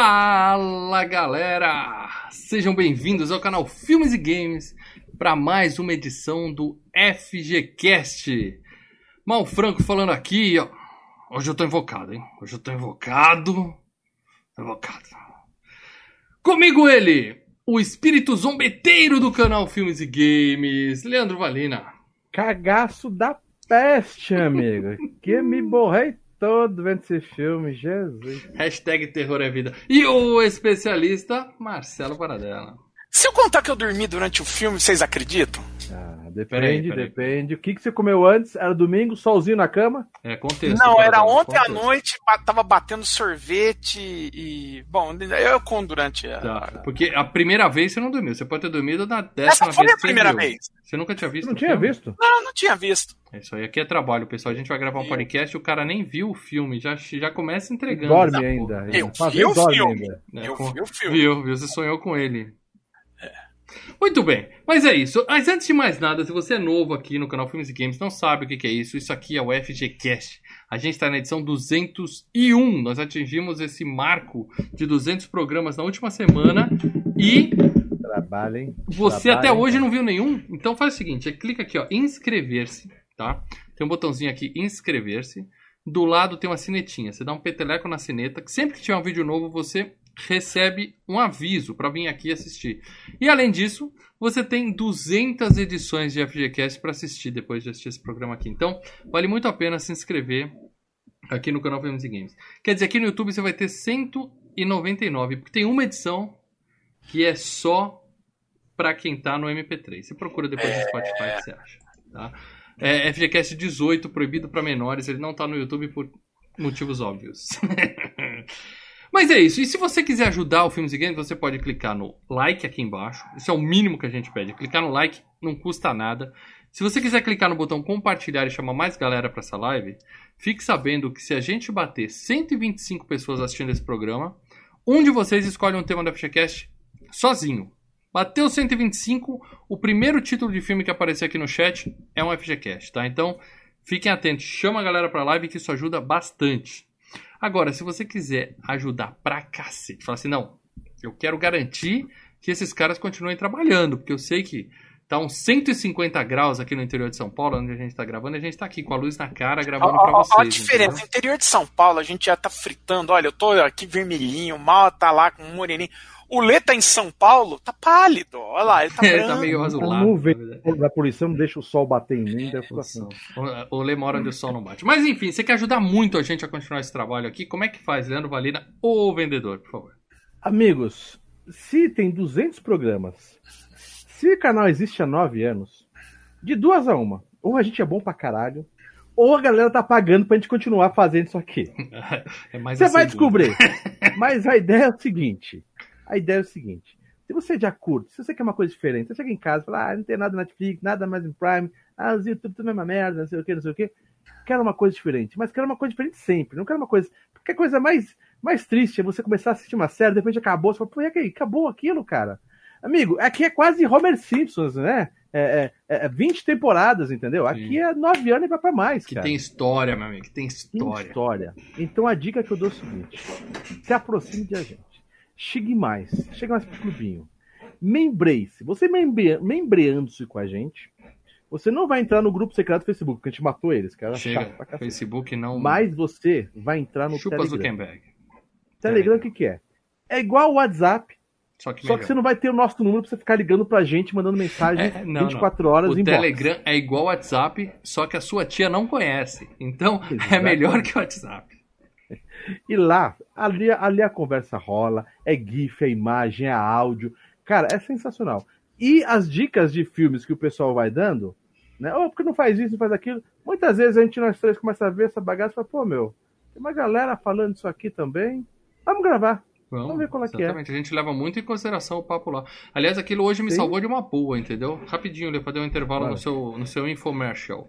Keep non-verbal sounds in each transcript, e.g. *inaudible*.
Fala galera! Sejam bem-vindos ao canal Filmes e Games para mais uma edição do FGCast. Mal Franco falando aqui, ó. Hoje eu tô invocado, hein? Hoje eu tô invocado. Invocado. Comigo ele, o espírito zombeteiro do canal Filmes e Games, Leandro Valina. Cagaço da peste, amigo. que me borrei todo vendo esse filme, Jesus. Hashtag terror é vida. E o especialista, Marcelo Paradela. Se eu contar que eu dormi durante o filme, vocês acreditam? Ah, depende, peraí, peraí. depende. O que, que você comeu antes? Era domingo, solzinho na cama? É, contexto. Não, era ontem à noite, tava batendo sorvete e. Bom, eu como durante a. Tá, porque a primeira vez você não dormiu. Você pode ter dormido na décima Essa foi vez. a primeira vez. Você nunca tinha visto? Não tinha filme? visto? Não, não tinha visto. É isso aí aqui é trabalho, pessoal. A gente vai gravar um podcast e o cara nem viu o filme, já, já começa entregando. Dorme ainda. Eu vi o filme. Eu vi o filme. Viu, viu, você sonhou com ele. Muito bem, mas é isso. Mas antes de mais nada, se você é novo aqui no canal Filmes e Games, não sabe o que é isso, isso aqui é o FGCast. A gente está na edição 201. Nós atingimos esse marco de 200 programas na última semana e. Trabalhem. Você até hoje não viu nenhum? Então faz o seguinte: é, clica aqui, ó, inscrever-se, tá? Tem um botãozinho aqui, inscrever-se. Do lado tem uma sinetinha. Você dá um peteleco na sineta. Que sempre que tiver um vídeo novo, você recebe um aviso para vir aqui assistir. E além disso, você tem 200 edições de FGCast para assistir depois de assistir esse programa aqui. Então, vale muito a pena se inscrever aqui no canal Filmes e Games. Quer dizer, aqui no YouTube você vai ter 199, porque tem uma edição que é só para quem tá no MP3. Você procura depois no Spotify que você acha, tá? É FGCast 18, proibido para menores, ele não tá no YouTube por motivos óbvios. *laughs* Mas é isso. E se você quiser ajudar o Filmes e Games, você pode clicar no like aqui embaixo. Isso é o mínimo que a gente pede. Clicar no like não custa nada. Se você quiser clicar no botão compartilhar e chamar mais galera para essa live, fique sabendo que se a gente bater 125 pessoas assistindo esse programa, um de vocês escolhe um tema da FGCast sozinho. Bateu 125, o primeiro título de filme que aparecer aqui no chat é um FGCast, tá? Então, fiquem atentos, chama a galera pra live que isso ajuda bastante. Agora, se você quiser ajudar pra cacete, fala assim, não, eu quero garantir que esses caras continuem trabalhando, porque eu sei que tá uns 150 graus aqui no interior de São Paulo, onde a gente tá gravando, e a gente tá aqui com a luz na cara gravando para vocês. Olha a diferença, no interior de São Paulo a gente já tá fritando, olha, eu tô aqui vermelhinho, o Mal tá lá com um moreninho. O Lê tá em São Paulo, tá pálido. Olha lá, ele tá, *laughs* ele tá meio azulado. Da poluição, não deixa o sol bater em mim, deve ficar assim. O Lê mora onde o sol não bate. Mas enfim, você quer ajudar muito a gente a continuar esse trabalho aqui, como é que faz, Leandro Valina, o vendedor, por favor? Amigos, se tem 200 programas, se o canal existe há 9 anos, de duas a uma, ou a gente é bom pra caralho, ou a galera tá pagando pra gente continuar fazendo isso aqui. *laughs* É Você vai descobrir. *laughs* Mas a ideia é o seguinte: a ideia é o seguinte: se você já curte, se você quer uma coisa diferente, você chega em casa e fala, ah, não tem nada na Netflix, nada mais em Prime, ah, os YouTube tudo é uma merda, não sei o que, não sei o que. Quero uma coisa diferente, mas quero uma coisa diferente sempre. Não quero uma coisa. Porque a coisa mais, mais triste é você começar a assistir uma série, depois acabou, você fala, pô, e aí, acabou aquilo, cara. Amigo, aqui é quase Homer Simpsons, né? É, é, é 20 temporadas, entendeu? Sim. Aqui é 9 anos e vai pra mais. Que cara. tem história, meu amigo, que tem história. Tem história. Então a dica que eu dou é o seguinte: se aproxime de a gente. Chegue mais. Chegue mais pro clubinho. Membrace. Você membre... membreando-se com a gente, você não vai entrar no grupo secreto do Facebook, porque a gente matou eles, cara. Chega, Facebook não. Mas você vai entrar no Chupa Telegram. Zuckerberg. Telegram o que, que é? É igual o WhatsApp. Só que, só que, você não vai ter o nosso número pra você ficar ligando pra gente, mandando mensagem é, não, 24 não. horas O Telegram é igual o WhatsApp, só que a sua tia não conhece. Então Exatamente. é melhor que o WhatsApp. E lá, ali, ali a conversa rola, é GIF, é imagem, é áudio. Cara, é sensacional. E as dicas de filmes que o pessoal vai dando, né? Oh, porque não faz isso, não faz aquilo. Muitas vezes a gente, nós três, começa a ver essa bagaça e fala, pô, meu, tem uma galera falando isso aqui também. Vamos gravar. Vamos, Vamos ver qual é que é. Exatamente, a gente leva muito em consideração o papo lá. Aliás, aquilo hoje me Sim. salvou de uma boa, entendeu? Rapidinho, para dar um intervalo claro. no seu, no seu infomercial.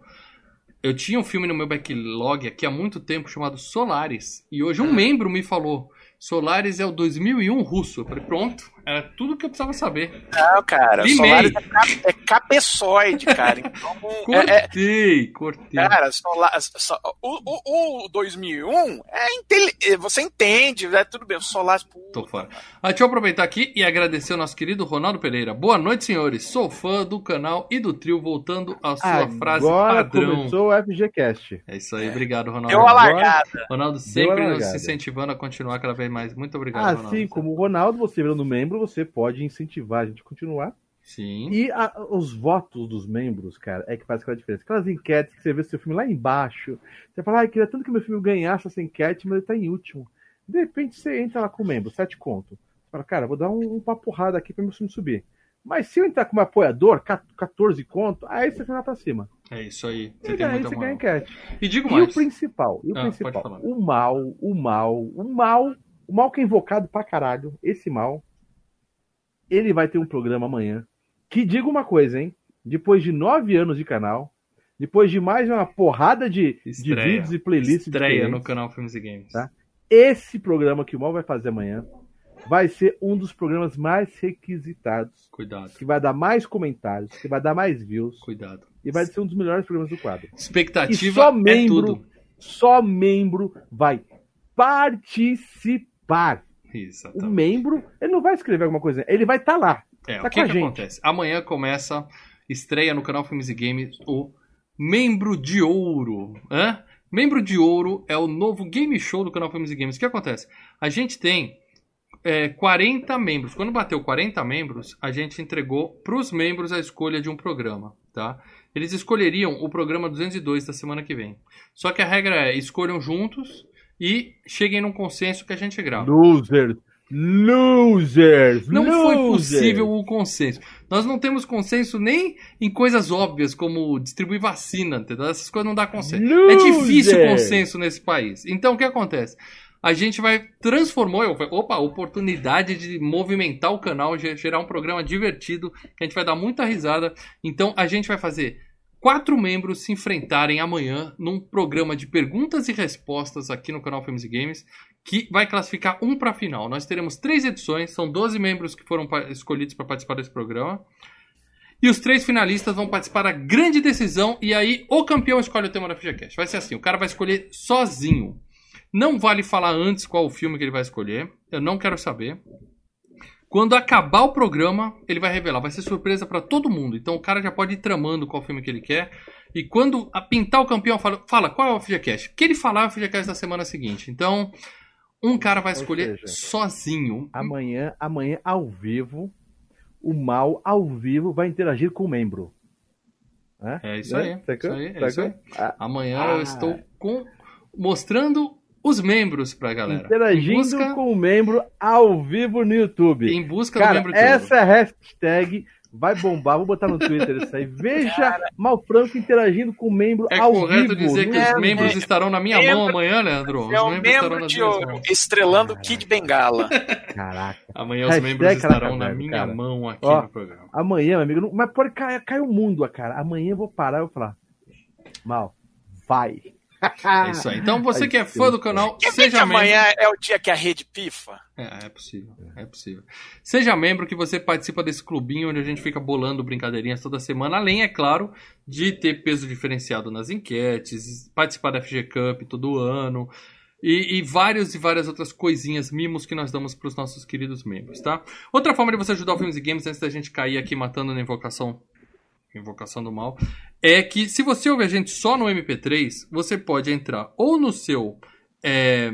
Eu tinha um filme no meu backlog aqui há muito tempo chamado Solaris. E hoje um ah. membro me falou: Solaris é o 2001 russo. Eu falei: pronto, Era tudo que eu precisava saber. Não, cara, o. Solaris é, ca- é cabeçoide, cara. Então, *laughs* é, é- Cortei, cortei. cara, Solaris, so- o, o, o 2001 é intele- você entende, é tudo bem. O Solaris, Tô puta, fora. Ah, deixa eu aproveitar aqui e agradecer ao nosso querido Ronaldo Pereira. Boa noite, senhores. Sou fã do canal e do trio, voltando à sua frase Agora padrão. começou o FGCast. É isso aí, obrigado, Ronaldo. Deu a largada. Ronaldo sempre nos incentivando a continuar cada vez mais. Muito obrigado, Ronaldo. Assim como o Ronaldo, você virando membro, você pode incentivar a gente a continuar. Sim. E a- os votos dos membros, cara, é que faz aquela diferença. Aquelas enquetes que você vê seu filme lá embaixo, você fala, ah, queria tanto que meu filme ganhasse essa enquete, mas ele tá em último. De repente você entra lá com o membro, sete conto. Você fala, cara, vou dar um, uma porrada aqui pra meu filme subir. Mas se eu entrar como apoiador, 14 conto, aí você vai lá pra cima. É isso aí. Você E tem muita você ganha enquete. E digo E mais. o principal, e o Ah, principal, o mal, o mal, o mal, o mal que é invocado pra caralho, esse mal, ele vai ter um programa amanhã. Que diga uma coisa, hein? Depois de nove anos de canal, depois de mais uma porrada de, de vídeos e playlists Estreia no canal Filmes e Games. Tá. esse programa que o Mal vai fazer amanhã vai ser um dos programas mais requisitados, Cuidado, que vai dar mais comentários, que vai dar mais views cuidado. e vai ser um dos melhores programas do quadro. Expectativa E só é membro- tudo. Só membro vai participar. O Exatamente. membro, ele não vai escrever alguma coisa, ele vai estar lá. É, Tá o que, que acontece? Amanhã começa, estreia no canal Filmes e Games, o Membro de Ouro. Hã? Membro de Ouro é o novo game show do canal Filmes e Games. O que acontece? A gente tem é, 40 membros. Quando bateu 40 membros, a gente entregou para os membros a escolha de um programa, tá? Eles escolheriam o programa 202 da semana que vem. Só que a regra é, escolham juntos e cheguem num consenso que a gente grava. Losers! Losers! Não foi losers. possível o consenso. Nós não temos consenso nem em coisas óbvias, como distribuir vacina, entendeu? Essas coisas não dá consenso. É difícil o Loser! consenso nesse país. Então, o que acontece? A gente vai transformou, eu opa, oportunidade de movimentar o canal, ge- gerar um programa divertido, que a gente vai dar muita risada. Então, a gente vai fazer quatro membros se enfrentarem amanhã num programa de perguntas e respostas aqui no canal Filmes e Games, que vai classificar um para a final. Nós teremos três edições, são 12 membros que foram escolhidos para participar desse programa. E os três finalistas vão participar da grande decisão. E aí, o campeão escolhe o tema da FGCast. Vai ser assim: o cara vai escolher sozinho. Não vale falar antes qual o filme que ele vai escolher. Eu não quero saber. Quando acabar o programa, ele vai revelar. Vai ser surpresa para todo mundo. Então o cara já pode ir tramando qual filme que ele quer. E quando a- pintar o campeão, fala, fala qual é o FGCast. Que ele falar é o FGCast da semana seguinte. Então, um cara vai escolher seja, sozinho. Amanhã, amanhã, ao vivo, o mal, ao vivo, vai interagir com o membro. Né? É isso Né? aí. Sacou? Isso aí, é isso aí. Ah, Amanhã Ah. eu estou com- mostrando os membros pra galera. Interagindo busca, com o membro ao vivo no YouTube. em busca do Cara, membro de essa é a hashtag vai bombar. Vou botar no Twitter isso aí. Veja Malfranco interagindo com o membro É ao correto vivo. dizer que os É, membros é. estarão na minha Membro- mão amanhã, Leandro? Os É estarão membro de ouro, mãos. estrelando o Kid Bengala. *laughs* Caraca. Amanhã os membros estarão caraca, na minha cara. mão aqui Ó, no programa. Amanhã, meu amigo, mas pode cair, cair o mundo, cara. Amanhã eu vou parar e vou falar. Mal, vai. *laughs* É isso aí. Então você que é fã do canal, Quer ver que seja membro. amanhã é o dia que a rede pifa? É, é possível, é possível. Seja membro que você participa desse clubinho onde a gente fica bolando brincadeirinhas toda semana, além, é claro, de ter peso diferenciado nas enquetes, participar da FG Cup todo ano e, e vários e várias outras coisinhas, mimos que nós damos para os nossos queridos membros, tá? Outra forma de você ajudar o Filmes e Games antes da gente cair aqui matando na invocação Invocação do Mal, é que se você ouve a gente só no MP3, você pode entrar ou no seu é,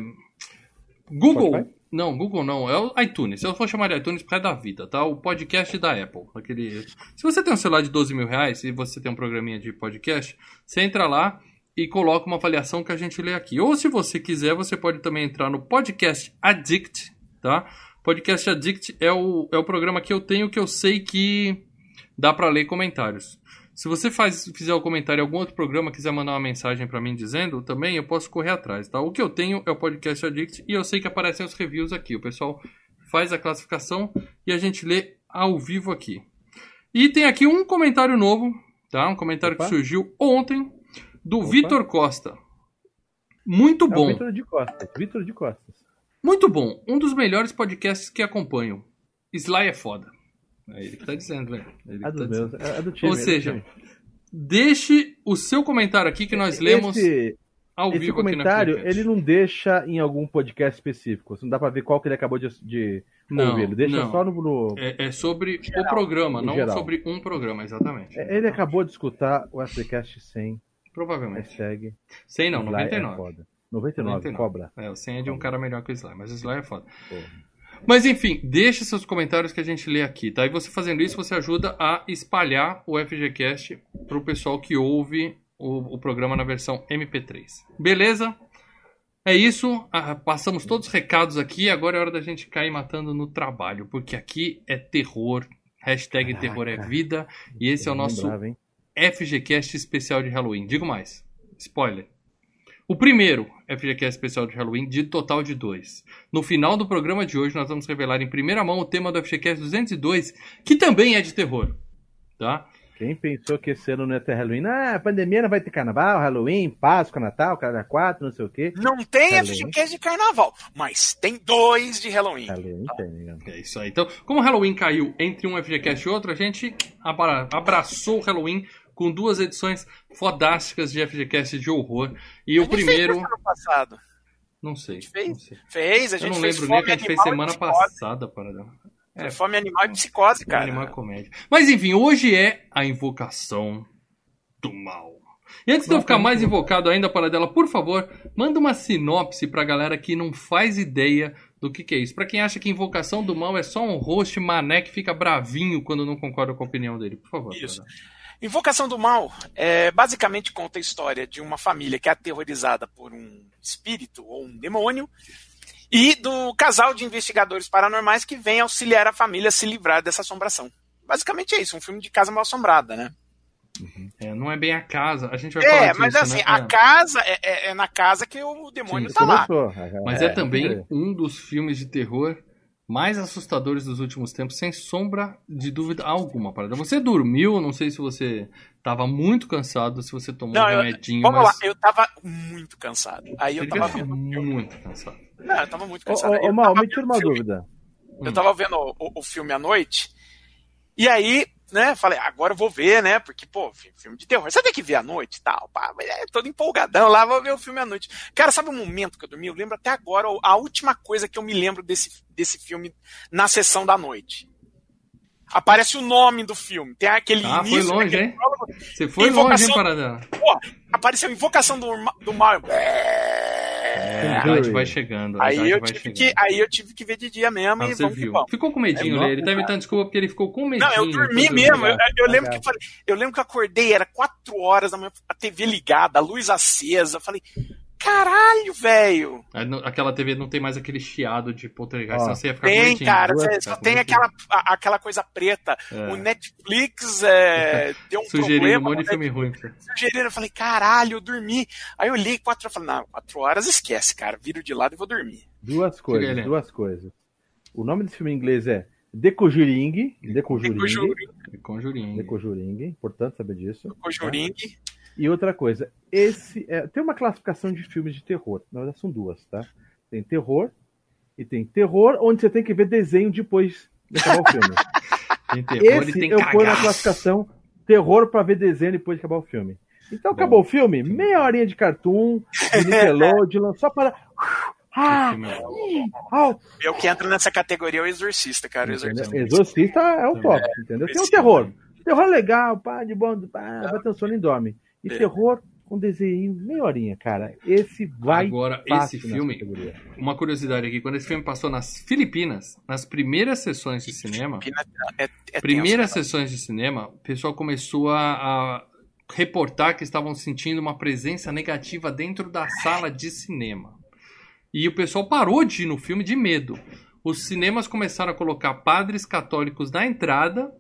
Google. Spotify? Não, Google não, é o iTunes. Eu vou chamar de iTunes por causa da vida, tá? O podcast da Apple. Aquele... Se você tem um celular de 12 mil reais e você tem um programinha de podcast, você entra lá e coloca uma avaliação que a gente lê aqui. Ou se você quiser, você pode também entrar no Podcast Addict, tá? Podcast Addict é o, é o programa que eu tenho que eu sei que dá para ler comentários. Se você faz, fizer o comentário em algum outro programa, quiser mandar uma mensagem para mim dizendo, também eu posso correr atrás, tá? O que eu tenho é o Podcast Addict e eu sei que aparecem os reviews aqui. O pessoal faz a classificação e a gente lê ao vivo aqui. E tem aqui um comentário novo, tá? Um comentário Opa. que surgiu ontem do Opa. Vitor Costa. Muito É bom. Vitor de Costas. Vitor de Costas. Muito bom. Um dos melhores podcasts que acompanho. Sly é foda. É ele que tá dizendo, velho. Ele É que dos tá dizendo. É do time. Ou é do seja, time. Deixe o seu comentário aqui que nós lemos esse, ao esse vivo aqui comentário, na FGCast. ele não deixa em algum podcast específico. Você não dá pra ver qual que ele acabou de, de Não, ouvir. Ele deixa não. só no. no- É, é sobre o programa, não geral. sobre um programa, exatamente. É, Ele acabou de escutar o FCast 100. Provavelmente. Hashtag. 100 não, Sly 99. É foda. 99, 99. cobra. É, o 100 é de um cara melhor que o Sly, mas o Sly é foda. Porra. Mas enfim, deixe seus comentários que a gente lê aqui, tá? E você fazendo isso, você ajuda a espalhar o FGCast pro pessoal que ouve o, o programa na versão MP3. Beleza? É isso. Ah, passamos todos os recados aqui. Agora é hora da gente cair matando no trabalho, porque aqui é terror. Hashtag Caraca. terror é vida. E esse é o Não nosso lembrava? FGCast especial de Halloween. Digo mais. Spoiler. O primeiro FGCast especial de Halloween, de total de dois. No final do programa de hoje, nós vamos revelar em primeira mão o tema do FGCast 202, que também é de terror. Tá? Quem pensou que esse ano não ia ter Halloween? Ah, a pandemia não vai ter carnaval, Halloween, Páscoa, Natal, cada quatro, não sei o quê. Não tem Halloween. FGCast de carnaval, mas tem dois de Halloween. Halloween tem, né? É isso aí. Então, como o Halloween caiu entre um FGCast e outro, a gente abra- abraçou o Halloween com duas edições fodásticas de FGCast de horror. E A o gente fez primeiro. isso ano passado. Não sei. fez? Não sei. Fez, a Eu gente não fez lembro nem fome que a gente fez semana passada, Paradão. É, Fome animal e psicose, cara. Animal comédia. Mas enfim, hoje é a invocação do mal. E antes de eu ficar mais invocado ainda, Paradela, por favor, manda uma sinopse pra galera que não faz ideia do que, que é isso. Pra quem acha que invocação do mal é só um host mané que fica bravinho quando não concorda com a opinião dele. Por favor. Isso. Paradela. Invocação do Mal é, basicamente conta a história de uma família que é aterrorizada por um espírito ou um demônio e do casal de investigadores paranormais que vem auxiliar a família a se livrar dessa assombração. Basicamente é isso, um filme de casa mal assombrada, né? É, não é bem a casa. A gente vai falar É, disso, mas assim, né? a É. casa é, é- é na casa que o demônio Sim, tá lá. Começou. Mas é, É, também é. um dos filmes de terror mais assustadores dos últimos tempos, sem sombra de dúvida alguma, parada. Você dormiu, não sei se você tava muito cansado, se você tomou Não, um eu- remedinho, Vamos mas lá, eu tava muito cansado. Aí eu você tava devia estar vendo. muito cansado. Não, eu tava muito Ô, cansado. ô, Aí eu ô, Mal, tava me tira uma filme. dúvida. Eu tava vendo o, o- o filme à noite, e aí, né, falei, agora eu vou ver, né, porque, pô, fi- filme de terror, você tem que ver à noite e tal, pá, é, todo empolgadão lá, vou ver o filme à noite. Cara, sabe o momento que eu dormi? Eu lembro até agora, a última coisa que eu me lembro desse, desse filme na sessão da noite. Aparece o nome do filme, tem aquele Ah, foi início, longe, aquele hein? prólogo, Você foi Invocação- longe, hein, Paradela? pô, apareceu Invocação do, do Mal. É, a gente vai chegando. Aí eu, vai tive chegando. que, aí eu tive que ver de dia mesmo Ah, e você vamos que viu. Ficou com medinho, É, né? Ele tá inventando desculpa porque ele ficou com medinho. Não, eu dormi mesmo. Eu, eu lembro que Cagado. falei, eu lembro que eu acordei, era 4 horas da manhã, a TV ligada, a luz acesa. Eu falei, caralho, velho. Não- Aquela TV não tem mais aquele chiado de poltergeist, senão você ia ficar Tem, cara, duas- Tá só tem medinho. aquela, aquela coisa preta. É. O Netflix é, *laughs* deu um Sugerindo um problema. monte de né? filme ruim. Sugerindo, eu falei, caralho, eu dormi. Aí eu olhei 4 horas, falei, não, 4 horas esquece, cara. Viro de lado e vou dormir. Duas coisas, duas coisas. O nome desse filme em inglês é The Conjuring. The Conjuring. Conjuring, Conjurinho. The Conjuring. Importante saber disso. Conjuring. E outra coisa, esse é, tem uma classificação de filmes de terror. Na verdade, são duas, tá? Tem terror e tem terror onde você tem que ver desenho depois de acabar o filme. *laughs* Tem terror e Esse tem eu ponho na cagaço. classificação terror pra ver desenho depois de acabar o filme. Então Bom. acabou o filme, meia horinha de cartoon, de Nickelodeon, *laughs* só para. Ah, é ah, Eu que entro nessa categoria é o Exorcista, cara. O? Exorcista. Exorcista é o top, entendeu? Tem o Esse- terror. Terror legal, pá, de bom, pá, vai ter um sono e dorme. E É. terror com desenho, meia horinha, cara. Esse vai Agora, esse filme, uma curiosidade aqui, quando esse filme passou nas Filipinas, nas primeiras sessões de cinema, É, é primeiras tenso, sessões de cinema, o pessoal começou a, a reportar que estavam sentindo uma presença negativa dentro da sala de cinema. E o pessoal parou de ir no filme de medo. Os cinemas começaram a colocar padres católicos na entrada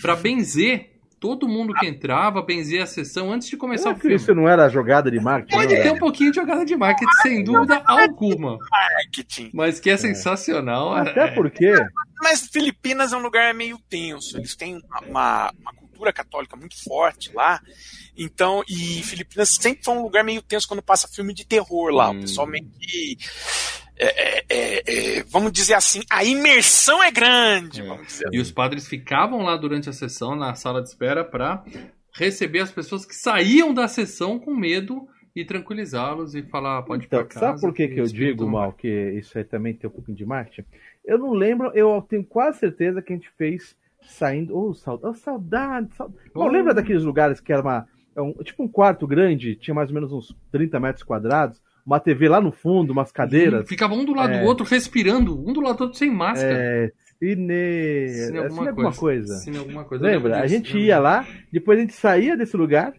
para benzer todo mundo que entrava, benzer a sessão antes de começar o filme. isso não era jogada de marketing? Pode ter um pouquinho de jogada de marketing, sem dúvida alguma. marketing. Mas que é sensacional. Até é- porque Mas Filipinas é um lugar meio tenso. Eles têm uma, uma cultura católica muito forte lá. Então, e Filipinas sempre foi um lugar meio tenso quando passa filme de terror lá. Hum. O pessoal meio que é, é, é, é, vamos dizer assim, a imersão é grande. É. Vamos dizer E os padres ficavam lá durante a sessão, na sala de espera, para receber as pessoas que saíam da sessão com medo e tranquilizá-los e falar, "Ah, pode ir Então, casa. sabe por que, que eu digo, Mal, vai." que isso aí também tem um pouquinho de marketing? Eu não lembro, eu tenho quase certeza que a gente fez saindo. Oh, saudade, oh, saudade, saudade. Oh. lembra daqueles lugares que era uma. é um- tipo um quarto grande, tinha mais ou menos uns 30 metros quadrados, uma TV lá no fundo, umas cadeiras. Ficava um do lado É. do outro, respirando, um do lado do outro sem máscara. É, cine. Cine é, cine alguma coisa. Cine alguma coisa. Lembra? A gente ia lá, depois a gente saía desse lugar,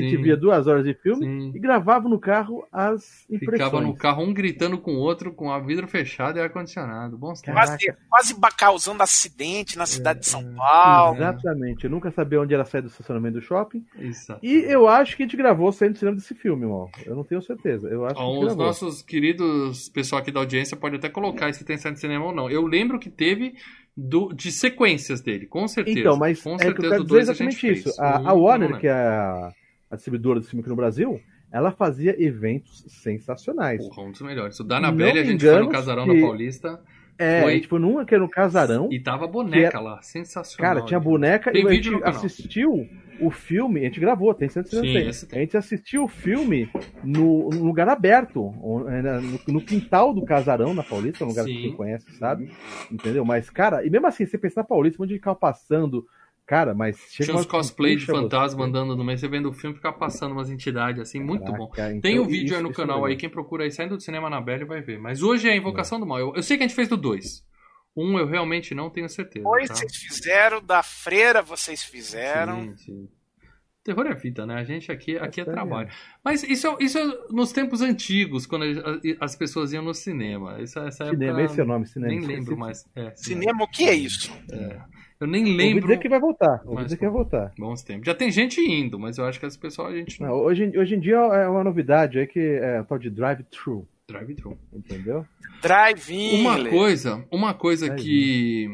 a gente Sim, via duas horas de filme sim. e gravava no carro as impressões. Ficava no carro um gritando com o outro, com a vidro fechado e ar-condicionado. Caraca. Quase, quase causando acidente na cidade de São é. Paulo. Exatamente. Eu nunca sabia onde era sair do estacionamento do shopping. Exato. E eu acho que a gente gravou saindo do cinema desse filme, irmão. Eu não tenho certeza. Eu acho que Ó, gente Os nossos queridos pessoal aqui da audiência pode até colocar se tem de cinema ou não. Eu lembro que teve do, de sequências dele, com certeza. Então, mas com é que eu certeza quero dizer dois a gente exatamente fez. isso. A, a um, Warner, não que é a, a distribuidora desse filme aqui no Brasil, ela fazia eventos sensacionais. Porra, um dos melhores. O da Não Velha, a gente foi no Casarão que- da Paulista É, Foi. a gente foi num que era no Casarão. e tava boneca lá. Sensacional. Cara, tinha boneca Tem e a gente assistiu o filme, a gente gravou, tem certo Sim, tem. A gente assistiu o filme no, no lugar aberto, é, na- no, no quintal do casarão na Paulista, um lugar Sim. que quem conhece sabe, entendeu? Mas, cara, e mesmo assim, você pensa na Paulista, um monte de carro passando, cara, mas chega Tinha uns cosplay de fantasma você. andando no meio, você vendo o filme ficar passando umas entidades assim, muito bom. Caraca, Tem então, o vídeo isso- aí no é canal aí, quem procura aí, saindo do cinema na Bela vai ver. Mas hoje é a Invocação do Mal. Eu, eu sei que a gente fez do 2. Um eu realmente não tenho certeza. Depois tá? vocês fizeram, da freira vocês fizeram. Sim, sim. Terror é vida, né? A gente aqui, aqui é trabalho. Mas isso, é- isso é nos tempos antigos, quando as pessoas iam no cinema. Isso, essa Cinema, época, esse é o nome, cinema. Nem esqueci. lembro mais. É, cinema. Cinema, o que é isso? Eu nem Ouvi lembro. dizer que vai voltar, ouvi Mas dizer que vai voltar. Bons tempos. Já tem gente indo, mas eu acho que esse pessoal a gente não. Não, hoje, em- hoje em dia é uma novidade aí que é o tal de drive-thru, Drive-thru. entendeu? Drive-in. Uma coisa, uma coisa que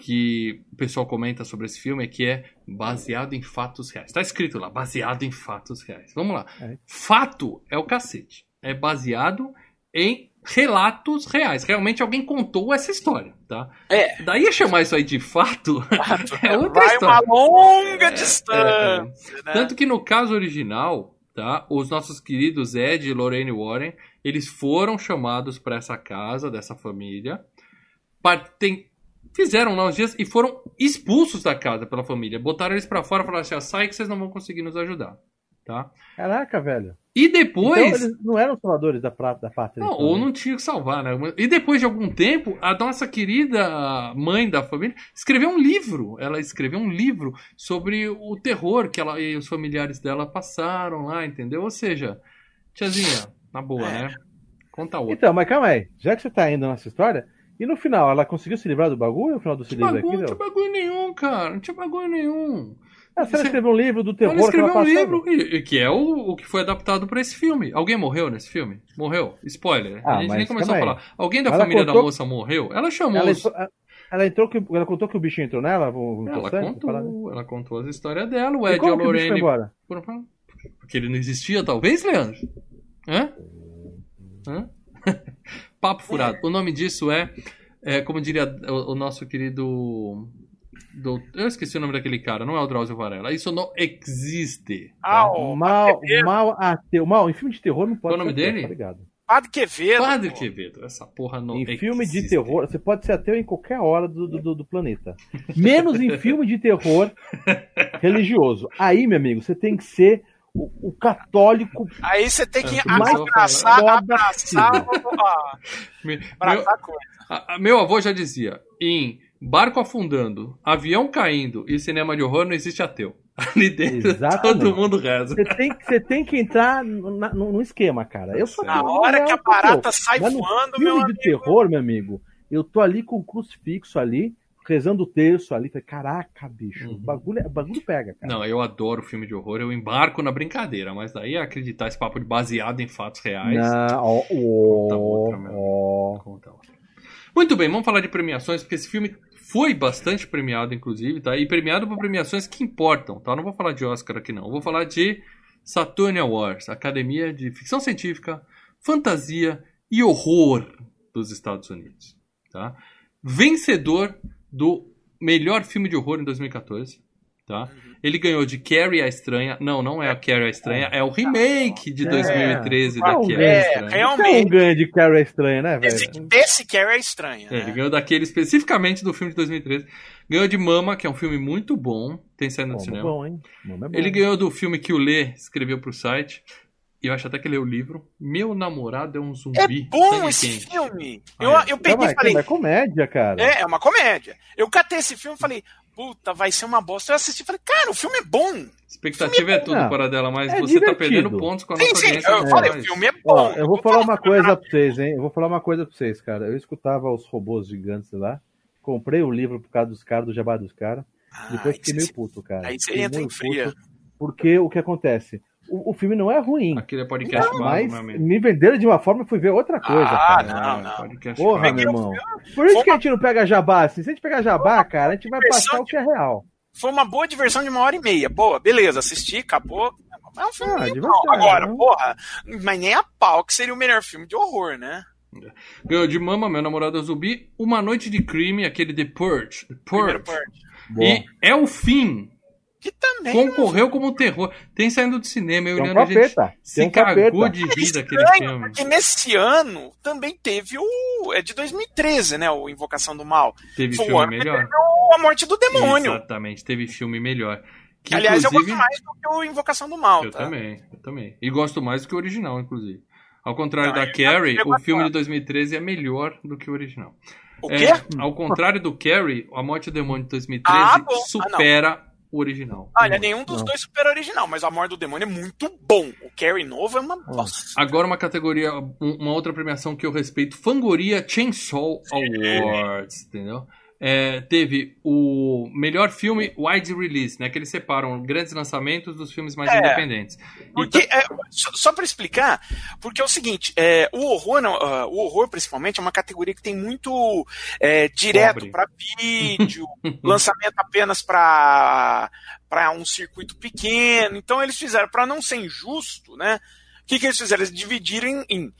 que o pessoal comenta sobre esse filme é que é baseado em fatos reais. Tá escrito lá, baseado em fatos reais. Vamos lá. É. Fato é o cacete. É baseado em relatos reais. Realmente alguém contou essa história, tá? É. Daí a chamar isso aí de fato *laughs* é outra Vai história. uma longa É, distância, né? Tanto que no caso original, tá? Os nossos queridos Ed e Lorraine Warren, eles foram chamados para essa casa dessa família, par- tem- fizeram lá os dias e foram expulsos da casa pela família. Botaram eles para fora e falaram assim: "Ah, sai que vocês não vão conseguir nos ajudar, tá? Caraca, velho. E depois Então eles não eram salvadores da, prata, da pátria. não, então, ou né? não tinha que salvar, né? E depois de algum tempo, a nossa querida mãe da família escreveu um livro. Ela escreveu um livro sobre o terror que ela e os familiares dela passaram lá, entendeu? Ou seja, tiazinha, na boa, né? Conta outra. Então, mas calma aí. Já que você tá indo nessa história, e no final, ela conseguiu se livrar do bagulho no final do livro aqui, não tinha bagulho nenhum, cara. Não tinha bagulho nenhum. Ah, Você- escreveu um livro do terror Ela que escreveu um livro, e- e que é o, o que foi adaptado pra esse filme. Alguém morreu nesse filme? Morreu? Spoiler. Ah, a gente mas nem começou a calma aí. falar. Alguém da Ela família da contou- moça morreu? Ela chamou Ela, os... ela, entrou que, ela contou que o bicho entrou nela? vomitou Ela contou, ela contou as histórias dela, o E Ed e a que bicho foi Lorraine. Porque ele não existia, talvez, Leandro? Hã? Hã? *laughs* Papo furado. O nome disso é, é, como diria o, o nosso querido. Do- eu esqueci o nome daquele cara, não é o Drauzio Varela. Isso não existe. Ah, o Mal, mal ateu. Mal, em filme de terror não pode Qual o nome ateu, dele? Tá ligado? Padre Quevedo. Padre. Quevedo, essa porra não Em existe. filme de terror, você pode ser ateu em qualquer hora do, do, do planeta. Menos em filme de terror *laughs* religioso. Aí, meu amigo, você tem que ser o, o católico Aí você tem que É, abraçar, abraçar, ah, *laughs* abraçar a coisa. A- a- Meu avô já dizia: em barco afundando, avião caindo e cinema de horror não existe ateu. *laughs* Ali dentro Exatamente. todo mundo reza. Você tem, você tem que entrar na- no, no esquema, cara. Eu sou Na hora que a barata sai Mas voando, filme meu de amigo. terror, meu amigo, eu tô ali com o crucifixo ali, rezando o terço ali. Falei, caraca, bicho, Uhum. o, bagulho, o bagulho pega, cara. Não, eu adoro filme de horror, eu embarco na brincadeira, mas daí é acreditar esse papo de baseado em fatos reais. Não, ó, Conta outra, meu. ó. Conta outra. Muito bem, vamos falar de premiações, porque esse filme foi bastante premiado, inclusive, tá? E premiado por premiações que importam, tá? Não vou falar de Oscar aqui, não. Vou falar de Saturn Awards, Academia de Ficção Científica, Fantasia e Horror dos Estados Unidos. tá? Vencedor do melhor filme de horror em 2014, tá? Uhum. Ele ganhou de Carrie a Estranha. Não, não é a Carrie a Estranha, é o remake de É. 2013 da Ah, Carrie a é, Estranha. realmente. É um ganho de Carrie estranha, né, Esse, velho? desse Carrie é estranha. É, ele né? ganhou daquele especificamente do filme de 2013. Ganhou de Mama, que é um filme muito bom, tem saído no Bom, cinema. bom, hein? Bom, é bom. Ele ganhou do filme que o Lê escreveu pro site. E eu acho até que leu o livro. Meu namorado é um É zumbi. bom Sangue esse quente. filme. Ah, Eu, é. eu peguei e falei, é comédia, cara. é, é uma comédia. Eu catei esse filme e falei, puta, vai ser uma bosta. Eu assisti e falei, cara, o filme é bom. Expectativa é tudo, Não, para dela, mas é você tá divertido. perdendo pontos com a Sim, nossa sim, audiência. eu não falei, o filme é bom. Ó, eu vou falar uma é coisa pra vocês, hein? Eu vou falar uma coisa pra vocês, cara. Eu escutava os robôs gigantes lá, comprei o livro por causa dos caras, do jabá dos caras, Ah, depois fiquei meio puto, cara. aí você entra em fria. puto, Porque o que acontece? O, o filme não é ruim, Aquele é podcast mas meu amigo. me venderam de uma forma e fui ver outra coisa, Ah, cara. não, não. Podcast Porra, meu irmão. Por isso Foi que a gente não pega jabá, assim. Se a gente pegar jabá, cara, a gente vai passar o que é real. Foi uma boa diversão de uma hora e meia. Boa, beleza, assisti, acabou. É um filme Ah, bom. diversão, Agora, né? porra, mas nem a pau que seria o melhor filme de horror, né? Ganhou de Mama, meu namorado é um zumbi. Uma Noite de Crime, aquele The Purge. The Purge. parte. E é o fim. Que também. Concorreu como terror. Tem saindo do cinema. Eu Tem um olhando, a gente capeta. se Tem um cagou capeta. de rir É estranho, filme. porque nesse ano também teve o. É de 2013, né? O Invocação do Mal. Teve Foi filme melhor. teve o A Morte do Demônio. Exatamente, teve filme melhor. Que, Aliás, eu gosto mais do que o Invocação do Mal. Eu tá? também, eu também. E gosto mais do que o original, inclusive. Ao contrário Não, da Carrie, o filme de 2013 é melhor do que o original. O É, quê? ao contrário do Carrie, A Morte do Demônio de 2013 Ah. Ah, supera o original. Olha, nenhum dos Não. dois super original, mas A Morte do Demônio é muito bom. O Carrie novo é uma bosta. Agora uma categoria, um- uma outra premiação que eu respeito, Fangoria Chainsaw Awards, entendeu? É, teve o melhor filme wide release, né? Que eles separam grandes lançamentos dos filmes mais É. independentes. Porque, Então- é, só, só para explicar, porque é o seguinte, é, o horror, não, ah, o horror principalmente é uma categoria que tem muito é, direto para vídeo, *laughs* lançamento apenas para para um circuito pequeno. Então eles fizeram para não ser injusto, né? O que, que eles fizeram? Eles dividiram em, em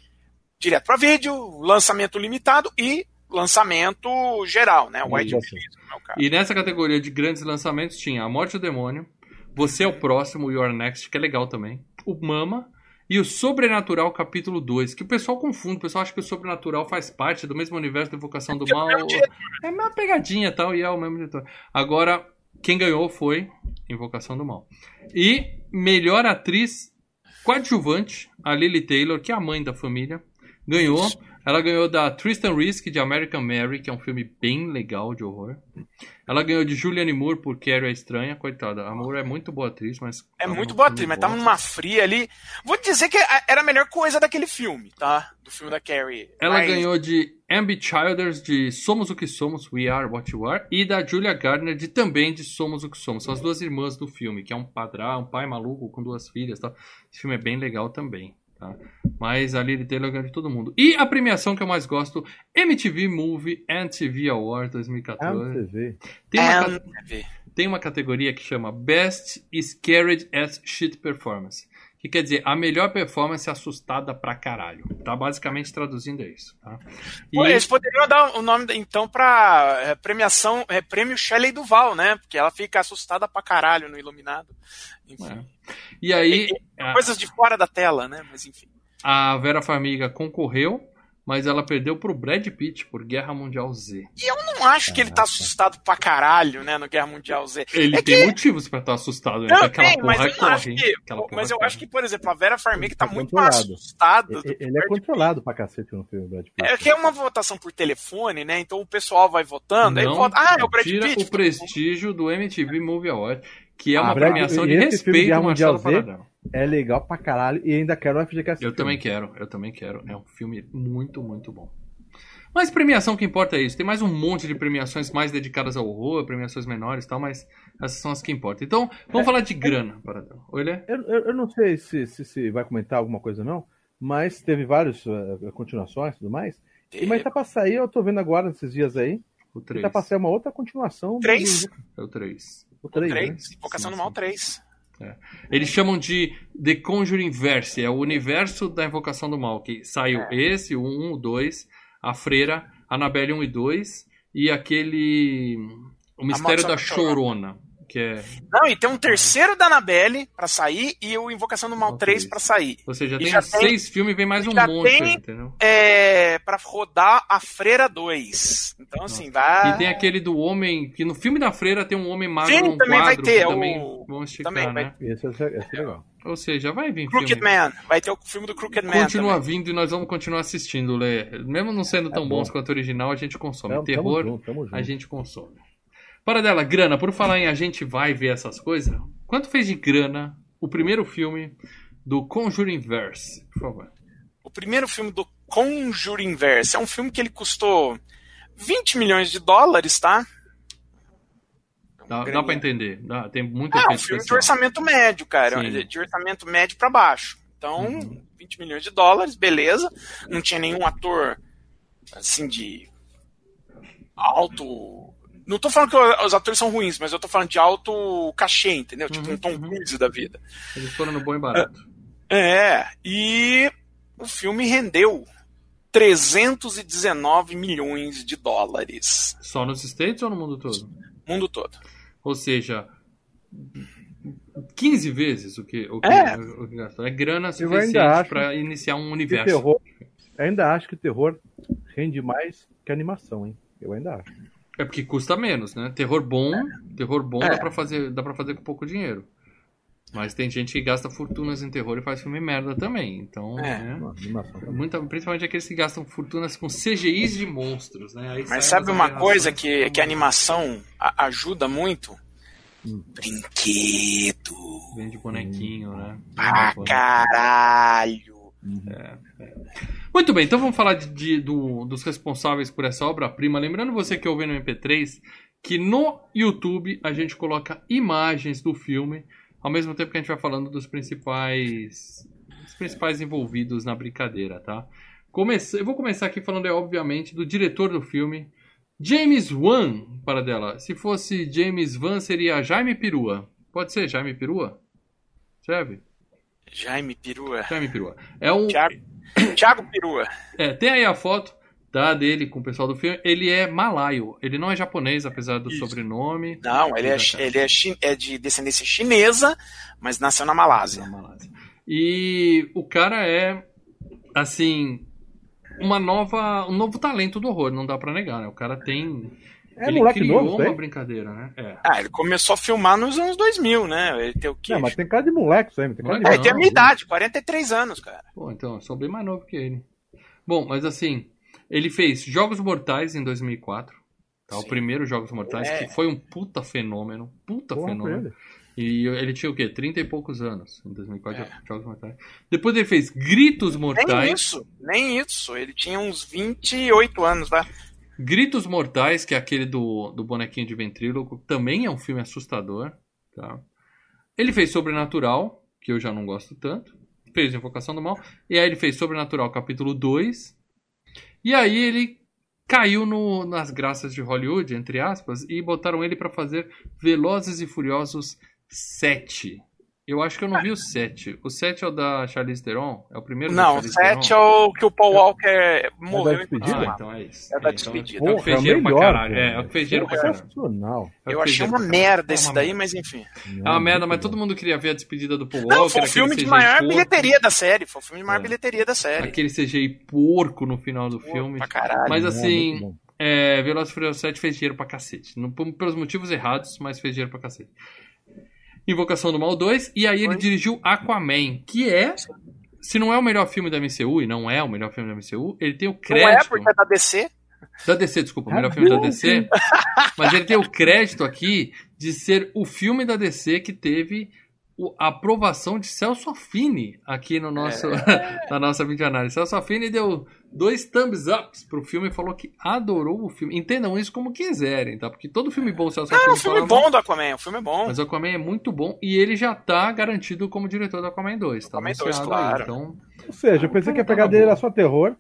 direto para vídeo, lançamento limitado e lançamento geral, né? Meu caso. E nessa categoria de grandes lançamentos tinha A Morte do Demônio, Você é o Próximo, Your Next, que é legal também, o Mama e o Sobrenatural capítulo 2, que o pessoal confunde, o pessoal acha que o Sobrenatural faz parte do mesmo universo da Invocação do é Mal. diretor. É uma pegadinha e tal, e é o mesmo diretor. Agora, quem ganhou foi Invocação do Mal. E melhor atriz coadjuvante, a Lily Taylor, que é a mãe da família, ganhou. Ela ganhou da Tristan Risk de American Mary, que é um filme bem legal de horror. Ela ganhou de Julianne Moore por Carrie a Estranha, coitada. A Moore é muito boa atriz, mas. É muito boa atriz, mas tava numa fria ali. Vou dizer que era a melhor coisa daquele filme, tá? Do filme da Carrie. Ela Mas- ganhou de Ambi Childers de Somos o que Somos, We Are What You Are, e da Julia Gardner de também de Somos o que Somos. São as duas irmãs do filme, que é um padrão, um pai maluco com duas filhas, tá? Esse filme é bem legal também, tá? Mas a Lily Taylor ganhou de todo mundo. E a premiação que eu mais gosto, MTV Movie and TV Award Ah, 2014. você vê. Tem uma, tem uma categoria que chama Best Scared as Shit Performance. Que quer dizer, a melhor performance assustada pra caralho. Tá basicamente traduzindo isso, tá? Pô, E- Eles poderiam dar o nome, então, pra é, premiação, é, prêmio Shelley Duval, né? Porque ela fica assustada pra caralho no Iluminado. Enfim, É. E aí, a, coisas de fora da tela, né? Mas enfim. a Vera Farmiga concorreu, mas ela perdeu pro Brad Pitt por Guerra Mundial Z. E eu não acho que ele tá assustado pra caralho, né? No Guerra Mundial Z. Ele É tem que- motivos pra estar assustado, né? Não, Aquela tem, mas eu não acho corre. que. aquela porra Mas eu corre. acho que, por exemplo, a Vera Farmiga tá Tá muito mais assustada. Ele, é controlado pra cacete no filme, Brad Pitt. É que é uma votação por telefone, né? Então o pessoal vai votando, aí Não vota. Ah, é o Brad tira Pitt. o prestígio do MTV Movie Award, que é Ah, uma Brad- premiação de respeito Guerra ao Marcelo Mundial Z, Paradão. É legal pra caralho e ainda quero o FGCast. Eu também quero, eu também quero. É um filme muito, muito bom. Mas premiação que importa é isso. Tem mais um monte de premiações mais dedicadas ao horror, premiações menores e tal, mas essas são as que importam. Então, vamos é, falar de grana, Paradão. Olha. Eu, eu, eu, não sei se, se, se, vai comentar alguma coisa não, mas teve várias uh, eh, eh, continuações e tudo mais. E, mas tá pra sair, eu tô vendo agora nesses dias aí. O 3. Tá pra sair uma outra continuação. 3? Do... É o 3. O 3. O 3 né? Invocação sim, Mal 3. É. Eles chamam de The Conjuring Verse, é o universo da Invocação do Mal, que saiu é. esse, o 1, o 2, a Freira, Anabelle 1 e 2, e aquele... Hum, o Mistério da Chorona. Que é. Não, e tem um terceiro da Annabelle pra sair e o Invocação do Mal Mal 3 três. pra sair. Ou seja, E tem já tem- seis filmes e vem mais e um já monte, tem- aí, entendeu? É, pra rodar a Freira 2. Então, assim, vai. E tem aquele do homem, que no filme da freira tem um homem magro Sim, também vai quadro, ter, que o- também vão esticar, também vai- né? Esse, esse, esse é legal. Ou seja, vai vir Crooked filme. Man. Vai ter o filme do Crooked Man. Continua também. vindo e nós vamos continuar assistindo, Lê. Mesmo não sendo tão É bom. bons quanto o original, a gente consome. Tamo, Terror, tamo junto, tamo junto. a gente consome. Para dela, grana, por falar em a gente vai ver essas coisas, quanto fez de grana o primeiro filme do Conjuring Verse, por favor? O primeiro filme do Conjuring Verse é um filme que ele custou 20 milhões de dólares, tá? Dá, dá Graninha. pra entender, dá, tem muito É, um filme de orçamento médio, cara. Sim. De orçamento médio pra baixo. Então, Uhum. 20 milhões de dólares, beleza. Não tinha nenhum ator, assim, de alto. Não tô falando que os atores são ruins, mas eu tô falando de alto cachê, entendeu? Tipo Uhum, um Tom uhum. Cruise da vida. Eles foram no bom e barato. É, e o filme rendeu 319 milhões de dólares. Só nos States ou no mundo todo? Mundo todo. Ou seja, 15 vezes o que, o que, É. o que gastou. É grana suficiente pra iniciar um universo. terror, ainda acho que terror rende mais que animação, hein? Eu ainda acho. É porque custa menos, né? Terror bom, terror bom É. dá pra fazer, dá para fazer com pouco dinheiro. Mas tem gente que gasta fortunas em terror e faz filme merda também. Então, É. né? Muita, principalmente aqueles que gastam fortunas com CGIs de monstros, né? Aí Mas sabe uma coisa que, como- que a animação a- ajuda muito? Hum. Brinquedo. Vende bonequinho, né? Ah, Bonequinho. caralho. Muito bem, então vamos falar de, de- do- dos responsáveis por essa obra-prima. Lembrando você que ouve no MP3 que no YouTube a gente coloca imagens do filme, ao mesmo tempo que a gente vai falando dos principais, dos principais envolvidos na brincadeira, tá? Comece- eu vou começar aqui falando, é, obviamente, do diretor do filme, James Wan, para dela. Se fosse James Wan, seria Jaime Perua. Pode ser Jaime Perua? Serve? Jaime Perua. Jaime Perua. É um, Thiago, Thiago Perua. é, tem aí a foto tá, dele com o pessoal do filme. Ele é malaio. Ele não é japonês, apesar do Isso. sobrenome. Não, ele, é, ele é, é de descendência chinesa, mas nasceu na Malásia. Na Malásia. E o cara é, assim, uma nova, um novo talento do horror, não dá pra negar, né? O cara tem. É ele moleque criou novo, uma aí? brincadeira, né? É. Ah, ele começou a filmar nos anos 2000, né? Ele tem o quê? Não, mas tem cara de moleque isso aí. Tem cara de É, ele tem a minha idade, 43 anos, cara. Pô, então, eu sou bem mais novo que ele. Bom, mas assim, ele fez Jogos Mortais em 2004. Tá, o primeiro Jogos Mortais, É. que foi um puta fenômeno. Puta Porra, fenômeno. E ele tinha o quê? 30 e poucos anos em 2004, É. Jogos Mortais. Depois ele fez Gritos Nem Mortais. isso, nem isso. Ele tinha uns 28 anos, tá? Gritos Mortais, que é aquele do, do bonequinho de ventríloco, também é um filme assustador. Tá? Ele fez Sobrenatural, que eu já não gosto tanto. Fez Invocação do Mal. E aí ele fez Sobrenatural capítulo 2. E aí ele caiu no- nas graças de Hollywood, entre aspas, e botaram ele pra fazer Velozes e Furiosos 7. Eu acho que eu não vi o 7. O 7 é o da Charlize Theron? É o primeiro Não, o Charlize 7 é o que o Paul Walker morreu em? Ah, então é isso. É da então, despedida. Então, é o que Porra, dinheiro pra melhor, caralho. cara. É, é o que fez dinheiro pra caralho. É Eu achei uma merda esse daí, mas enfim. É uma merda, mas todo mundo queria ver a despedida do Paul Walker. Não, foi o filme de maior porco, bilheteria da série. Foi o filme de maior É. bilheteria da série. Aquele CGI porco no final do Pô, filme. Pra caralho. Mas É, assim, é, Velozes e Furiosos 7 fez dinheiro pra cacete. Não, por- pelos motivos errados, mas fez dinheiro pra cacete. Invocação do Mal 2, e aí ele Foi. dirigiu Aquaman, que é, se não é o melhor filme da MCU, e não é o melhor filme da MCU, ele tem o Não é crédito... porque é da DC? Da DC, desculpa, o melhor Ah, filme da DC. Mas ele tem o crédito aqui de ser o filme da DC que teve a aprovação de Celso Affini aqui no nosso, *laughs* na nossa videoanálise. Celso Affini deu dois thumbs ups pro filme e falou que adorou o filme. Entendam isso como quiserem, tá? Porque todo filme bom o Celso Não, Affini o filme fala bom do Aquaman, o filme é bom. Mas o Aquaman é muito bom e ele já tá garantido como diretor do Aquaman 2. Tá Aquaman 2, anunciado aí, claro. Então, Ou seja, eu pensei que a Tava pegada dele bom. era só terror.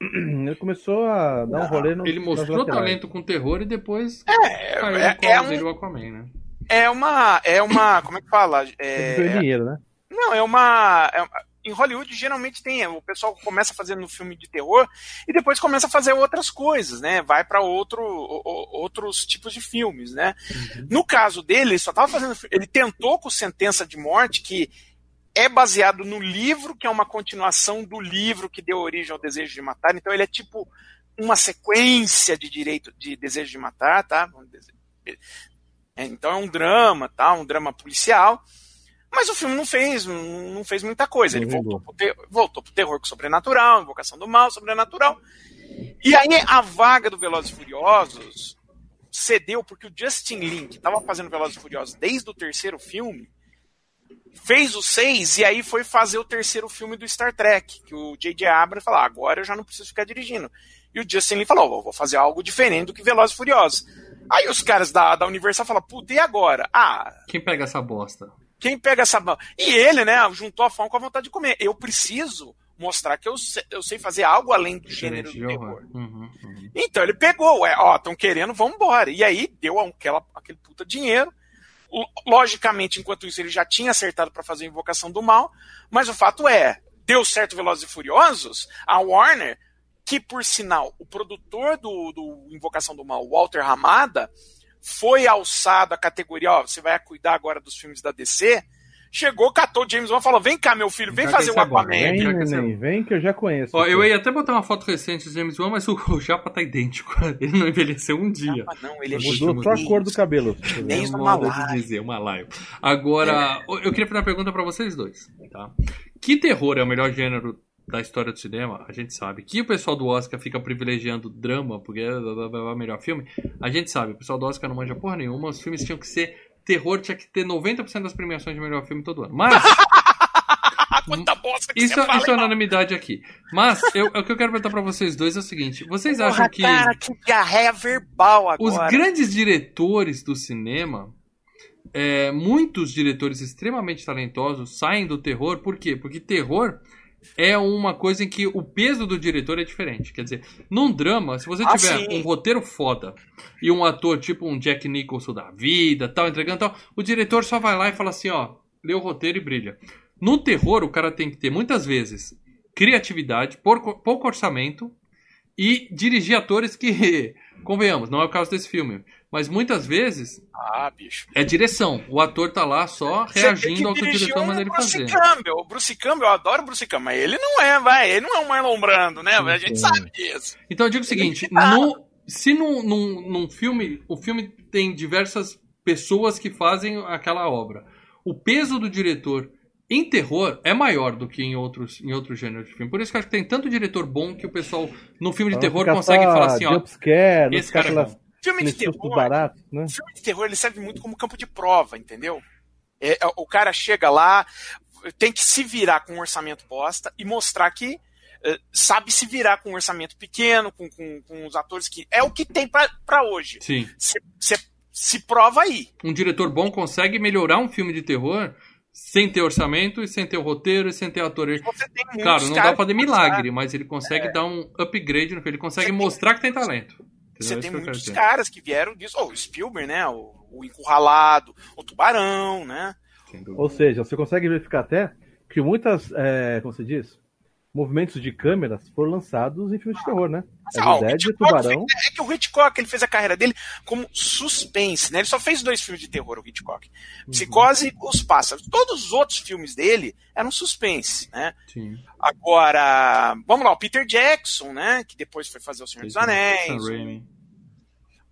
*clears throat* Ele começou a dar um rolê no. ele mostrou talento com terror e depois É, caiu é, no colo é um- o Aquaman, né? É uma. É uma. Como é que fala? É, dinheiro, né? não, é uma. é uma- em Hollywood geralmente tem, o pessoal começa fazendo um filme de terror e depois começa a fazer outras coisas, né? Vai para outro, outros tipos de filmes, né? Uhum. No caso dele, ele só tava fazendo, ele tentou com Sentença de Morte que é baseado no livro, que é uma continuação do livro que deu origem ao Desejo de Matar. Então ele é tipo uma sequência de direito de Desejo de Matar, tá? Então é um drama, tá? Um drama policial. Mas o filme não fez, não fez muita coisa. Ele voltou pro, ter, voltou pro terror sobrenatural, invocação do mal, sobrenatural. E aí a vaga do Velozes e Furiosos cedeu porque o Justin Lin, que estava fazendo Velozes e Furiosos desde o terceiro filme, fez o seis e aí foi fazer o terceiro filme do Star Trek, que o J.J. Abrams falou, ah, agora eu já não preciso ficar dirigindo. E o Justin Lin falou, vou fazer algo diferente do que Velozes e Furiosos. Aí os caras da, da Universal falam, puta, e agora? Ah... Quem pega essa bosta? Quem pega essa... E ele, né, juntou a fome com a vontade de comer. Eu preciso mostrar que eu sei, eu sei fazer algo além do gênero do terror. Uhum, uhum. Então ele pegou, é, ó, estão querendo, vamos embora. E aí deu aquela, aquele puta dinheiro. Logicamente, enquanto isso, ele já tinha acertado para fazer a Invocação do Mal, mas o fato é, deu certo Velozes e Furiosos, a Warner, que por sinal, o produtor do, do Invocação do Mal, Walter Ramada, foi alçado à categoria, ó, você vai cuidar agora dos filmes da DC, chegou, catou James Wan e falou: Vem cá, meu filho, vem já fazer o um Aquaman. Vem, neném, vem que eu já conheço. Ó, eu ia até botar uma foto recente do James Wan, mas o, *laughs* o Japa tá idêntico. *laughs* Ele não envelheceu um dia. Japa não, ele é Mudou só a cor do cabelo. Nem *laughs* é de dizer, uma live. Agora, é. eu queria fazer uma pergunta pra vocês dois. Tá? Que terror é o melhor gênero da história do cinema, a gente sabe. Que o pessoal do Oscar fica privilegiando drama, porque é o melhor filme, a gente sabe. O pessoal do Oscar não manja porra nenhuma. Os filmes tinham que ser terror tinha que ter 90% das premiações de melhor filme todo ano. Mas. *laughs* Quanta bosta que isso, você isso é unanimidade aqui. Mas eu, o que eu quero perguntar pra vocês dois é o seguinte: vocês Porra, acham que. Cara, que diarreia verbal agora. Os grandes diretores do cinema. É, muitos diretores extremamente talentosos saem do terror, por quê? Porque terror é uma coisa em que o peso do diretor é diferente. Quer dizer, num drama, se você ah, tiver sim. um roteiro foda e um ator tipo um Jack Nicholson da vida, tal, entregando tal, o diretor só vai lá e fala assim, ó, lê o roteiro e brilha. No terror, o cara tem que ter muitas vezes criatividade, pouco orçamento e dirigir atores que, *laughs* convenhamos, não é o caso desse filme. Mas muitas vezes ah, bicho. é direção. O ator tá lá só reagindo ao que o diretor manda ele Bruce fazer. Campbell. O Bruce Campbell, eu adoro o Bruce Campbell, mas ele não é, vai, ele não é um Marlon Brando, né? A gente sabe disso. Então eu digo o seguinte, no, se num, num, num filme, o filme tem diversas pessoas que fazem aquela obra, o peso do diretor em terror é maior do que em outros, em outros gêneros de filme. Por isso que eu acho que tem tanto diretor bom que o pessoal no filme de terror consegue falar assim, ó, esse cara é bom. Filme de terror, barato, né? filme de terror ele serve muito como campo de prova, entendeu? É, é, o cara chega lá, tem que se virar com um orçamento posta e mostrar que é, sabe se virar com um orçamento pequeno, com, com, com os atores que. É o que tem para hoje. Sim. Você se prova aí. Um diretor bom consegue melhorar um filme de terror sem ter orçamento e sem ter o roteiro e sem ter ator. Claro, não dá pra fazer milagre, mas ele consegue é. dar um upgrade no filme. Ele consegue mostrar que tem talento. Você tem muitos caras que vieram disso. Oh, o Spielberg, né? O, o Encurralado, o Tubarão, né? Ou seja, você consegue verificar até que muitas, é, como você diz, movimentos de câmeras foram lançados em filmes de terror, né? Ah, é, Dead, Tubarão. é que o Hitchcock ele fez a carreira dele como suspense, né? Ele só fez dois filmes de terror, o Hitchcock. Uhum. Psicose e Os Pássaros. Todos os outros filmes dele eram suspense, né? Sim. Agora, vamos lá, o Peter Jackson, né? Que depois foi fazer O Senhor dos Anéis. Sam Raimi.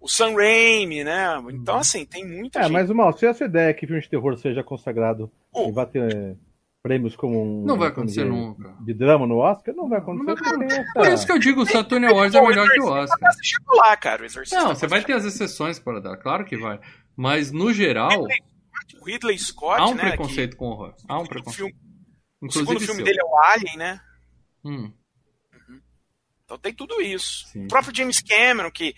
O Sam Raimi, né? Então, uhum. assim, tem muita é, gente. mas, mal, se essa ideia é que filme de terror seja consagrado oh. e vai ter prêmios como um. Não vai acontecer de, nunca. De drama no Oscar? Não vai acontecer. Não vai, essa... Por isso que eu digo, o Saturn Awards é melhor que o Oscar. lá, cara, o Não, você vai ter as exceções para dar, claro que vai. Mas no geral. O Ridley Scott. Há um né, preconceito que... com horror. Há um preconceito. Filme... O segundo filme seu. dele é o Alien, né? Hum. Uhum. Então tem tudo isso. Sim. O próprio James Cameron, que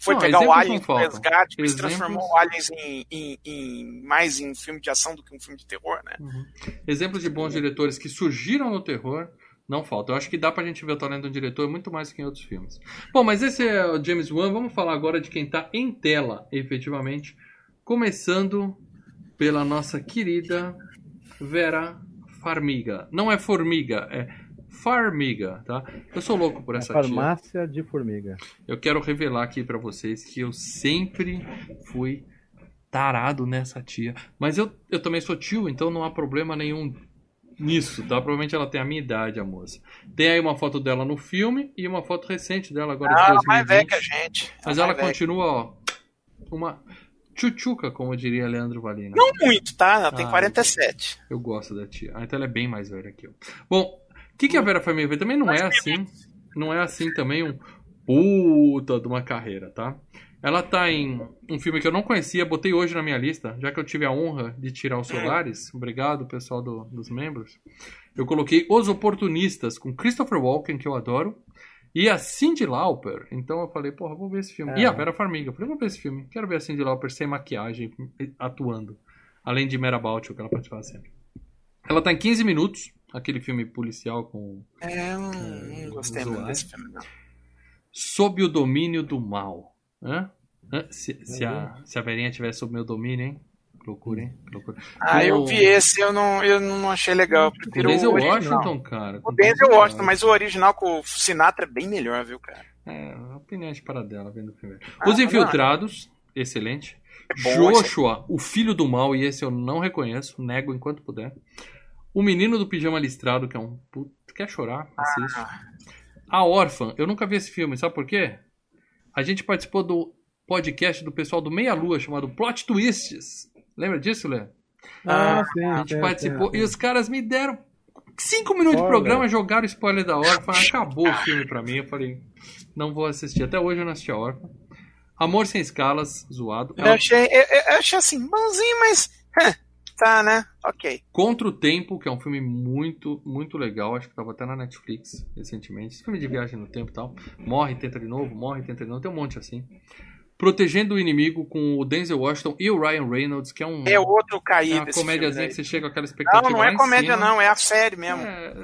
foi não, pegar o Alien do resgate, mas transformou o Aliens em, em, em, mais em filme de ação do que um filme de terror, né? Uhum. Exemplos de bons diretores que surgiram no terror não falta. Eu acho que dá pra gente ver o talento do diretor muito mais que em outros filmes. Bom, mas esse é o James Wan. Vamos falar agora de quem tá em tela, efetivamente. Começando pela nossa querida Vera Farmiga. Não é formiga, é Farmiga, tá? Eu sou louco por essa tia. Farmácia de formiga. Eu quero revelar aqui pra vocês que eu sempre fui tarado nessa tia. Mas eu, eu também sou tio, então não há problema nenhum nisso, tá? Provavelmente ela tem a minha idade, a moça. Tem aí uma foto dela no filme e uma foto recente dela agora de Ah, ela 2020. mais velha que a gente. Mas mais ela continua, ó, uma tchutchuca, como diria Leandro Valina. Não muito, tá? Ela tem Ah, 47. Eu gosto da tia. Ah, então ela é bem mais velha que eu. Bom, o que, que a Vera Farmiga fez? Também não é assim. Não é assim também um puta de uma carreira, tá? Ela tá em um filme que eu não conhecia, botei hoje na minha lista, já que eu tive a honra de tirar os Solares. Obrigado, pessoal do- dos membros. Eu coloquei Os Oportunistas, com Christopher Walken, que eu adoro, e a Cyndi Lauper. Então eu falei, porra, vou ver esse filme. É. E a Vera Farmiga. Eu falei, vou ver esse filme. Quero ver a Cyndi Lauper sem maquiagem, atuando. Além de Merabout, que ela participava sempre. Ela tá em 15 minutos, aquele filme policial com É, eu não, não gostei muito desse filme, não. Sob o domínio do mal. Hã? Hã? Se, se, a, se a Verinha tivesse sob meu domínio, hein? Que loucura, hein? Que loucura. Ah, eu vi esse, eu não, eu não achei legal. Eu prefiro Denzel o original. Washington, cara. O Denzel Washington, mas o original com o Sinatra é bem melhor, viu, cara? É, a opinião de para dela vendo o filme. Ah, Os não. Infiltrados, excelente. bom esse. Joshua, o filho do mal, e esse eu não reconheço, nego enquanto puder. O menino do pijama listrado, que é um puto. Quer chorar? Assiste. Ah. A Órfã, eu nunca vi esse filme, sabe por quê? A gente participou do podcast do pessoal do Meia Lua chamado Plot Twists. Lembra disso, Lê? Ah, Ah, sim. A gente sim, participou sim, e sim. os caras me deram cinco minutos de Spoiler. programa, jogaram spoiler da Órfã, acabou o filme pra mim. Eu falei, não vou assistir. Até hoje eu não assisti a Órfã. Amor Sem Escalas, zoado. Eu achei, eu, eu- eu achei assim, bonzinho, mas. Tá, né? Ok. Contra o Tempo, que é um filme muito, muito legal. Acho que tava até na Netflix recentemente. Esse filme de viagem no tempo e tal. Morre, tenta de novo, morre, tenta de novo. Tem um monte assim. Protegendo o Inimigo com o Denzel Washington e o Ryan Reynolds, que é um. É outro é caído. uma esse comédiazinha que você chega com aquela expectativa. Não, não é comédia, não, é a série mesmo. É,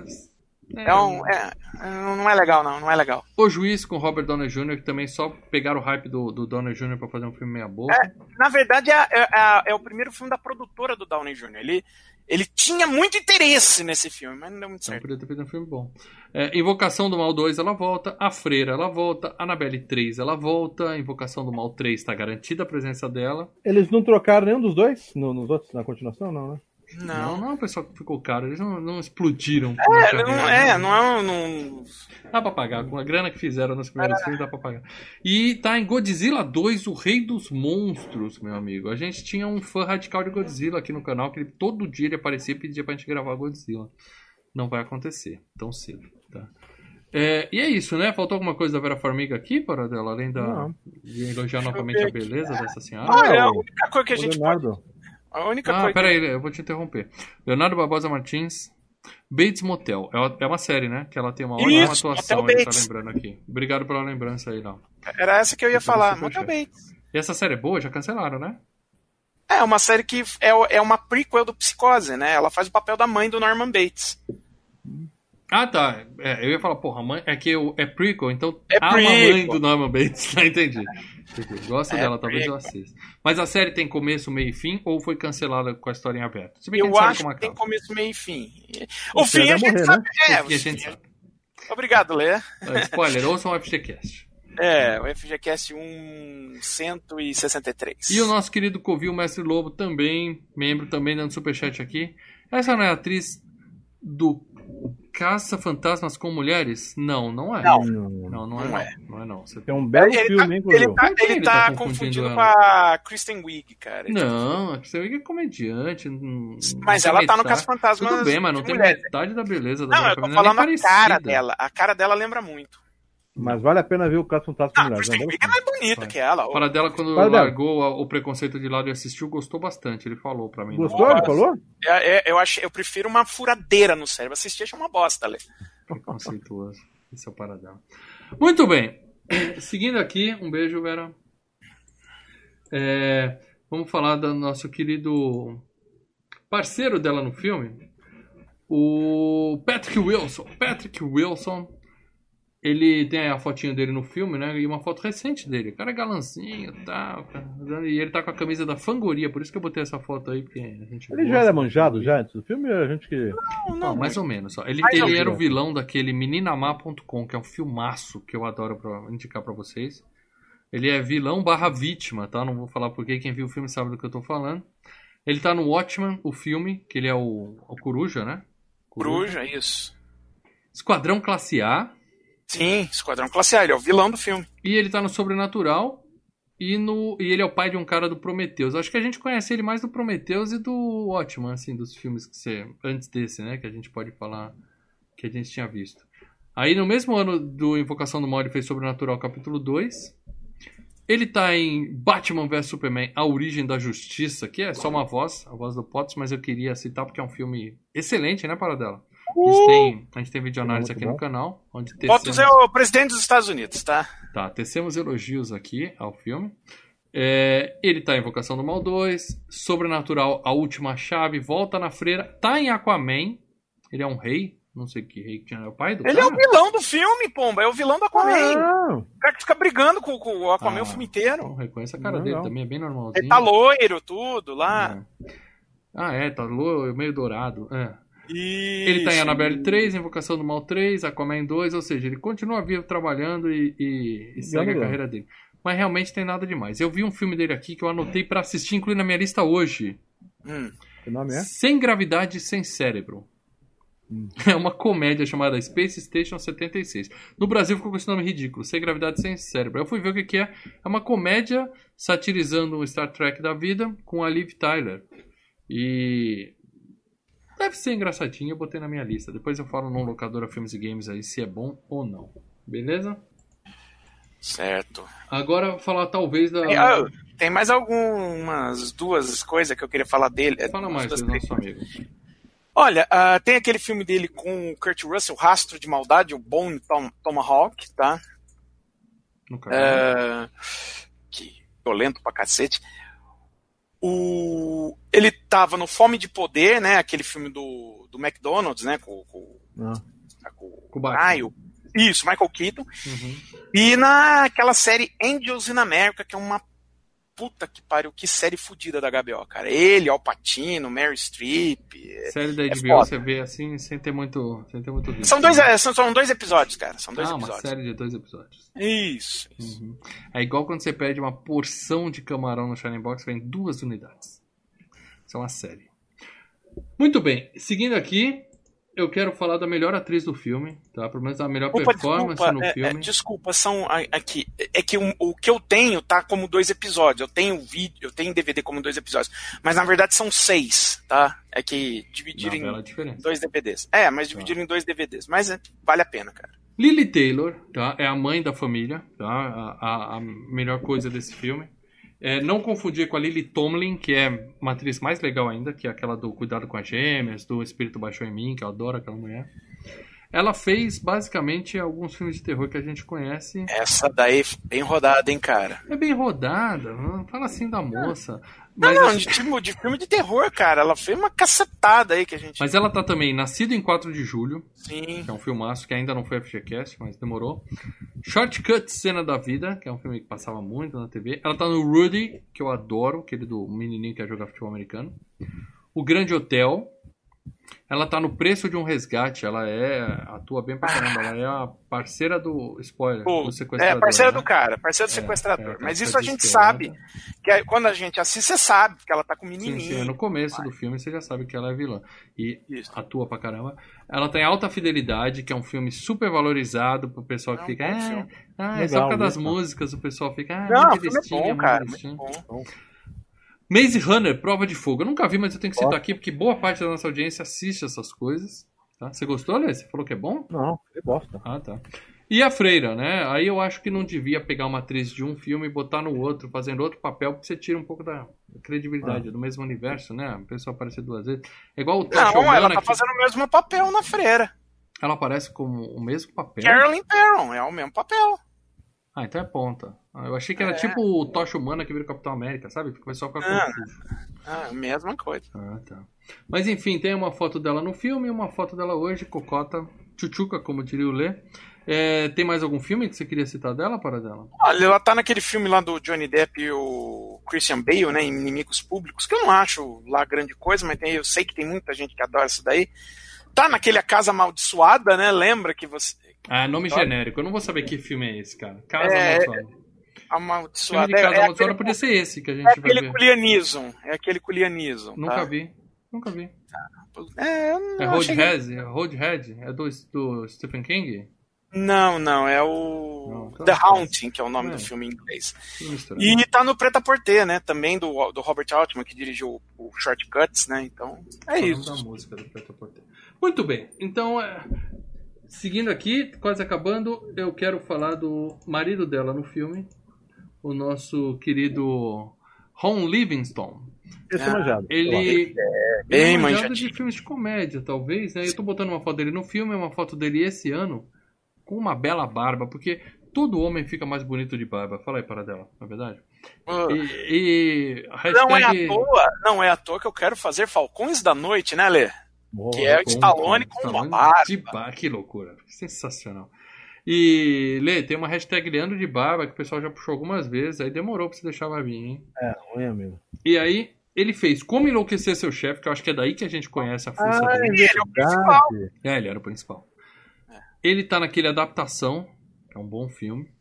É um. É, é, não é legal, não, não é legal. O Juiz com Robert Downey Jr., que também só pegaram o hype do, do Downey Jr. pra fazer um filme meia boca. Na verdade, é, é- é- é o primeiro filme da produtora do Downey Jr. Ele, ele tinha muito interesse nesse filme, mas não deu muito Então certo. podia ter feito um filme bom. É, Invocação do Mal 2, ela volta. A Freira, ela volta. Annabelle 3, ela volta. Invocação do Mal 3, tá garantida a presença dela. Eles não trocaram nenhum dos dois no- nos outros, na continuação, não, né? Não, Não. não é o pessoal que ficou caro. Eles não, não explodiram. É, não né? é, não é um. Não... Dá pra pagar. Com a grana que fizeram nos primeiros filmes, dá pra pagar. E tá em Godzilla 2, o Rei dos Monstros, meu amigo. A gente tinha um fã radical de Godzilla aqui no canal, que ele, todo dia ele aparecia e pedia pra gente gravar Godzilla. Não vai acontecer tão cedo, tá? É, e é isso, né? Faltou alguma coisa da Vera Farmiga aqui, para dela, além da, Não. de elogiar novamente a aqui. beleza dessa senhora? Ah, Olha, a única coisa que a gente pode. A única Ah, coisa. peraí, eu vou te interromper. Leonardo Barbosa Martins, Bates Motel. É uma- É série, né? Que ela tem uma ótima Isso, atuação, Motel ele tá lembrando aqui. Obrigado pela lembrança aí, não. Era essa que eu ia falar. Motel. Bates. E essa série é boa? Já cancelaram, né? É uma série que é, é uma prequel do Psicose, né? Ela faz o papel da mãe do Norman Bates. Ah, tá. É, eu ia falar, porra, mãe, é que eu, é prequel, então É a prequel. mãe do Norman Bates. *laughs* Tá, entendi. Entendi. Gosto É dela, talvez eu prequel. assista. Mas a série tem começo, meio e fim ou foi cancelada com a história em aberto? Se bem que a Eu acho como que tem acaba. começo, meio e fim. O Você fim a gente morrer, sabe. né? É, O que a o gente fim- sabe. Obrigado, Lê. É, Spoiler, ouçam o FGCast. É, o FGCast 163. E o nosso querido Covil Mestre Lobo também, membro também dando superchat aqui. Essa não é a atriz do Caça Fantasmas com Mulheres? Não, não é. Não. não, não é. Não Não, é. não é não. Você- Tem um belo Ele filme, tá, hein, ele tá, ele ele tá tá confundindo com a Kristen Wiig, cara. Não, a Kristen Wiig é comediante. não- não Mas ela tá no metade- Caça Fantasmas. Tudo bem, mas não tem mulheres. metade da beleza da Não, eu tô nem falando a cara dela. A cara dela lembra muito. Mas vale a pena ver o Caso Fantasma com Ah, a Mulheres. Kristen? Wiig é mais bonita Vai. que ela. Para dela, quando dela. largou a- o preconceito de lado e assistiu, gostou bastante. Ele falou pra mim. Gostou? Ele falou? É, é, eu, achei, eu prefiro uma furadeira no cérebro. Assistir achei uma bosta, Lê. Preconceituoso. Esse é o paradão. Muito bem. Seguindo aqui, um beijo, Vera. É, vamos falar do nosso querido parceiro dela no filme, o Patrick Wilson. Patrick Wilson, ele tem a fotinho dele no filme, né? E uma foto recente dele. O cara é galancinho e tal. E ele tá com a camisa da Fangoria, por isso que eu botei essa foto aí, porque a gente. Ele já era manjado já antes do filme? A gente que. Não, não, mais ou menos. Ó. Ele, ele era o vilão daquele meninamar.com, que é um filmaço que eu adoro pra indicar pra vocês. Ele é vilão barra vítima, tá? Não vou falar porque quem viu o filme sabe do que eu tô falando. Ele tá no Watchman, o filme, que ele é o, o Coruja, né? Coruja, isso. Esquadrão Classe A. Sim, Esquadrão Classe A, ele é o vilão do filme. E ele tá no Sobrenatural. E, no, e ele é o pai de um cara do Prometheus. Acho que a gente conhece ele mais do Prometheus e do Watchman, assim, dos filmes que você. Antes desse, né? Que a gente pode falar que a gente tinha visto. Aí no mesmo ano do Invocação do Mal, ele fez Sobrenatural capítulo 2. Ele tá em Batman vs Superman, A Origem da Justiça, que é só uma voz, a voz do Potts, mas eu queria citar porque é um filme excelente, né, Paradela? A gente tem, a gente tem vídeo análise Muito aqui no bom. canal, onde tecemos- é o presidente dos Estados Unidos, tá? Tá, tecemos elogios aqui ao filme. É, ele tá em Invocação do Mal 2, Sobrenatural, A Última Chave, Volta na Freira, tá em Aquaman, ele é um rei, não sei que rei que tinha, é o pai do Ele é o cara? vilão do filme, pomba. É o vilão do Aquaman. Ah, O cara que fica brigando com, com o Aquaman Ah, o filme inteiro. Então, reconheça a cara Não, dele não. também, é bem normalzinho. Ele tá loiro, tudo lá. É. Ah, é, tá loiro, meio dourado, é. E... Ele tá em Annabelle 3, Invocação do Mal 3, Aquaman 2, ou seja, ele continua vivo trabalhando e, e- e segue a carreira dele. Mas realmente tem nada demais. Eu vi um filme dele aqui que eu anotei pra assistir, incluir na minha lista hoje. Hum. que nome é? Sem gravidade, sem cérebro. Hum. *laughs* É uma comédia chamada Space Station 76. No Brasil ficou com esse nome ridículo, Sem Gravidade Sem Cérebro. Eu fui ver o que, que é. É uma comédia satirizando o Star Trek da vida com a Liv Tyler. E. Deve ser engraçadinho, eu botei na minha lista. Depois eu falo num locadora Filmes e Games aí se é bom ou não. Beleza? Certo. Agora falar talvez da. E, ah, tem mais algumas duas coisas que eu queria falar dele. É, Fala mais do nosso amigo. Olha, ah, tem aquele filme dele com o Kurt Russell, Rastro de Maldade, o Bone Tom, Tomahawk, tá? No canal. É, que violento pra cacete. O, ele tava no Fome de Poder, né? Aquele filme do, do McDonald's, né? Com, com, Ah, com, Com o Batman. ah, o- isso, Michael Keaton. Uhum. E naquela série Angels in America, que é uma puta que pariu, que série fodida da HBO, cara. Ele, Al Pacino, Mary Streep. Série da é HBO foda. você vê assim sem ter muito, sem ter muito risco. São dois, é, são, são dois episódios, cara. São dois ah, uma episódios. série de dois episódios. Isso, isso. Uhum. É igual quando você pede uma porção de camarão no Shining Box, vem duas unidades. Isso é uma série. Muito bem, seguindo aqui, eu quero falar da melhor atriz do filme, tá? Pelo menos a melhor Desculpa, performance desculpa, no é, é, filme. desculpa, são aqui. É que o, o que eu tenho tá como dois episódios. Eu tenho vídeo, eu tenho DVD como dois episódios. Mas na verdade são seis, tá? É que dividiram em diferença. dois DVDs. É, mas dividiram em dois DVDs. Mas é, vale a pena, cara. Lily Taylor, tá? É a mãe da família, tá? A, a- a melhor coisa desse filme. É, não confundir com a Lily Tomlin, que é uma atriz mais legal ainda, que é aquela do Cuidado com as Gêmeas, do Espírito Baixou em Mim, que eu adoro aquela mulher. Ela fez basicamente alguns filmes de terror que a gente conhece. Essa daí bem rodada, hein, cara. É bem rodada, fala assim da moça. Não, Mas, não, assim, de, tipo, de filme de terror, cara. Ela fez uma cacetada aí que a gente. mas ela tá também Nascido em 4 de Julho, Sim. que é um filmaço que ainda não foi FGCast, mas demorou. Shortcut Cena da Vida, que é um filme que passava muito na TV. Ela tá no Rudy, que eu adoro, aquele do menininho que ia jogar futebol americano. O Grande Hotel. Ela tá no Preço de um Resgate, ela é atua bem pra caramba, ela é a parceira do spoiler, Pô, do sequestrador. é, parceira né? do cara, parceira do É, sequestrador. é, Mas tá isso a gente sabe. Que é- quando a gente assiste, você sabe, porque ela tá com o Sim, menininho. sim, no começo do filme você já sabe que ela é vilã. E Isso. atua pra caramba. Ela tem Alta Fidelidade, que é um filme super valorizado pro pessoal que É um fica. Ah, ah, é só por causa das músicas, o pessoal fica. Ah, Não, o muito filme é bom, muito cara. Muito bom. Maze Runner, Prova de Fogo. Eu nunca vi, mas eu tenho que citar aqui, porque boa parte da nossa audiência assiste essas coisas. Tá? Você gostou, Lê? Você falou que é bom? não, que bosta. Ah, tá. E a Freira, né? Aí eu acho que não devia pegar uma atriz de um filme e botar no outro, fazendo outro papel, porque você tira um pouco da credibilidade do mesmo universo, né? A pessoa aparecer duas vezes. É igual o Tocha Não, ela tá que fazendo o mesmo papel na freira. ela aparece como o mesmo papel. Carolyn Perron, é o mesmo papel. Ah, então é ponta. Ah, eu achei que era É. tipo o Tocha Humana que vira o Capitão América, sabe? Só com a Ah. confuso. Ah, mesma coisa. Ah, tá. Mas enfim, tem uma foto dela no filme e uma foto dela hoje, cocota, tchutchuca, como diria o Lê. É, tem mais algum filme que você queria citar dela, para dela? Olha, ela tá naquele filme lá do Johnny Depp e o Christian Bale, né? Inimigos Públicos, que eu não acho lá grande coisa, mas tem, eu sei que tem muita gente que adora isso daí. Tá naquele A Casa Amaldiçoada, né? Lembra que você. Ah, nome genérico. Eu não vou saber que filme é esse, cara. Casa É, Amaldiçoada. Filme Amaldiçoada. de Casa É, é Amaldiçoada aquele, podia ser esse que a gente é vai ver. É aquele Culianism. Nunca tá? vi. Nunca vi. É, É Roadhead? É Roadhead? É do, do Stephen King? Não, não, é o Não, então The. Haunting, que é o nome É. do filme em inglês. Que. E tá no Preta Porter, né? Também do, do Robert Altman, que dirigiu o, o Shortcuts, né? Então, é Falando isso. da música do Preto Porter. Muito bem, então, é, seguindo aqui, quase acabando, eu quero falar do marido dela no filme, o nosso querido Ron Livingston. Esse é manjado. Ele bem é manjado manjadinho. de filmes de comédia, talvez. Né? Eu tô botando uma foto dele no filme, uma foto dele esse ano, com uma bela barba, porque todo homem fica mais bonito de barba. Fala aí, para dela, não é verdade? Ah, E, e a Não é à hashtag- toa, não é à toa que eu quero fazer Falcões da Noite, né, Lê? Boa. Que é o Stallone com uma barba. De barba. Que loucura. Sensacional. E, Lê, tem uma hashtag Leandro de Barba que o pessoal já puxou algumas vezes, aí demorou pra você deixar a barbinha, hein? É, ruim, amigo. E aí, ele fez Como Enlouquecer Seu Chefe, que eu acho que é daí que a gente conhece a força Ah, dele. é verdade. É, ele era o principal. Ele tá naquele Adaptação, que é um bom filme.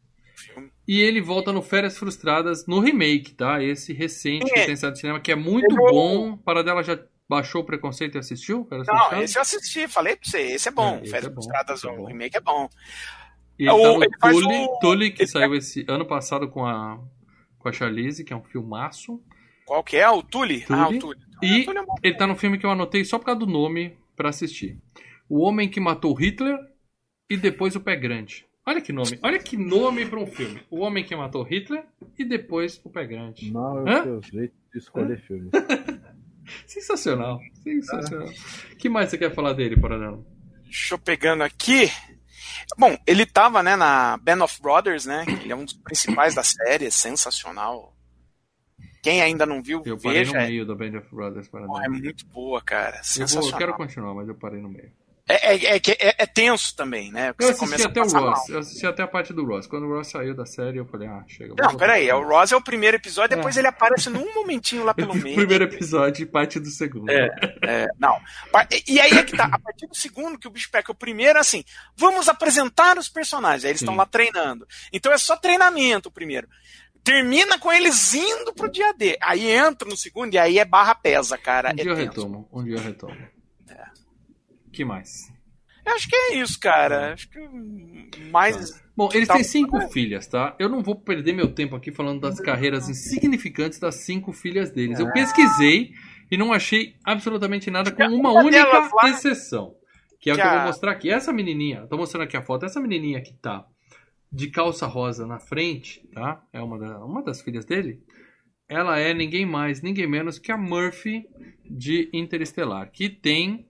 E ele volta no Férias Frustradas, no remake, tá? Esse recente que É. tem saído do cinema, que é muito Eu- bom. Para dela já baixou o preconceito e assistiu? Férias Não, Frustradas? esse eu assisti, falei pra você, esse é bom. É, esse Férias é bom, Frustradas, é o remake é bom. E ele É, tá o- no ele faz Tully, o- Tully, que ele- saiu esse ano passado com a, com a Charlize, que é um filmaço. Qual que é? O Tully? Ah, Tully. o Tully. E o Tully é ele tá no filme que eu anotei só por causa do nome pra assistir. O Homem que Matou Hitler e depois o Pé Grande. Olha que nome, olha que nome pra um filme. O Homem que Matou Hitler e depois o Pé Grande. Não, Hã? é o seu jeito de escolher filme. *laughs* Sensacional, sensacional. O que mais você quer falar dele, Paranelo? Deixa eu pegando aqui. Bom, ele tava, né, na Band of Brothers, né? Ele é um dos principais da série, é sensacional. Quem ainda não viu, Eu parei veja. no É, meio do Band of Brothers, é Paranelo. muito boa, cara. Eu, vou, eu quero continuar, mas eu parei no meio. É, é, é, é- é tenso também, né? Porque Eu assisti até o Ross. Eu assisti até a parte do Ross. Quando o Ross saiu da série, eu falei, ah, chega. Não, peraí, o Ross é o primeiro episódio, depois É. ele aparece num momentinho lá pelo meio. primeiro episódio e parte do segundo. É, é, não. E aí é que tá, a partir do segundo que o bicho pega, o primeiro é assim, vamos apresentar os personagens, aí eles estão lá treinando. Então é só treinamento o primeiro. Termina com eles indo pro dia D. Aí entra no segundo e aí é barra pesa, cara. Um é dia eu retomo. Um dia eu retomo. Que mais? Eu acho que é isso, cara. Acho que mais. Bom, eles Tá- têm cinco filhas, tá? Eu não vou perder meu tempo aqui falando das carreiras insignificantes das cinco filhas deles. Eu pesquisei e não achei absolutamente nada com uma única exceção. Que é o Que eu vou mostrar aqui. Essa menininha, tô mostrando aqui a foto, essa menininha que tá de calça rosa na frente, tá? É uma, da- uma das filhas dele. Ela é ninguém mais, ninguém menos que a Murphy de Interestelar, que tem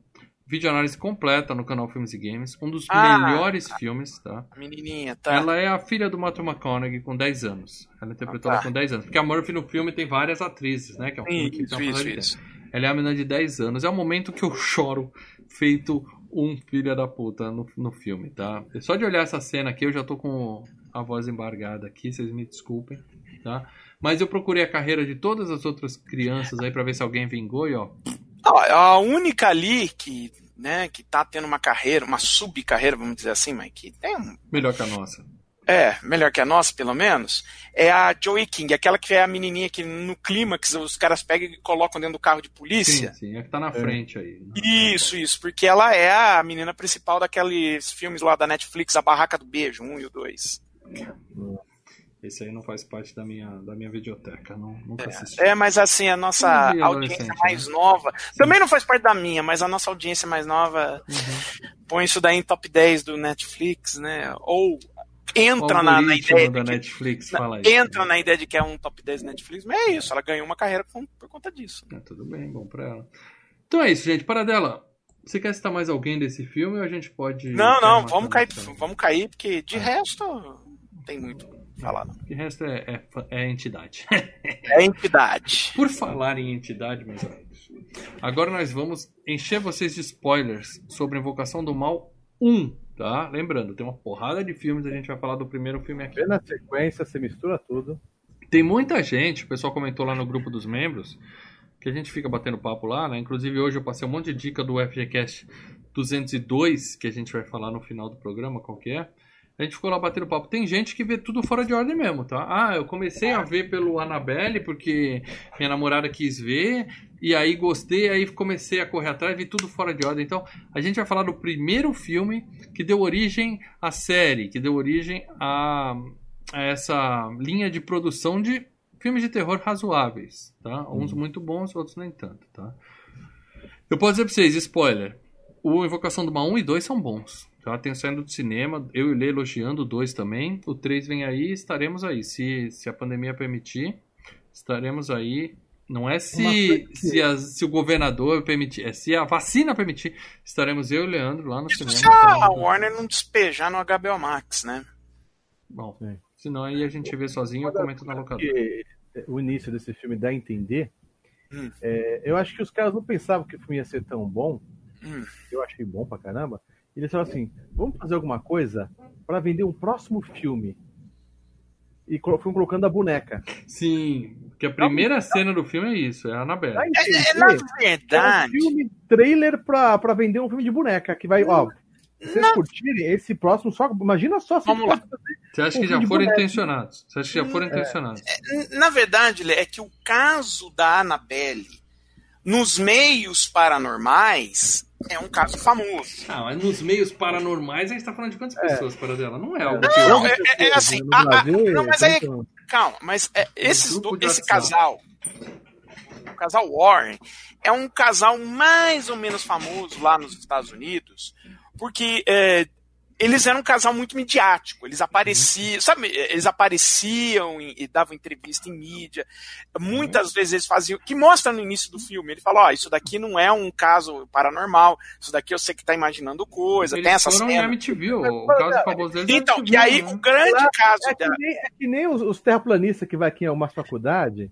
videoanálise completa no canal Filmes e Games, um dos Ah. melhores filmes, tá? A menininha, tá? Ela é a filha do Matthew McConaughey com 10 anos. Ela interpretou Ah, tá. ela com 10 anos. Porque a Murphy no filme tem várias atrizes, né? Que é um filme que Isso, isso, isso. Ela é a menina de 10 anos. É o momento que eu choro feito um filho da puta no, no filme, tá? Só de olhar essa cena aqui, eu já tô com a voz embargada aqui, vocês me desculpem, tá? Mas eu procurei a carreira de todas as outras crianças aí pra ver se alguém vingou e ó. Não, a única ali que, né, que tá tendo uma carreira, uma subcarreira, vamos dizer assim, mas que tem um. Melhor que a nossa. É, melhor que a nossa, pelo menos, é a Joey King, aquela que é a menininha que no clímax os caras pegam e colocam dentro do carro de Sim, polícia. sim, é que tá na frente aí. né? Isso, isso, porque ela é a menina principal daqueles filmes lá da Netflix, A Barraca do Beijo, um e o dois. Esse aí não faz parte da minha, da minha videoteca, não, nunca assisti. É, mas assim, a nossa audiência mais né? nova. Também não faz parte da minha, mas a nossa audiência mais nova Uhum. põe isso daí em top 10 do Netflix, né? Ou entra na, na ideia da de que, Netflix fala isso. entra na ideia de que é um top 10 Netflix, mas é isso, ela ganhou uma carreira com- por conta disso. É, tudo bem, bom pra ela. Então é isso, gente. Para dela. Você quer citar mais alguém desse filme ou a gente pode. Não, não, vamos cair, essa- vamos cair, porque de Ah. resto tem muito falar, não. O resto é, é, fa- é entidade. *laughs* É entidade. Por falar em entidade, meus amigos, agora nós vamos encher vocês de spoilers sobre Invocação do Mal 1. tá? Lembrando, tem uma porrada de filmes, a gente vai falar do primeiro filme aqui. Vê na sequência, você mistura tudo. Tem muita gente, o pessoal comentou lá no grupo dos membros, que a gente fica batendo papo lá, né? Inclusive hoje eu passei um monte de dica do FGCast 202, que a gente vai falar no final do programa, qual que é. A gente ficou lá batendo papo. Tem gente que vê tudo fora de ordem mesmo, tá? Ah, eu comecei a ver pelo Annabelle porque minha namorada quis ver, e aí gostei, aí comecei a correr atrás, vi tudo fora de ordem. Então, a gente vai falar do primeiro filme que deu origem à série, que deu origem a, a essa linha de produção de filmes de terror razoáveis, tá? Uns muito bons, outros nem tanto, tá? Eu posso dizer pra vocês, spoiler, o Invocação do Mal 1 e 2 são bons. Já tem saindo do cinema, eu e o Lê elogiando o 2 também. O 3 vem aí, estaremos aí. Se, se a pandemia permitir, estaremos aí. Não é se, se, a, se o governador permitir, é se a vacina permitir, estaremos eu e o Leandro lá no Isso cinema. se a falando. Warner não despejar no HBO Max, né? Bom, Sim. senão aí a gente vê sozinho, eu comento na locadora. O início desse filme dá a entender. Hum. É, eu acho que os caras não pensavam que o filme ia ser tão bom. Hum. Eu achei bom pra caramba. E eles falaram assim: vamos fazer alguma coisa pra vender um próximo filme. E foram colocando a boneca. Sim, porque a primeira cena do filme é isso, é a Annabelle. Dá a É, é, entender na que é um verdade, filme trailer pra, pra vender um filme de boneca. Que vai, ó. Se vocês Não. curtirem, esse próximo só. Imagina só se Vamos lá. Você acha um que já foram intencionados? Você acha que já foram intencionados? N- Na verdade, é que o caso da Annabelle nos meios paranormais é um caso famoso. Ah, mas nos meios paranormais a gente tá falando de quantas pessoas para dela? Não é algo que Não, eu- é- é- é assim, No a- a- não, mas aí- tanto- Calma, mas é, esses grupo do- esse casal, o casal Warren, é um casal mais ou menos famoso lá nos Estados Unidos, porque é, eles eram um casal muito midiático. Eles apareciam, sabe, eles apareciam e, e davam entrevista em mídia. Muitas vezes eles faziam, que mostra no início do filme. Ele fala: Ó, isso daqui não é um caso paranormal, isso daqui eu sei que tá imaginando coisa, Eles tem essa foram em cena. MTV, o, o caso famoso deles é Então, MTV, e aí né? o grande caso É que da. nem, é que nem os, os terraplanistas que vai aqui em algumas faculdades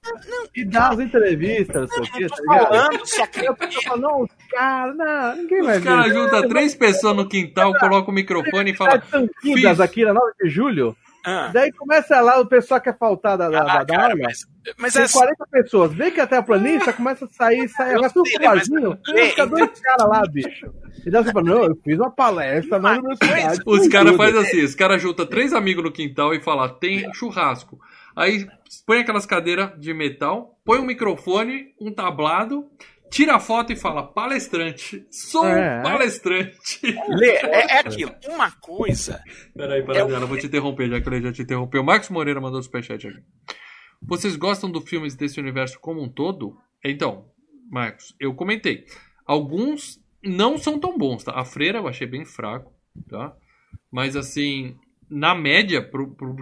e dá as entrevistas, não Não tá tô falando se a acredita. pessoa fala, não, os caras, não, ninguém vai Os caras ver. juntam três pessoas no quintal, colocam o microfone e falam. Tá Tanquidas aqui na 9 de julho, Ah. daí começa lá, o pessoal quer faltar da, da, Ah, da, cara, aula. mas, mas Tem é 40 pessoas, vê que a terraplanista começa a sair, *laughs* sai, vai tudo É, fica dois caras lá, bicho. E daí você fala, não, eu fiz uma palestra na universidade. Os caras fazem assim, os caras juntam três amigos no quintal e falam, tem churrasco. Aí põe aquelas cadeiras de metal, põe um microfone, um tablado, tira a foto e fala, palestrante. Sou É. palestrante. *laughs* Lê, é, é aquilo. Uma coisa. Peraí, peraí, eu vou te interromper, já que ele já te interrompeu. O Marcos Moreira mandou o superchat aqui. Vocês gostam dos filmes desse universo como um todo? Então, Marcos, eu comentei. Alguns não são tão bons, tá? A Freira eu achei bem fraco, tá? Mas assim, na média, pro, pro,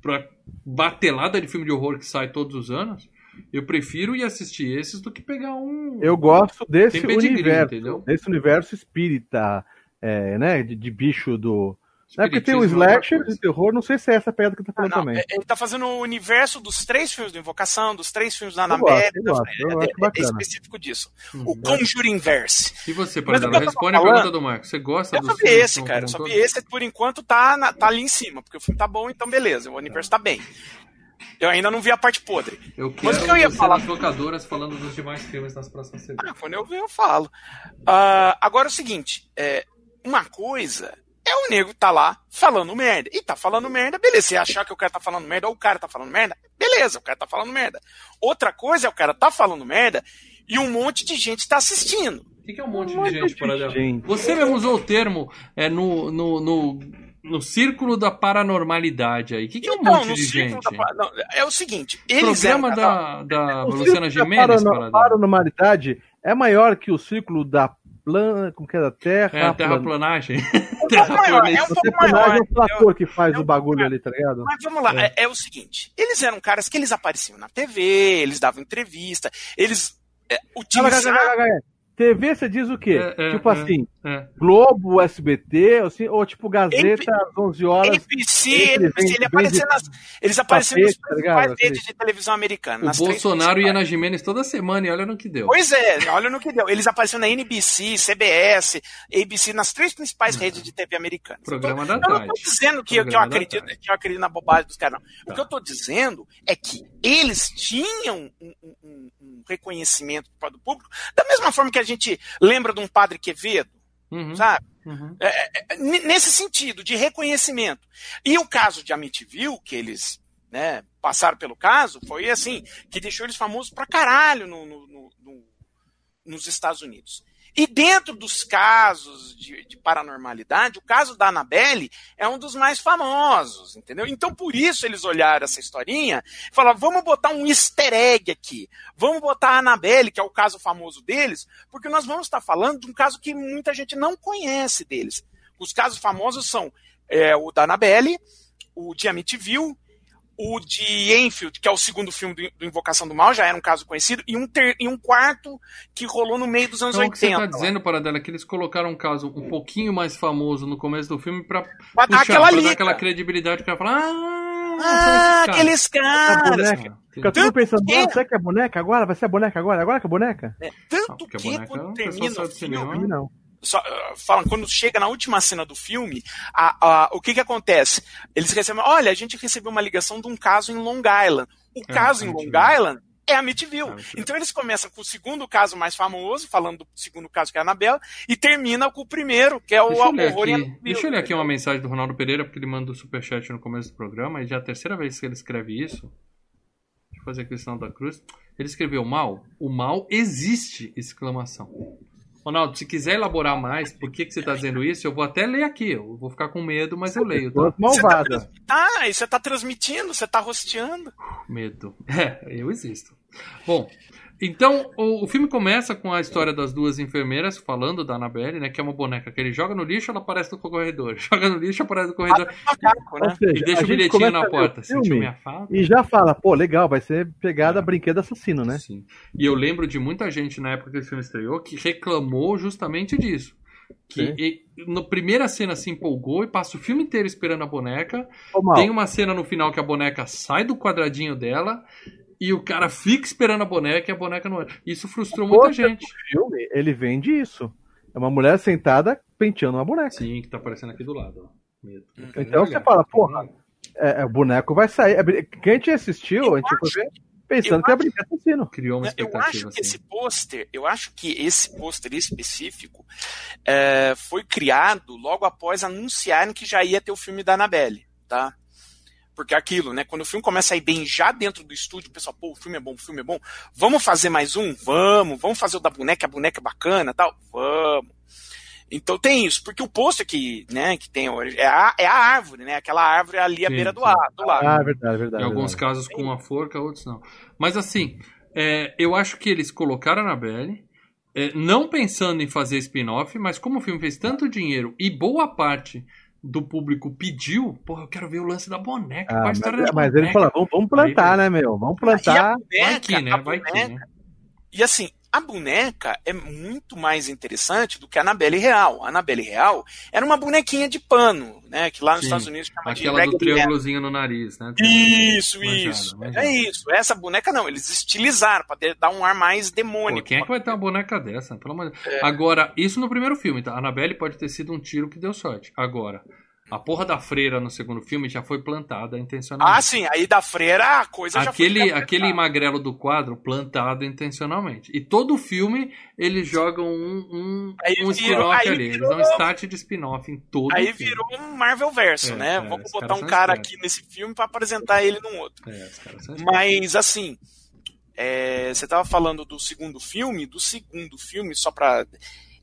pra batelada de filme de horror que sai todos os anos, eu prefiro ir assistir esses do que pegar um. Eu gosto desse Tem pedigree, universo, entendeu? desse universo espírita, é, né, de, de bicho do... É porque tem o é slasher de terror, não sei se é essa pedra que tá Ah, falando não, também. é- ele tá fazendo o universo dos três filmes do Invocação, dos três filmes da Eu eu eu é, é bacana. específico disso. Uhum. O Conjuring Verse. E você, Mas Paradela? o que eu tô Responde a pergunta do Marcos. Você gosta Eu dos só vi esse, cara. Eu só vi esse, por enquanto tá, na- tá ali em cima, porque o filme tá bom, então beleza, o universo tá bem. Eu ainda não vi a parte podre. Eu Mas quero o que eu ia você falar- nas locadoras falando dos demais filmes nas próximas semanas. Ah, quando eu ver, eu falo. Ah, agora é o seguinte: é, uma coisa é o nego tá lá falando merda. E tá falando merda, beleza. Se achar que o cara tá falando merda ou o cara tá falando merda, beleza, o cara tá falando merda. Outra coisa é o cara tá falando merda e um monte de gente tá assistindo. O que, que é um monte Um de monte gente, de gente. Você mesmo usou o termo é, no, no, no, no círculo da paranormalidade aí. O que, que é um monte no de gente? da- não, é o seguinte: eles Programa eram- da, da O Luciana círculo da Gimenez, Paradela. paranormalidade é maior que o círculo da plan... como que é da Terra? É, plan- terraplanagem. um *laughs* pouco maior, é um O pouco terraplanagem maior. é o trator que faz É o um bagulho pouco ali, tá ligado? Mas vamos lá, é. é o seguinte: eles eram caras que eles apareciam na TV, eles davam entrevista, eles é, Calma, calma, utilizavam. TV você diz o quê? É, é, tipo é, assim, É. Globo, SBT, assim, ou tipo Gazeta, às 11 horas. NBC, ele vem- de nas, eles apareciam nas tá principais Aquele- redes de televisão americana. O Bolsonaro ia na Jimenez toda semana e olha no que deu. Pois é, olha no que deu. Eles apareciam na NBC, CBS, ABC, nas três principais redes de TV americanas. Programa Então, da eu não tarde. estou dizendo que, que eu acredito, que eu acredito na bobagem dos caras, não. O Tá. que eu estou dizendo é que eles tinham um, um- um- reconhecimento do público, da mesma forma que a gente lembra de um padre Quevedo, Uhum, sabe? uhum. N- nesse sentido, de reconhecimento. E o caso de Amityville, que eles né, passaram pelo caso, foi assim, que deixou eles famosos pra caralho no- no- no- nos Estados Unidos. E dentro dos casos de, de paranormalidade, o caso da Annabelle é um dos mais famosos, entendeu? Então, por isso eles olharam essa historinha e falaram, vamos botar um easter egg aqui. Vamos botar a Annabelle, que é o caso famoso deles, porque nós vamos estar falando de um caso que muita gente não conhece deles. Os casos famosos são é, o da Annabelle, o de Amityville, o de Enfield, que é o segundo filme do, do Invocação do Mal, já era um caso conhecido, e um, ter- e um quarto que rolou no meio dos anos Então o que você 80. tá dizendo, Paradela, é que eles colocaram um caso um pouquinho mais famoso no começo do filme pra, Pra dar puxar, aquela pra dar aquela credibilidade que ela fala, ah, Ah, aqueles caras. boneca. Fica todo pensando, que- "Nossa, será que é boneca agora? Vai ser a boneca agora? Agora que é boneca? É, Tanto porque a que boneca, quando o pessoal termina o filme, Não. Só, ah, falam, quando chega na última cena do filme, a- a- o que que acontece? Eles recebem, olha, a gente recebeu uma ligação de um caso em Long Island. O É, caso em Long. Island é Amityville. É. Então eles começam com o segundo caso mais famoso, falando do segundo caso que é a Anabela, e termina com o primeiro, que é o horror em Amityville. deixa eu ler aqui uma mensagem do Ronaldo Pereira, porque ele manda o superchat no começo do programa, e já é a terceira vez que ele escreve isso. Deixa eu fazer aqui o sinal da cruz. Ele escreveu mal. O mal existe! Exclamação. Ronaldo, se quiser elaborar mais por que, que você está dizendo isso, eu vou até ler aqui. Eu vou ficar com medo, mas eu leio, tá? Pessoas malvadas. Ah, e você tá transmitindo, você tá rosteando. Medo. *laughs* É, eu existo. Bom, então o, o filme começa com a história das duas enfermeiras falando da Annabelle, né? Que é uma boneca que ele joga no lixo, ela aparece no corredor. *laughs* Joga no lixo, aparece no corredor. Macaco, né? seja, E deixa o bilhetinho na o porta. Sentiu filme? E já fala, pô, legal, vai ser pegada É. brinquedo assassino, né? Sim. E eu lembro de muita gente na época que esse filme estreou que reclamou justamente disso. Que Sim. e, na primeira cena se empolgou e passa o filme inteiro esperando a boneca. Tem uma cena no final que a boneca sai do quadradinho dela e o cara fica esperando a boneca e a boneca não é. Isso frustrou muita gente. o filme, ele vende isso. É uma mulher sentada penteando uma boneca. Sim, que tá aparecendo aqui do lado. Então você fala, porra, É, é, o boneco vai sair. É Quem a gente assistiu, a gente foi ver pensando eu que ia brincar assassino. Criou uma Eu expectativa. acho que assim. esse pôster, eu acho que esse pôster específico é, foi criado logo após anunciarem que já ia ter o filme da Annabelle, tá? Porque é aquilo, né? Quando o filme começa a ir bem já dentro do estúdio, o pessoal, pô, o filme é bom, o filme é bom. Vamos fazer mais um? Vamos. Vamos fazer o da boneca, a boneca é bacana tal? Vamos. Então tem isso, porque o pôster que, né, que tem hoje é a, é a árvore, né? Aquela árvore ali à Sim, beira do, ar, do lago. Ah, verdade, verdade. Em alguns verdade. casos com uma forca, outros não. Mas assim, é, eu acho que eles colocaram a Annabelle, é, não pensando em fazer spin-off, mas como o filme fez tanto dinheiro e boa parte do público pediu, porra, eu quero ver o lance da boneca. Ah, mas, história da mas boneca? ele falou, vamos, vamos plantar, Aí, né, meu? Vamos E a plantar. Vai que, né? a Vai que, boneca- né? E assim, a boneca é muito mais interessante do que a Annabelle Real. A Annabelle Real era uma bonequinha de pano, né? Que lá nos Sim, Estados Unidos chama de Aquela do Raggedy Ann. triângulozinho no nariz, né? Isso, Manjado, isso. manjado. É isso. Essa boneca não, eles estilizaram ter- dar um ar mais Pô, demônico. quem é que vai ter uma boneca dessa? Pelo amor de. É. Agora, isso no primeiro filme, tá? A Annabelle pode ter sido um tiro que deu sorte. Agora, a porra da freira no segundo filme já foi plantada intencionalmente. Ah, sim, aí da freira a coisa já foi. Aquele, aquele magrelo do quadro plantado intencionalmente. E todo filme eles jogam um, um, Aí um spin-off ali. Eles dão start de spin-off em todo Aí filme. virou um Marvel verso, É, né? é, Vamos os botar um cara espertos. aqui nesse filme pra apresentar ele num outro. É, Mas assim, é, você tava falando do segundo filme, do segundo filme, só pra.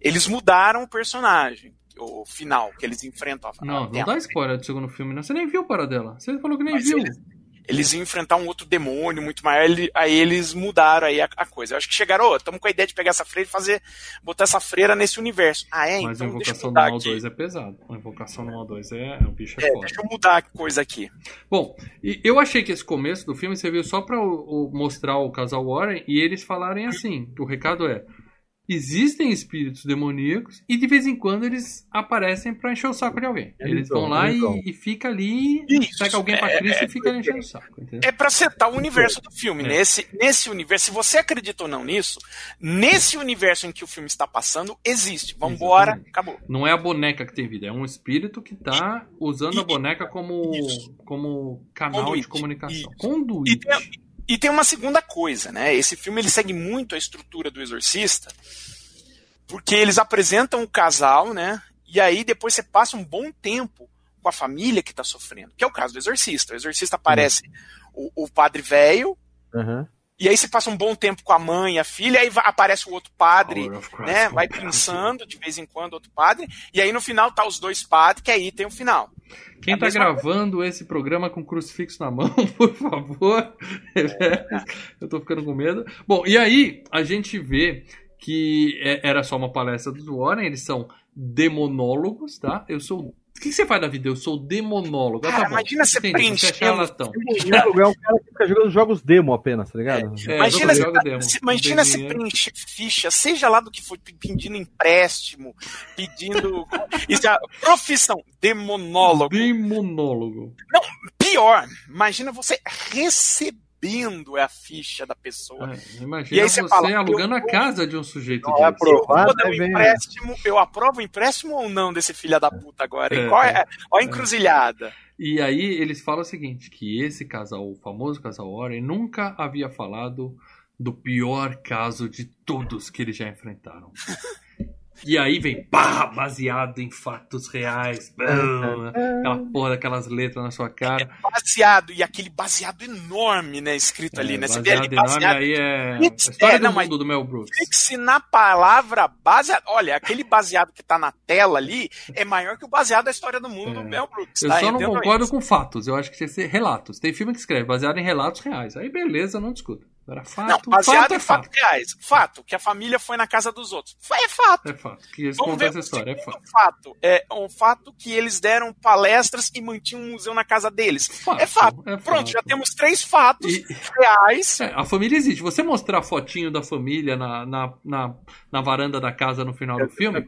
Eles mudaram o personagem, o final, que eles enfrentam a Não, a não dá spoiler do segundo filme, não. Você nem viu o para dela. Você falou que nem Mas viu. eles- Eles iam enfrentar um outro demônio muito maior, aí eles mudaram aí a, a coisa. Eu acho que chegaram, ô, estamos com a ideia de pegar essa freira e fazer, botar essa freira nesse universo. Ah, é? Mas a então eu invocação do mal aqui. 2 é pesado. A invocação do mal 2 é, o bicho é, É, deixa eu mudar a coisa aqui. Bom, eu achei que esse começo do filme serviu só pra o- o- mostrar o casal Warren e eles falarem assim: o recado é. Existem espíritos demoníacos e de vez em quando eles aparecem pra encher o saco de alguém. Eles Eles, vão, vão lá eles e, e fica ali, Isso, pega alguém pra é- Cristo e fica ali enchendo o saco. Entendeu? É pra setar o universo do filme. É. Nesse, nesse universo, se você acredita ou não nisso, nesse universo em que o filme está passando, existe. Vambora, Exatamente. acabou. Não é a boneca que tem vida, é um espírito que tá usando a E- boneca como, Isso. como canal Conduíte. de comunicação. Isso. Conduíte. E tem, e tem uma segunda coisa, né? Esse filme ele segue muito a estrutura do Exorcista, porque eles apresentam o casal, né? E aí depois você passa um bom tempo com a família que tá sofrendo, que é o caso do Exorcista. O Exorcista aparece o, o padre velho, Aham. E aí você passa um bom tempo com a mãe e a filha, aí aparece o outro padre, Christ, né? Vai pensando de vez em quando outro padre, e aí no final tá os dois padres, que aí tem o final. Quem A tá gravando esse programa com crucifixo na mão, *laughs* por favor. Eu tô ficando com medo. Bom, e aí a gente vê que é- era só uma palestra dos Warren, eles são demonólogos, tá? Eu sou. O que você faz da vida? Eu sou demonólogo. Ah, Cara, tá imagina você Entendi, você é charlatão. É um cara que fica jogando jogos demo apenas, tá ligado? É, Imagina, se, demo, se- não imagina se preencher ficha, seja lá do que for, pedindo empréstimo, pedindo. *laughs* Isso é profissão, demonólogo. Demonólogo. Pior, imagina você recebendo a ficha da pessoa. É, E imagina aí você, você fala, alugando eu a casa de um sujeito Não é desse. um aí vem- empréstimo, eu aprovo o empréstimo ou não desse filho da puta agora? É, Qual é, Olha a encruzilhada. E aí eles falam o seguinte, que esse casal, o famoso casal Warren, nunca havia falado do pior caso de todos que eles já enfrentaram. *laughs* E aí vem, pá, baseado em fatos reais. bam, aquela porra daquelas letras na sua cara. Baseado, e aquele baseado enorme, né? Escrito ali, É, né? Você vê ali, baseado enorme, aí é a história é, do não, mundo do Mel Brooks. Fixe na palavra baseado. Olha, aquele baseado que tá na tela ali é maior que o baseado da história do mundo É. do Mel Brooks. Eu tá? só não concordo isso. com fatos, eu acho que tinha que ser relatos. Tem filme que escreve baseado em relatos reais. Aí beleza, não discuto. Agora fato, Não, baseado fato em é fatos fato. reais. Fato, que a família foi na casa dos outros. É fato. É fato. Que eles Vamos ver essa história, é fato. fato. É um fato que eles deram palestras e mantinham um museu na casa deles. Fato, é fato. é Pronto, fato. já temos três fatos E- reais. É, a família existe. Você mostrar a fotinho da família na, na, na, na varanda da casa no final do filme,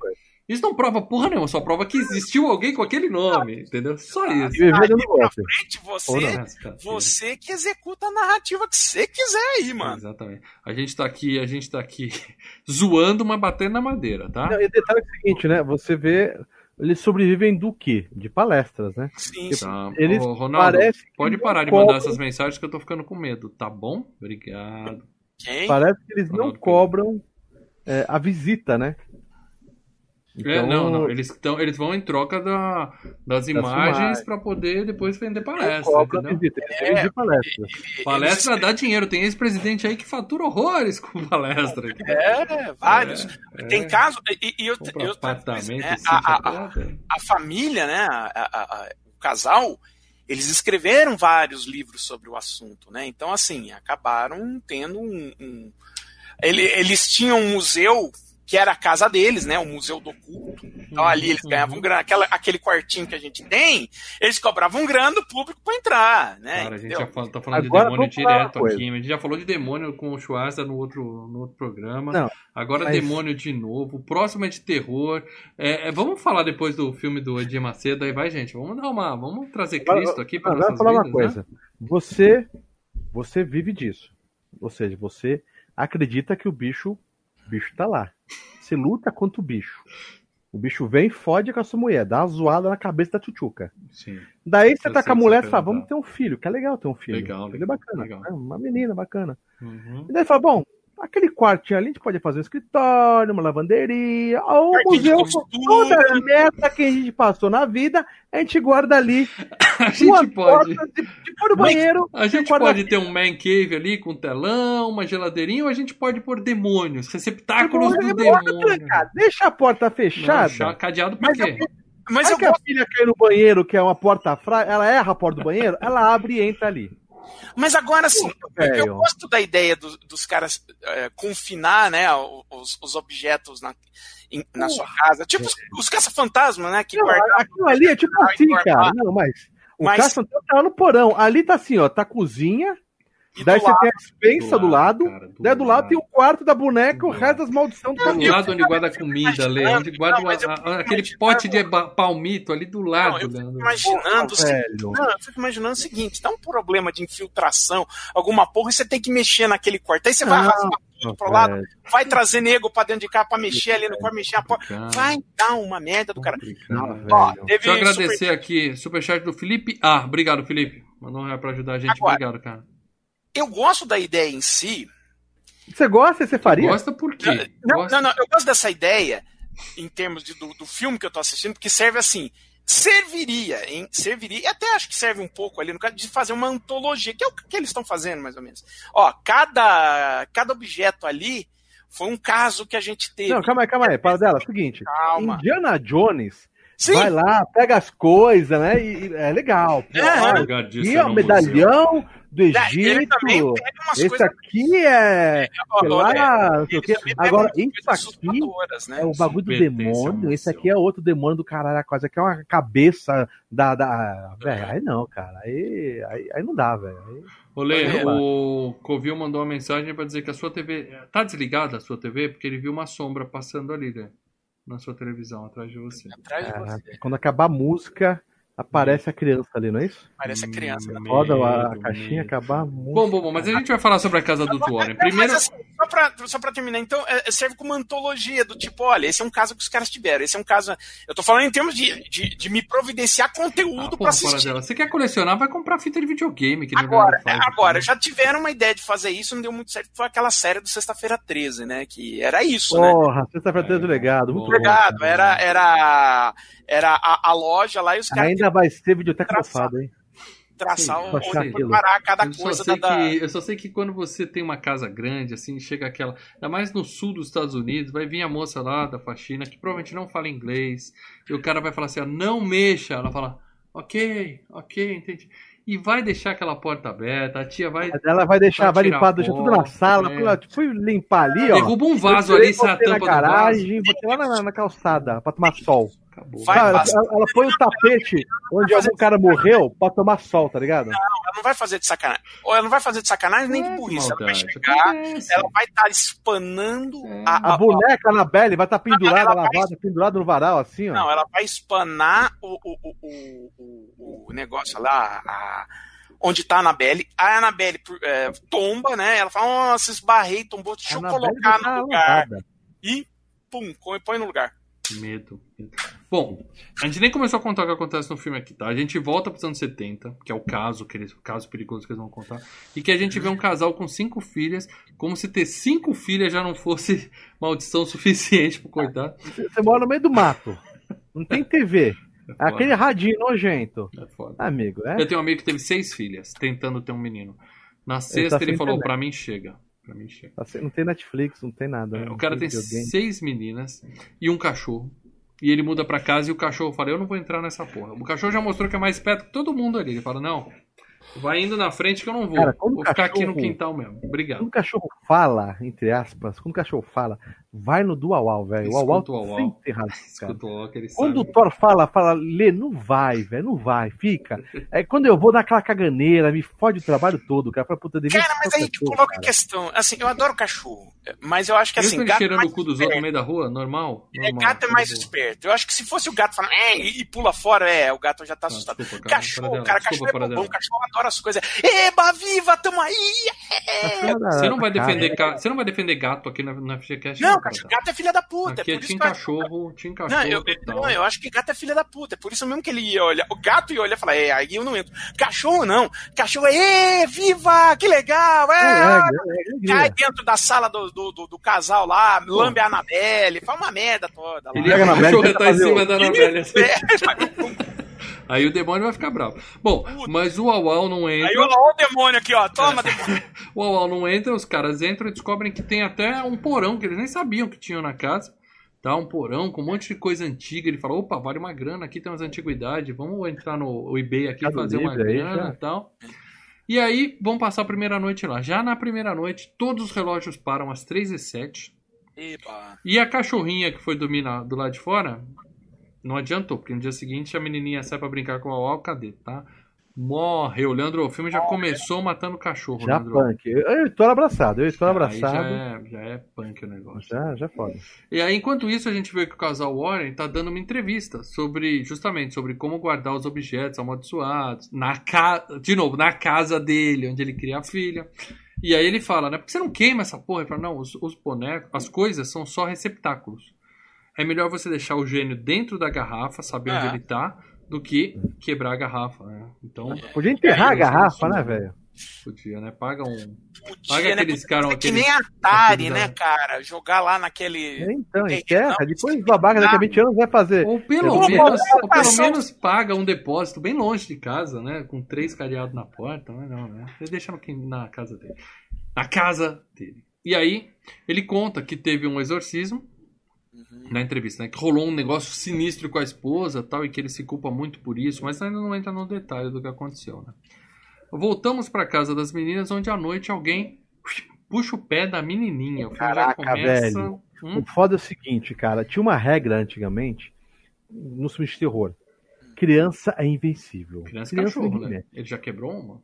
isso não prova porra nenhuma, só prova que existiu alguém com aquele nome, entendeu? Só E isso. viver no negócio. Gente, Ou você, não. Você que executa a narrativa que você quiser aí, mano. Exatamente. A gente tá aqui, a gente tá aqui *laughs* zoando, mas batendo na madeira, tá? Não, e detalhe é o seguinte, né? Você vê. Eles sobrevivem do quê? De palestras, né? Sim, sim. Tá. Eles Ô, Ronaldo, pode não parar de cobram- mandar essas mensagens que eu tô ficando com medo, tá bom? Obrigado. Quem? Parece que eles não Ronaldo cobram é, a visita, né? É, Então, não, não. Eles, tão, eles vão em troca da, das imagens imagens. pra poder depois vender palestra, visita, eles É. de palestras. Palestra dá dinheiro. Tem ex-presidente aí que fatura horrores com palestra. É, vários. É, Tem é. caso. E, e eu, eu, apartamento, né, a, a- a família, né? a- a- a- o casal, eles escreveram vários livros sobre o assunto, né? Então, assim, acabaram tendo um. um- ele- eles tinham um museu que era a casa deles, né? O Museu do Oculto. Então ali eles Uhum. ganhavam grana. Aquela, aquele quartinho que a gente tem, eles cobravam grana do público para entrar, né? Cara, a gente entendeu? já fala, tá falando Agora, de demônio uma direto coisa. aqui. A gente já falou de demônio com o Schwarza no outro, no outro programa. Não, Agora mas- demônio de novo. O próximo é de terror. É, é, vamos falar depois do filme do Edir Macedo. Aí vai, gente. Vamos dar uma. Vamos trazer Cristo aqui para nossas falar uma vidas, né? coisa. Você, você vive disso. Ou seja, você acredita que o bicho, o bicho tá lá. Você luta contra o bicho. O bicho vem e fode com a sua mulher, dá uma zoada na cabeça da tchutchuca. Sim. Daí você tá com a mulher e fala, vamos ter um filho, que é legal ter um filho. Legal, Filho é bacana. legal. né? Uma menina bacana. Uhum. E daí fala, bom, aquele quartinho ali a gente pode fazer um escritório, uma lavanderia, ou um museu. Toda a merda que a gente passou na vida, a gente guarda ali. *laughs* A gente pode. de, de fora do banheiro. A gente pode ter um man cave ali com telão, uma geladeirinha, ou a gente pode pôr demônios, receptáculos do Porta demônio. Deixa a porta fechada. Não, cadeado por Mas quê? Mas Aí eu que a filha cai no banheiro, que é uma porta fraca, ela erra a porta do banheiro, ela abre e entra ali. Mas agora sim, eu, eu gosto da ideia dos, dos caras é, confinar né, os, os objetos na, em- na sua casa. Tipo os, os caça-fantasmas, né? Que Não, guardam. aquilo ali é tipo assim, cara. Não, mas o Mas- caça tá lá no porão. Ali tá assim, ó, tá a cozinha, E Daí do você lado, tem a dispensa do lado. cara, Daí do lado tem o quarto da boneca, o Do resto das maldições do Do lado onde guarda a comida, Lê. Onde guarda Não, a- a- aquele imaginando- pote de palmito ali do Não, lado, eu fico imaginando o seguinte, velho. Não, eu fico imaginando o seguinte: dá um problema de infiltração, alguma porra, e você tem que mexer naquele quarto. Aí você vai Não, arrastar tudo pro lado, velho. vai trazer nego pra dentro de casa pra mexer ali no quarto, mexer a porta. Vai dar uma merda do cara. Não, Ó, Deixa eu super- agradecer aqui, superchat do Felipe. Ah, obrigado, Felipe. Mandou um real pra ajudar a gente. Agora. Obrigado, cara. Eu gosto da ideia em si. Você gosta? Você faria? Gosta por quê? Não, Gosta- não, não, eu gosto dessa ideia em termos de- do, do filme que eu tô assistindo, porque serve assim. Serviria, hein? Serviria, e até acho que serve um pouco ali no caso de fazer uma antologia, que é o que eles estão fazendo, mais ou menos. Ó, cada, cada objeto ali foi um caso que a gente teve. Não, calma aí, calma aí. Para dela. Seguinte. Calma. Indiana Jones Sim, vai lá, pega as coisas, né? E, e é legal. Pô, É, disso aqui é é o medalhão do ele Egito. Esse aqui é. ó, sei lá, é, não sei o ele quê. também pega Agora, isso aqui né? é o bagulho do demônio. Esse aqui é outro demônio do caralho. A coisa aqui é uma cabeça da. da... Velho, aí não, cara. Aí, aí, aí não dá, velho. Olê, É. o Covil mandou uma mensagem pra dizer que a sua TV. Tá desligada a sua TV? Porque ele viu uma sombra passando ali, né? Na sua televisão, atrás de você. Atrás de você. quando acabar a música, aparece a criança ali, não é isso? Parece a criança. né? Roda a caixinha, medo. acabar música. Bom, bom, bom, mas a gente vai falar sobre a casa do Warren. Primeiro. mas assim, só pra, só pra terminar, então, é, serve como antologia do tipo, olha, esse é um caso que os caras tiveram, esse é um caso. Eu tô falando em termos de, de, de me providenciar Ah, conteúdo pra porra, fora assistir. dela. Você quer colecionar, vai comprar fita de videogame. Que Agora, faz, agora, entendeu? já tiveram uma ideia de fazer isso, não deu muito certo. Foi aquela série do Sexta-feira 13, né? Que era isso, né? Porra, sexta-feira tem do legado. Muito bom. Cara. era, era, era a, a loja lá e os caras Ainda vai ser videoteca Traçar. mofada, hein? traçar Sim, um- onde ser aquilo. parar cada Eu só, coisa sei da. que, eu só sei que quando você tem uma casa grande, assim, chega aquela. Ainda mais no sul dos Estados Unidos, vai vir a moça lá da faxina, que provavelmente não fala inglês, e o cara vai falar assim: ó, não mexa. Ela fala, ok, ok, entendi. E vai deixar aquela porta aberta, a tia vai. Ela vai deixar, vai limpar, deixa tudo na sala. é. Fui- Fui limpar ali, ó. Derruba um vaso ali, sai a botei na tampa do vaso. garagem, botei lá na, na calçada pra tomar sol. Acabou. Vai, Cara, ela, ela põe o tapete onde algum cara morreu pra tomar sol, tá ligado? Ela não vai fazer de sacanagem. Ou ela não vai fazer de sacanagem nem de É, burrice. Ela vai chegar, ela vai estar espanando É. a, A a- boneca Anabelle vai estar pendurada, Ela vai- lavada, pendurada no varal, assim, ó. Não, ela vai espanar o, o, o, o, o- o negócio lá, a- onde tá a Anabelle. A Anabelle é, tomba, né? Ela fala, nossa, esbarrei, tombou, deixa eu colocar vai tá no lugar. lavada. E, pum, põe no lugar. Medo. Bom, a gente nem começou a contar o que acontece no filme aqui, tá? A gente volta para os anos 70, que é o caso, que eles, o caso perigoso que eles vão contar, e que a gente vê um casal com cinco filhas, como se ter cinco filhas já não fosse *laughs* maldição suficiente pro coitado. Você mora no meio do mato. Não tem TV. *laughs* É Aquele radinho nojento. é foda. Amigo, é? Eu tenho um amigo que teve seis filhas, tentando ter um menino. Na tá sexta ele sem falou, pra mim chega. Pra mim chega. Assim, Não tem Netflix, não tem nada. É, não o cara tem videogame. seis meninas e um cachorro. E ele muda pra casa e o cachorro fala: Eu não vou entrar nessa porra. O cachorro já mostrou que é mais perto que todo mundo ali. Ele fala: Não, vai indo na frente que eu não vou. Cara, vou o ficar aqui no cachorro- quintal mesmo. Obrigado. Quando o cachorro fala, entre aspas, quando o cachorro fala, vai no do Uau, velho. O Uau *laughs* o cara. O que ele Quando o sabe. Thor fala, fala, Lê, não vai, velho, não vai, fica. É quando eu vou dar aquela caganeira, me fode o trabalho todo, cara. Fala, puta, devia Cara, mas aí tu coloca a cara. questão. Assim, eu adoro cachorro. Mas eu acho que assim, ele gato é cheirando o cu dos outros no meio da rua, normal? É, normal gato é mais Boa. esperto. Eu acho que se fosse o gato falando "É", e, e pula fora, é, o gato já tá Ah, assustado. desculpa, cara, cachorro, Paradela, cara, desculpa, cachorro é bobão, cachorro adora as coisas. Eba, viva, tamo aí! Você não vai Cara, defender, você não vai defender gato aqui na, na FGCast? Não, cara. Cachorro, gato é filha da puta. Aqui é é por isso Tim que eu acho- Cachorro, Cachorro Não eu, não, eu acho que gato é filha da puta. É por isso mesmo que ele ia olhar. O gato ia olhar e falar, é, aí eu não entro. Cachorro não. Cachorro é, "Ê, viva, que legal, É, é, é, é, é, cai é. dentro da sala do, do, do- do casal lá, lambe a Anabelle, faz uma merda toda lá. Ele Pega ia na o cachorro tá em cima da Anabelle. assim. É, Aí o demônio vai ficar bravo. Bom, mas o Uau não entra. aí olha lá o demônio aqui, ó. Toma, demônio. *laughs* O Uau não entra, os caras entram e descobrem que tem até um porão que eles nem sabiam que tinham na casa. Tá, um porão com um monte de coisa antiga. Ele fala, opa, vale uma grana, aqui tem umas antiguidades, vamos entrar no eBay aqui e fazer uma grana já. e tal. E aí, vão passar a primeira noite lá. Já na primeira noite, todos os relógios param às 3 e 07 Epa. E a cachorrinha que foi dormir na- do lado de fora, não adiantou, porque no dia seguinte a menininha sai pra brincar com o Uau, cadê, tá? Morreu. Leandro, o filme já começou matando o cachorro, Já Leandro. punk. Eu, tô abraçado, eu estou abraçado. Já é, já é punk o negócio. Já, já foda. E aí, enquanto isso, a gente vê que o casal Warren tá dando uma entrevista sobre, justamente, sobre como guardar os objetos amaldiçoados, na casa, de novo, na casa dele, onde ele cria a filha. E aí ele fala, né, por que você não queima essa porra? Ele fala, não, os, os bonecos, as coisas são só receptáculos. É melhor você deixar o gênio dentro da garrafa, saber onde É. ele tá, do que quebrar a garrafa, né? Então, Podia enterrar a É, garrafa, isso. né, velho? podia, né? Paga um... Podia, Paga né? aqueles caras... É que nem Atari, aqueles né, cara? Jogar lá naquele. É, Então, Gente, enterra. Depois os babacas daqui a 20 anos vai fazer. Ou pelo, Eu- menos, ou pelo menos paga um depósito bem longe de casa, né? Com três cadeados na porta, mas não, né? Ele deixa no, na casa dele. Na casa dele. E aí, ele conta que teve um exorcismo na entrevista, né? Que rolou um negócio sinistro com a esposa tal, e que ele se culpa muito por isso, mas ainda não entra no detalhe do que aconteceu, né? Voltamos pra casa das meninas, onde à noite alguém puxa o pé da menininha. O Caraca, começa. velho. Hum? O foda é o seguinte, cara. Tinha uma regra antigamente no filme de terror. Criança é invencível. Criança e cachorro, ninguém né? mexe. Ele já quebrou uma?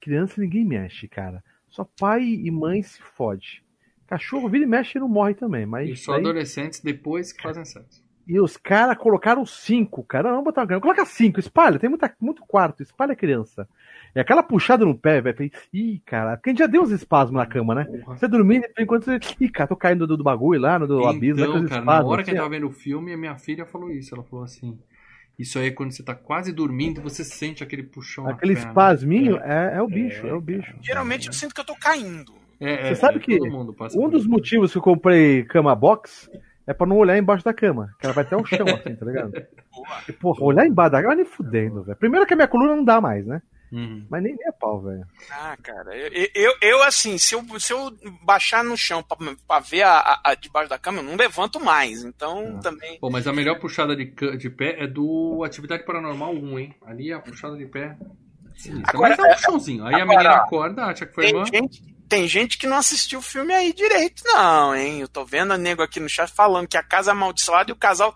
Criança ninguém mexe, cara. Só pai e mãe se fode. Cachorro vira e mexe e não morre também. Mas E só daí- adolescentes depois que fazem sexo. E os caras colocaram cinco, cara. Não, botar uma criança. Coloca cinco, espalha. Tem muita, muito quarto, espalha a criança. E aquela puxada no pé, velho. Ih, cara. Porque a gente já deu uns espasmos na cama, né? Você dormindo, enquanto você. Ih, cara, tô caindo do, do bagulho lá, no do abismo. então, aqueles cara, na espasmos, hora que eu assim, ó. tava vendo o filme, a minha filha falou isso. Ela falou assim: Isso aí é quando você tá quase dormindo, você sente aquele puxão na Aquele perna. espasminho é, é o bicho, é, o cara. bicho. Geralmente eu sinto que eu tô caindo. É, Você é, sabe é, que todo mundo passa Um dos isso. motivos que eu comprei cama box é pra não olhar embaixo da cama. Que ela vai até o chão, *laughs* assim, tá ligado? E, porra, olhar embaixo da cama, nem fudendo, velho. Primeiro que a minha coluna não dá mais, né? Uhum. Mas nem, nem a pau, velho. Ah, cara, eu, eu, eu, assim, se eu, se eu baixar no chão pra, pra ver a, a- a debaixo da cama, eu não levanto mais. Então, Ah. também. Pô, mas a melhor puxada de, de pé é do Atividade Paranormal 1, hein? Ali a puxada de pé. Sinistra. Agora, mas é um puxãozinho. Aí a agora, menina acorda, acha que foi Tem irmã. gente, tem gente que não assistiu o filme aí direito, não, hein? Eu tô vendo a nego aqui no chat falando que a casa é amaldiçoada e o casal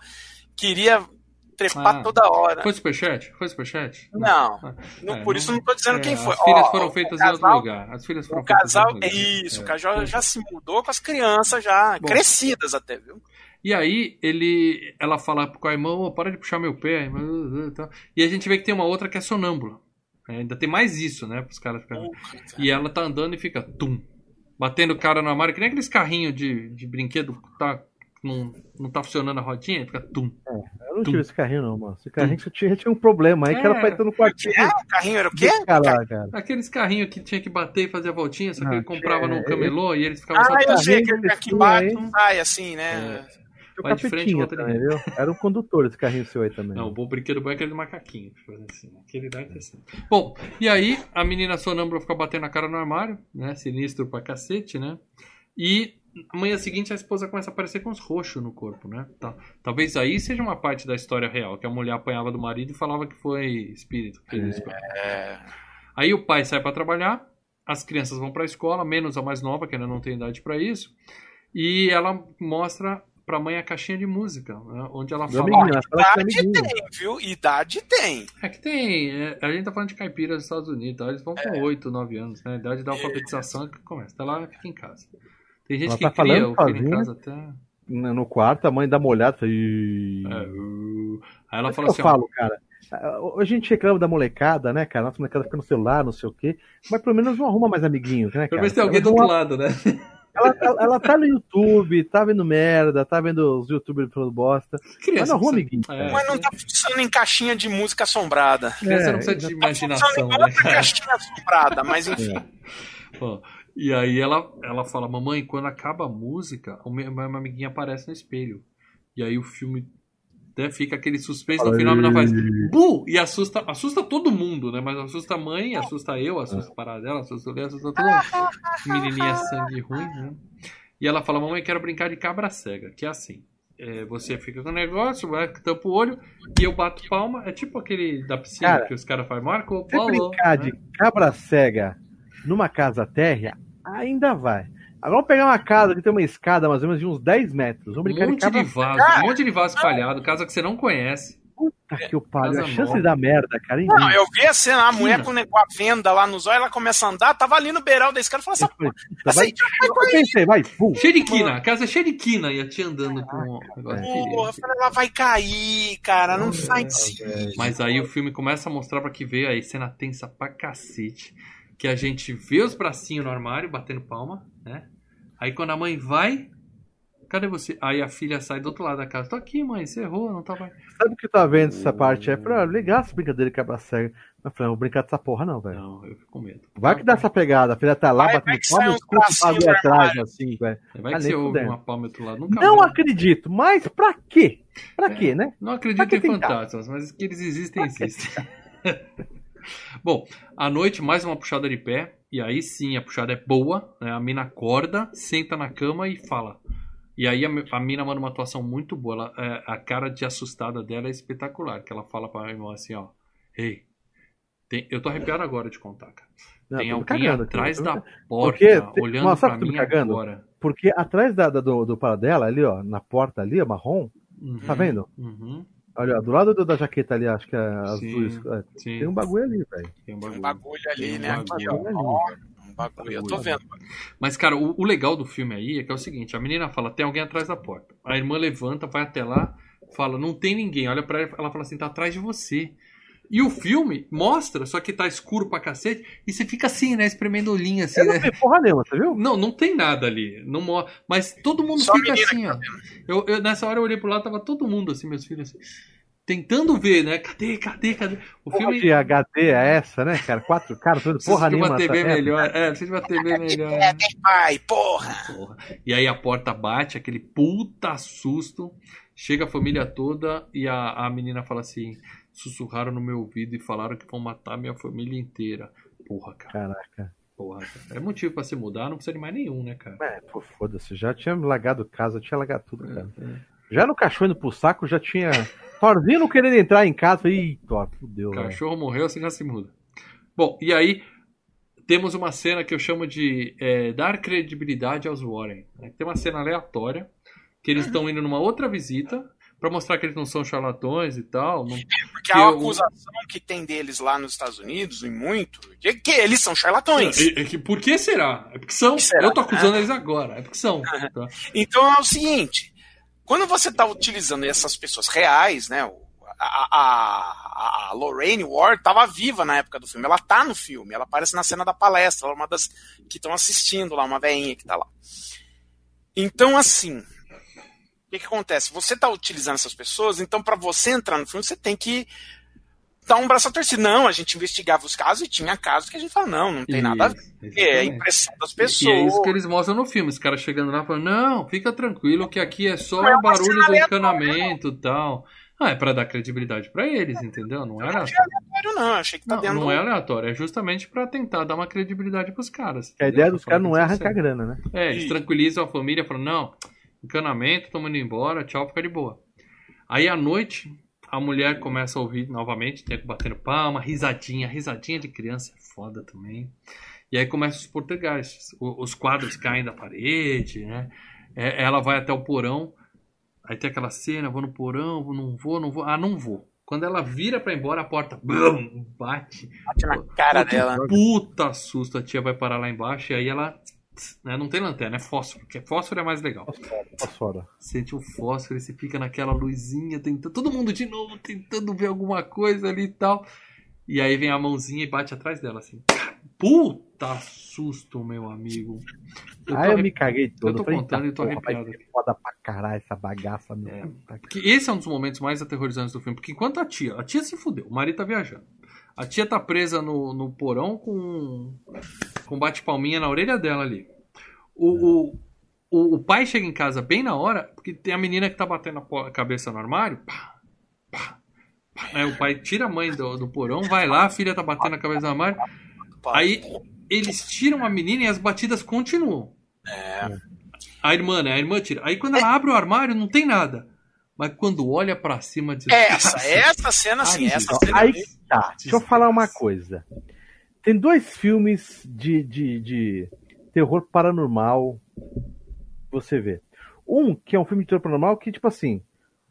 queria trepar Ah. toda hora. Foi superchat? Foi superchat? Não, Ah, não- é, por isso não tô dizendo é, quem foi. As filhas Ó, foram feitas casal- em outro lugar. As filhas foram O feitas casal, em outro lugar. isso, É. o casal já se mudou com as crianças já Bom. crescidas até, viu? E aí ele, ela fala com a irmã, "Ô, para de puxar meu pé. E a gente vê que tem uma outra que é sonâmbula. É, ainda tem mais isso, né? Os caras ficarem. E ela tá andando e fica tum, batendo o cara no armário, que nem aqueles carrinhos de, de brinquedo que tá, não, não tá funcionando a rodinha, fica tum. Eu não Tum. tive esse carrinho, não, mano. Esse carrinho só tinha, tinha um problema aí que ela É. vai no quartinho. É, o carrinho era o quê? Caralho, cara. Aqueles carrinhos que tinha que bater e fazer a voltinha, só que Ah, ele comprava é, no é. camelô e eles ficavam Ah, só. eu sei, aquele que bate e sai assim, né? O Vai de frente, volta de também, viu? Era um condutor esse carrinho seu aí também. Não, o bom brinquedo bom é aquele do macaquinho. Assim, aquele dá é assim. Bom, e aí a menina sonâmbula fica batendo a cara no armário, né? Sinistro pra cacete, né? E amanhã seguinte a esposa começa a aparecer com os roxos no corpo, né? Tá. Talvez aí seja uma parte da história real, que a mulher apanhava do marido e falava que foi espírito. que. É. Aí o pai sai pra trabalhar, as crianças vão pra escola, menos a mais nova, que ainda não tem idade pra isso, e ela mostra pra mãe a caixinha de música, né? onde ela fala. ela fala que é Idade tem, viu? Idade tem. É que tem. é, a gente tá falando de caipira dos Estados Unidos, tá? eles vão com 8, 9 anos, né? A idade da alfabetização que começa. Tá lá, fica em casa. Tem gente Ela que tá cria falando o filho em casa até. No quarto, a mãe dá uma olhada e. É, uh, Aí ela Mas fala que assim: eu ó, falo, cara. Hoje a gente reclama da molecada, né, cara? Nossa molecada fica no celular, não sei o quê. Mas pelo menos não arruma mais amiguinhos, né, cara? pelo menos tem alguém do outro lado, né? Ela, ela, ela tá no YouTube, tá vendo merda, tá vendo os youtubers falando bosta. Criança precisa- amiguinho, É. Mas não tá funcionando em caixinha de música assombrada. criança É, não precisa de Tá imaginação, funcionando em né? caixinha assombrada, mas enfim. Ó, e aí ela, ela fala, mamãe, quando acaba a música, uma amiguinha aparece no espelho. E aí o filme né, fica aquele suspense no final, a menina faz bu! E assusta, assusta todo mundo, né? Mas assusta a mãe, assusta eu, assusta a parada dela, assusta o assusta todo mundo. Menininha sangue ruim, né? E ela fala, mamãe, quero brincar de cabra cega, que é assim. é, você fica com o negócio, vai, tampa o olho, e eu bato palma. É tipo aquele da piscina Cara, que os caras fazem, Marco Paulo. brincar né? de cabra cega numa casa térrea, ainda vai. Agora vamos pegar uma casa que tem uma escada mais ou menos de uns 10 metros. Vamos Um brincar de monte cabra de vaso, um monte de vaso espalhado, casa que você não conhece. Puta que o pariu. A chance de dar merda, cara. é Não, eu vi a cena, a mulher com com a venda lá nos olhos, ela começa a andar, tava ali no beiral da escada e falou Eu assim: puta, Essa vai, vai pensei, vai, pum. Cheio de quina, a casa é cheia de quina e a tia andando com o negócio de porra, falei, ela vai cair, cara, não faz sentido. velho. Mas aí o filme começa a mostrar pra que veio aí cena tensa pra cacete. Que a gente vê os bracinhos no armário batendo palma, né? Aí quando a mãe vai. Cadê você? Aí a filha sai do outro lado da casa. Tô aqui, mãe, você errou, não tava. Sabe o que eu tava vendo essa parte? É pra legal essa brincadeira de quebra cega. Mas eu falei, não vou brincar dessa porra, não, velho. Não, eu fico com medo. Vai que dá essa pegada. A filha tá lá, Vai, batendo que palma, um escuta atrás, assim, velho. Vai que Ah, você ouve uma palma do outro lado. Nunca Não mais. acredito, mas pra quê? Pra É. quê, né? Não acredito Pra que em tentar? fantasmas, mas que eles existem, existem. *laughs* Bom, à noite, mais uma puxada de pé. E aí sim, a puxada é boa. Né? A mina acorda, senta na cama e fala. E aí a, a mina manda uma atuação muito boa. Ela- é, a cara de assustada dela é espetacular. Que ela fala pra irmã assim, ó. Ei, tem- eu tô arrepiado agora de contar, cara. Não, Tem alguém cagando atrás tô- da porta, Porque olhando Mas pra mim cagando? agora. Porque atrás da, da- do, do paradela, ali, ó, na porta ali, ó, marrom, Uhum, tá vendo? Uhum, Olha, do lado do- da jaqueta ali, acho que é azul. Sim. isso, é, sim, tem um bagulho ali, velho. tem um Um bagulho. bagulho ali, Tem um né? Aqui, bagulho. Ó, um bagulho. Eu tô vendo. Mas, cara, o, o legal do filme aí é que é o seguinte: a menina fala, tem alguém atrás da porta. A irmã levanta, vai até lá, fala, não tem ninguém. Olha pra ela, ela fala assim, tá atrás de você. E o filme mostra, só que tá escuro pra cacete, e você fica assim, né? Espremendo o olhinho assim, Eu não né? porra nenhuma, você viu? Não, não tem nada ali. Não mo- Mas todo mundo Só fica assim, ó. Eu, eu- nessa hora eu olhei pro lado, tava todo mundo assim, meus filhos assim, tentando ver, né? Cadê, cadê, cadê? O Porra filme. de HD é essa, né, cara? Quatro *laughs* caras, tudo Precisa porra de nenhuma. uma TV nessa merda. melhor. É, precisa de uma TV melhor. É, tem pai, porra. Porra. E aí a porta bate, aquele puta susto. Chega a família toda e a, a menina fala assim: sussurraram no meu ouvido e falaram que vão matar minha família inteira. Porra, cara. Caraca. Porra, cara. É motivo pra se mudar, não precisa de mais nenhum, né, cara? É, pô, foda-se. Já tinha lagado casa, tinha lagado tudo, cara. É, é. Já no cachorro indo pro saco, já tinha. Thorzinho não querendo entrar em casa. Falei, ó, fudeu, velho. Cachorro morreu, você já se muda. Bom, e aí temos uma cena que eu chamo de é, dar credibilidade aos Warren. né? Tem uma cena aleatória que eles estão indo numa outra visita pra mostrar que eles não são charlatões e tal. não- Porque a Eu- acusação que tem deles lá nos Estados Unidos, e muito, de que eles são charlatões. É, é que- por que será? É porque são. será? Eu tô acusando eles agora. É porque são. tá? Então é o seguinte: quando você está utilizando essas pessoas reais, né? A, a, a Lorraine Ward estava viva na época do filme. Ela tá no filme, ela aparece na cena da palestra, ela é uma das que estão assistindo lá, uma veinha que tá lá. Então, assim, que, que acontece? Você está utilizando essas pessoas, então para você entrar no filme, você tem que dar um braço a torcer. Não, a gente investigava os casos e tinha casos que a gente fala, não, não tem nada a ver. Isso, É a exatamente. impressão das E pessoas. é isso que eles mostram no filme. Os caras chegando lá falando: Não, fica tranquilo que aqui é só é o uma barulho do encanamento e tal. Ah, é pra dar credibilidade pra eles, entendeu? Não era. não achei aleatório, não. Achei que tá Não, dentro não é aleatório, é justamente pra tentar dar uma credibilidade pros caras. A ideia dos caras não é arrancar grana, né? É, eles tranquilizam a família, falam, não, encanamento, estamos indo embora, tchau, fica de boa. Aí à noite, a mulher começa a ouvir novamente, tem que batendo palma, risadinha, risadinha de criança é foda também. E aí começam os portugueses, os quadros caem da parede, né? É, Ela vai até o porão, aí tem aquela cena, vou no porão, vou, não vou, não vou, ah, não vou. Quando ela vira pra ir embora, a porta bum, bate. Bate na cara Puta dela. Puta susto, a tia vai parar lá embaixo e aí ela. Né, não tem lanterna, é fósforo, porque fósforo é mais legal. Fora. Sente o fósforo e você fica naquela luzinha, tentando. Todo mundo de novo tentando ver alguma coisa ali e tal. E aí vem a mãozinha e bate atrás dela, assim. Puta susto, meu amigo. Eu Aí eu me caguei todo. eu tô falei, contando "Eita e tô vai arrepiado foda pra caralho essa bagaça, meu. É. Porque esse é um dos momentos mais aterrorizantes do filme. Porque enquanto a tia, a tia se fudeu, o marido tá viajando. A tia tá presa no, no porão com, com bate-palminha na orelha dela ali. O, o, o, o pai chega em casa bem na hora, porque tem a menina que tá batendo a cabeça no armário. Pá, pá, pá, né? O pai tira a mãe do, do porão, vai lá, a filha tá batendo a cabeça no armário. Aí eles tiram a menina e as batidas continuam. É. A irmã, né? A irmã tira. Aí quando ela abre o armário, não tem nada. Mas quando olha pra cima, diz. Essa, essa cena, sim, Ai, essa cena. aí tá, deixa eu falar uma coisa. Tem dois filmes de, de, de terror paranormal que você vê. Um que é um filme de terror paranormal que, tipo assim,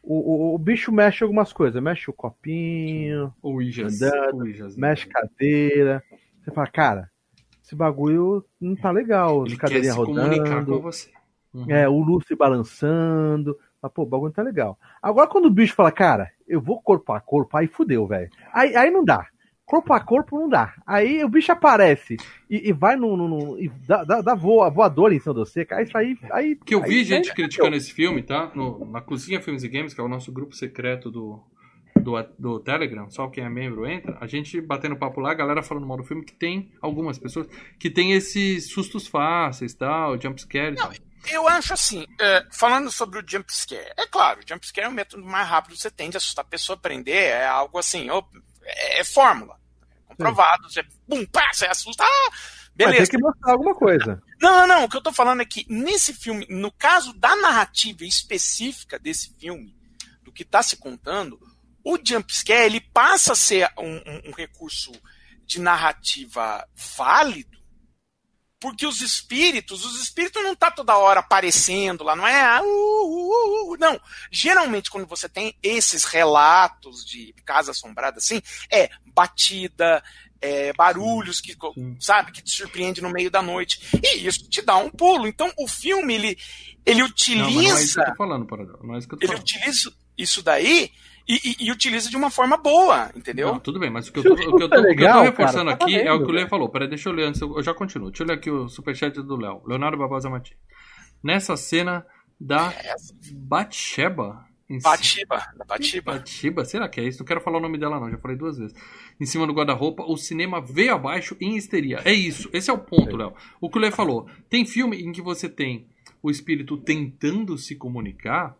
o, o, o bicho mexe algumas coisas, mexe o copinho, O Ijas. Andando, o Ijas mexe cadeira. Você fala, cara, esse bagulho não tá legal. Ele As quer se comunicar com rodando, você. Uhum. é, o Lúcio balançando. Mas, pô, o bagulho não tá legal. Agora, quando o bicho fala, cara, eu vou corpo a corpo, aí fudeu, velho. Aí, aí não dá. Corpo a corpo não dá. Aí o bicho aparece e, e vai no. no- no- e dá, dá, dá voa, voadora em cima de você, cara. Isso aí. aí Porque eu aí- vi gente aí- criticando esse filme, tá? No, na Cozinha Filmes e Games, que é o nosso grupo secreto do, do, do Telegram, só quem é membro entra. A gente batendo papo lá, a galera falando mal do filme, que tem algumas pessoas que tem esses sustos fáceis, tal, jumpscares. Não, Eu acho assim, é, falando sobre o jump scare, é claro, o jump scare é o método mais rápido que você tem de assustar a pessoa, aprender, é algo assim, ó, é, é fórmula, é comprovado, você, bum, pá, você assusta, ah, Mas beleza. tem que mostrar alguma coisa. Não, não, não, o que eu tô falando é que nesse filme, no caso da narrativa específica desse filme, do que tá se contando, o jump scare, ele passa a ser um, um- um recurso de narrativa válido, porque os espíritos, os espíritos não tá toda hora aparecendo lá, não é? ah, uh, uh, uh, não. Geralmente, quando você tem esses relatos de casa assombrada assim, é batida, é barulhos que, sabe, que te surpreende no meio da noite. E isso te dá um pulo. Então, o filme, ele, ele Não, mas não é isso que utiliza, eu tô falando, Paradão. Não é isso que eu tô ele falando. utiliza isso daí e, e- e utiliza de uma forma boa, entendeu? Não, tudo bem, mas o que eu tô, o que eu tô, tá o que eu tô legal, reforçando cara, tá aqui é o que o Lê velho. falou. Peraí, deixa eu ler antes, eu já continuo. Deixa eu ler aqui o superchat do Léo. Leonardo Barbosa Mati. Nessa cena da Batsheba. Batiba, da Batiba. Batiba, será que é isso? Não quero falar o nome dela, não, já falei duas vezes. Em cima do guarda-roupa, o cinema veio abaixo em histeria. É isso, esse é o ponto, Léo. O que o Léo falou. Tem filme em que você tem o espírito tentando se comunicar,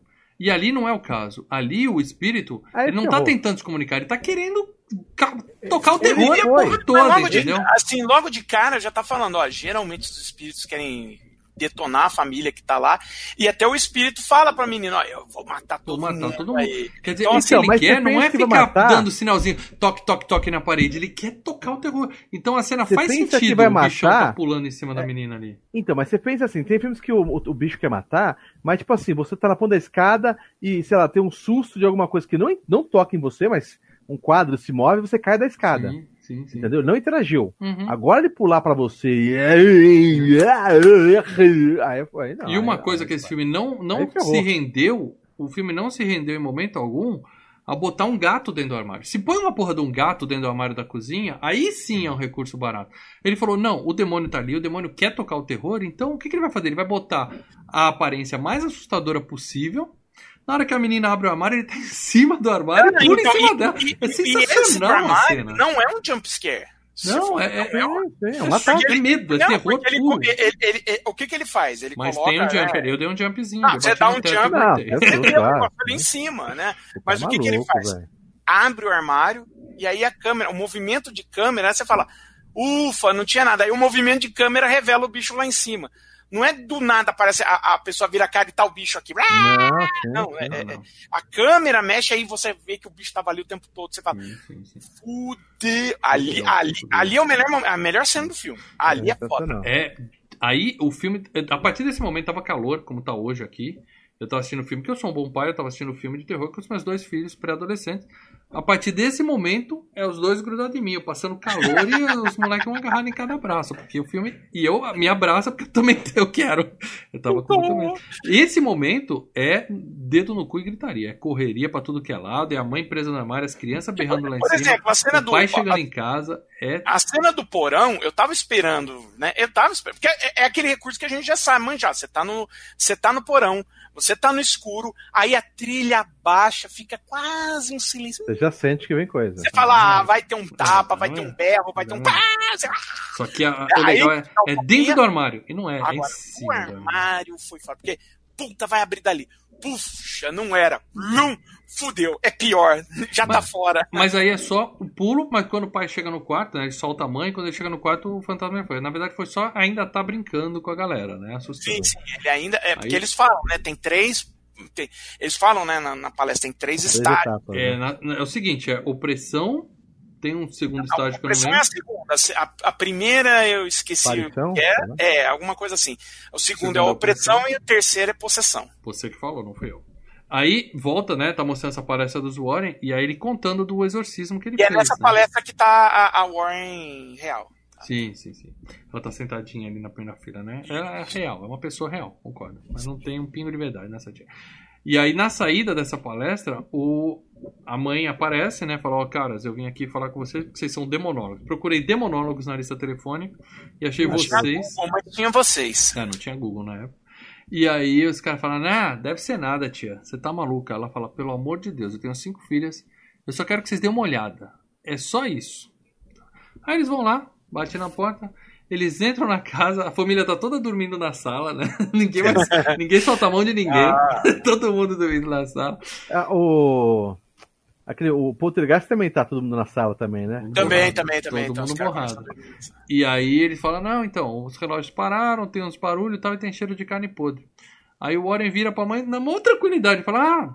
e ali não é o caso. Ali o espírito, Aí ele não tá tentando se comunicar, ele tá querendo ca- tocar o Ele terror a foi. porra toda, logo de, entendeu? assim, logo de cara já tá falando, ó, geralmente os espíritos querem detonar a família que tá lá, e até o espírito fala pra menina, ó, eu vou matar todo Vou matar mundo todo mundo. Quer dizer, Então, o que então, ele quer não é pensa que vai ficar matar? dando sinalzinho, toque, toque, toque na parede. Ele quer tocar o terror. Então a cena Você faz pensa que sentido vai o bichão tá matar? pulando em cima da menina ali. Então, mas você pensa assim, tem filmes que o, o, o bicho quer matar, mas tipo assim, você tá na ponta da escada e, sei lá, tem um susto de alguma coisa que não, não toca em você, mas um quadro se move e você cai da escada. Sim, sim, sim. Entendeu? Ele não interagiu. Uhum. Agora ele pular pra você e. Aí, aí não, E uma aí- coisa aí- que esse filme não, não se rendeu, o filme não se rendeu em momento algum a botar um gato dentro do armário. Se põe uma porra de um gato dentro do armário da cozinha, aí sim é um recurso barato. Ele falou: não, o demônio tá ali, o demônio quer tocar o terror, então o que, que ele vai fazer? Ele vai botar a aparência mais assustadora possível. Na hora que a menina abre o armário, ele tá *laughs* em cima do armário e pula em Então, cima e- dela. e- É esse sensacional a cena. Não é um jump scare. Se Não, é, é, é um- É, é um ataque. é medo, é Não, terror ele, puro. ele- ele- ele- o que, que ele faz? Ele Mas coloca, tem um jump né, eu dei um jumpzinho. Ah, você dá um jump, não, eu Você ali em cima, né? Mas Tá o que, que ele faz? Abre o armário e aí a câmera, o movimento de câmera, você fala, ufa, não tinha nada. Aí o movimento de câmera revela o bicho lá em cima. Não é do nada, aparece a, a pessoa vira a cara e tá o bicho aqui. Não, sim, Não, sim. é- é- não. A câmera mexe aí você vê que o bicho tava ali o tempo todo. Você fala, Sim, sim, sim. fudeu. Ali, Legal, ali, ali é o melhor, a melhor cena do filme. Ali é, foda. sensacional. É, aí o filme, a partir desse momento tava calor, como tá hoje aqui. Eu tava assistindo o filme, que eu sou um bom pai, eu tava assistindo o filme de terror com os meus dois filhos pré-adolescentes. A partir desse momento, é os dois grudados em mim, eu passando calor e *laughs* os moleques um agarrado em cada braço. Porque o filme. E eu me abraço porque eu também *laughs* eu quero. Eu tava com muito medo. Esse momento é dedo no cu e gritaria. É correria pra tudo que é lado, é a mãe presa no armário, as crianças berrando lá em Por cima. exemplo, a cena o do. pai a- chegando em casa é. A cena do porão, eu tava esperando, né? Eu tava esperando. Porque é, é aquele recurso que a gente já sabe manjar. Você tá no, você tá no porão, você tá no escuro, aí a trilha baixa, fica quase um silêncio. Você já sente que vem coisa. Você fala, ah, vai ter um tapa, vai ter um berro, vai ter um. Você- Só que a- o Aí, legal é, tá é dentro do armário. E não é, é em Agora, o cima do armário. foi foda. Porque, puta, vai abrir dali. Puxa, não era. Lum, fudeu. É pior. *laughs* Já tá Mas- fora. Mas aí é só o pulo, mas quando o pai chega no quarto, né? Ele solta a mãe, quando ele chega no quarto, o fantasma já foi. Na verdade, foi só ainda tá brincando com a galera, né? Assustando. Sim, sim. Ele ainda. É porque Aí- eles falam, né? Tem três. tem- eles falam, né, na, na palestra, tem três Três estágios. etapas, É, né? na- na- é o seguinte, é opressão, tem um segundo A estágio que eu não opressão é a lembro. segunda. A A, primeira eu esqueci o que é. né? É, alguma coisa assim. O segundo Segunda é a é opressão opressão. e o terceiro é possessão. Você que falou, não foi eu. Aí volta, né? Tá mostrando essa palestra dos Warren e aí ele contando do exorcismo que ele E é fez. nessa né? palestra que tá a, a Warren real. Sim, sim, sim. Ela tá sentadinha ali na primeira fila, né? Ela é real, é uma pessoa real, concordo. Mas não tem um pingo de verdade nessa tia. E aí, na saída dessa palestra, o, a mãe aparece, né? Fala, ó, caras, eu vim aqui falar com vocês porque vocês são demonólogos. Procurei demonólogos na lista telefônica e achei Não tinha vocês. Google, mas tinha vocês. É, não tinha Google na época. E aí os caras falam, ah, deve ser nada, tia. Você tá maluca. Ela fala, pelo amor de Deus, eu tenho cinco filhas. Eu só quero que vocês dêem uma olhada. É só isso. Aí eles vão lá, batem na porta. Eles entram na casa, a família tá toda dormindo na sala, né? *laughs* Ninguém, mais, *laughs* ninguém solta a mão de ninguém. *laughs* Todo mundo dormindo na sala. Ah, o. Aquele, o Poltergeist também tá todo mundo na sala também, né? Também, Borrado. também, também. Todo então, mundo borrado. E aí ele fala, não, então, os relógios pararam, tem uns barulhos e tal, e tem cheiro de carne podre. Aí o Warren vira pra mãe na maior tranquilidade, fala, ah,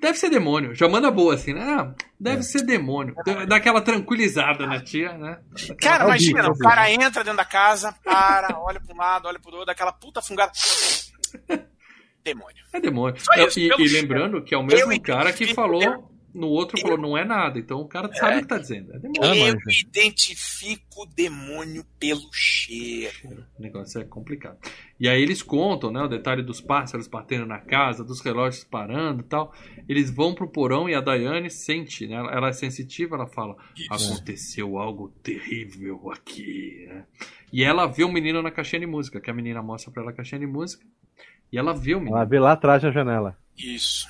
deve ser demônio. Já manda boa assim, né? Ah, deve É. ser demônio. Dá aquela tranquilizada na tia, né? Cara, É imagina, é o cara entra dentro da casa, para, olha pra um lado, olha pro outro, dá aquela puta fungada. *laughs* Demônio. É demônio. Isso, e, e lembrando que é o mesmo cara que falou, no outro falou, não é nada. Então o cara sabe o que tá dizendo. É demônio. Eu identifico o demônio pelo cheiro. O negócio é complicado. E aí eles contam, né, o detalhe dos pássaros batendo na casa, dos relógios parando e tal. Eles vão pro porão e a Daiane sente, né? Ela é sensitiva, ela fala: aconteceu algo terrível aqui, né? E ela vê o menino na caixinha de música, que a menina mostra pra ela a caixinha de música. E ela vê o menino. Ela vê lá atrás na janela. Isso.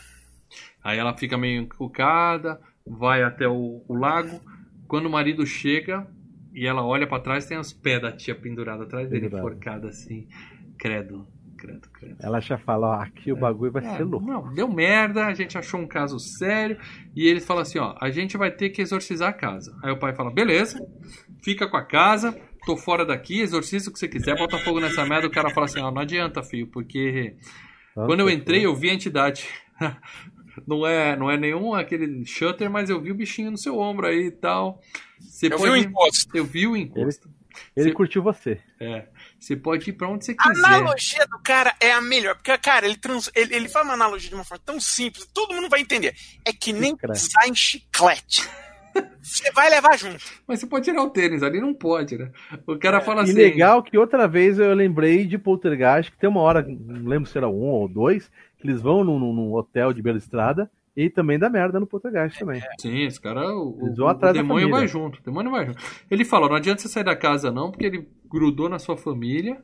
Aí ela fica meio encucada, vai até o, o lago. Quando o marido chega e ela olha pra trás, tem os pés da tia pendurada atrás dele, enforcada assim. Credo, credo, credo. Ela já fala, ó, aqui o bagulho vai É, ser louco. não, deu merda, a gente achou um caso sério. E eles falam assim: ó, a gente vai ter que exorcizar a casa. Aí o pai fala: beleza, fica com a casa, tô fora daqui, exorciza o que você quiser, bota fogo nessa merda. O cara fala assim: ó, não adianta, filho, porque Nossa, quando eu entrei, eu vi a entidade. *laughs* Não é, não é nenhum aquele shutter, mas eu vi o bichinho no seu ombro aí e tal. Você Eu vi pode... o encosto. Eu vi o encosto. Ele Você- curtiu você. É. Você pode ir pra onde você A quiser. analogia do cara é a melhor. Porque, cara, ele, trans... ele, ele faz uma analogia de uma forma tão simples, todo mundo vai entender. É que nem pisar em chiclete. Você vai levar junto. Mas você pode tirar o tênis, ali não pode, né? O cara fala E assim. legal que outra vez eu lembrei de Poltergeist, que tem uma hora, não lembro se era um ou dois, eles vão num, num- hotel de Bela Estrada e também dá merda no Poltergeist também. Sim, esse cara, o, o, o demônio vai junto. O demônio vai junto. Ele fala: não adianta você sair da casa, não, porque ele grudou na sua família.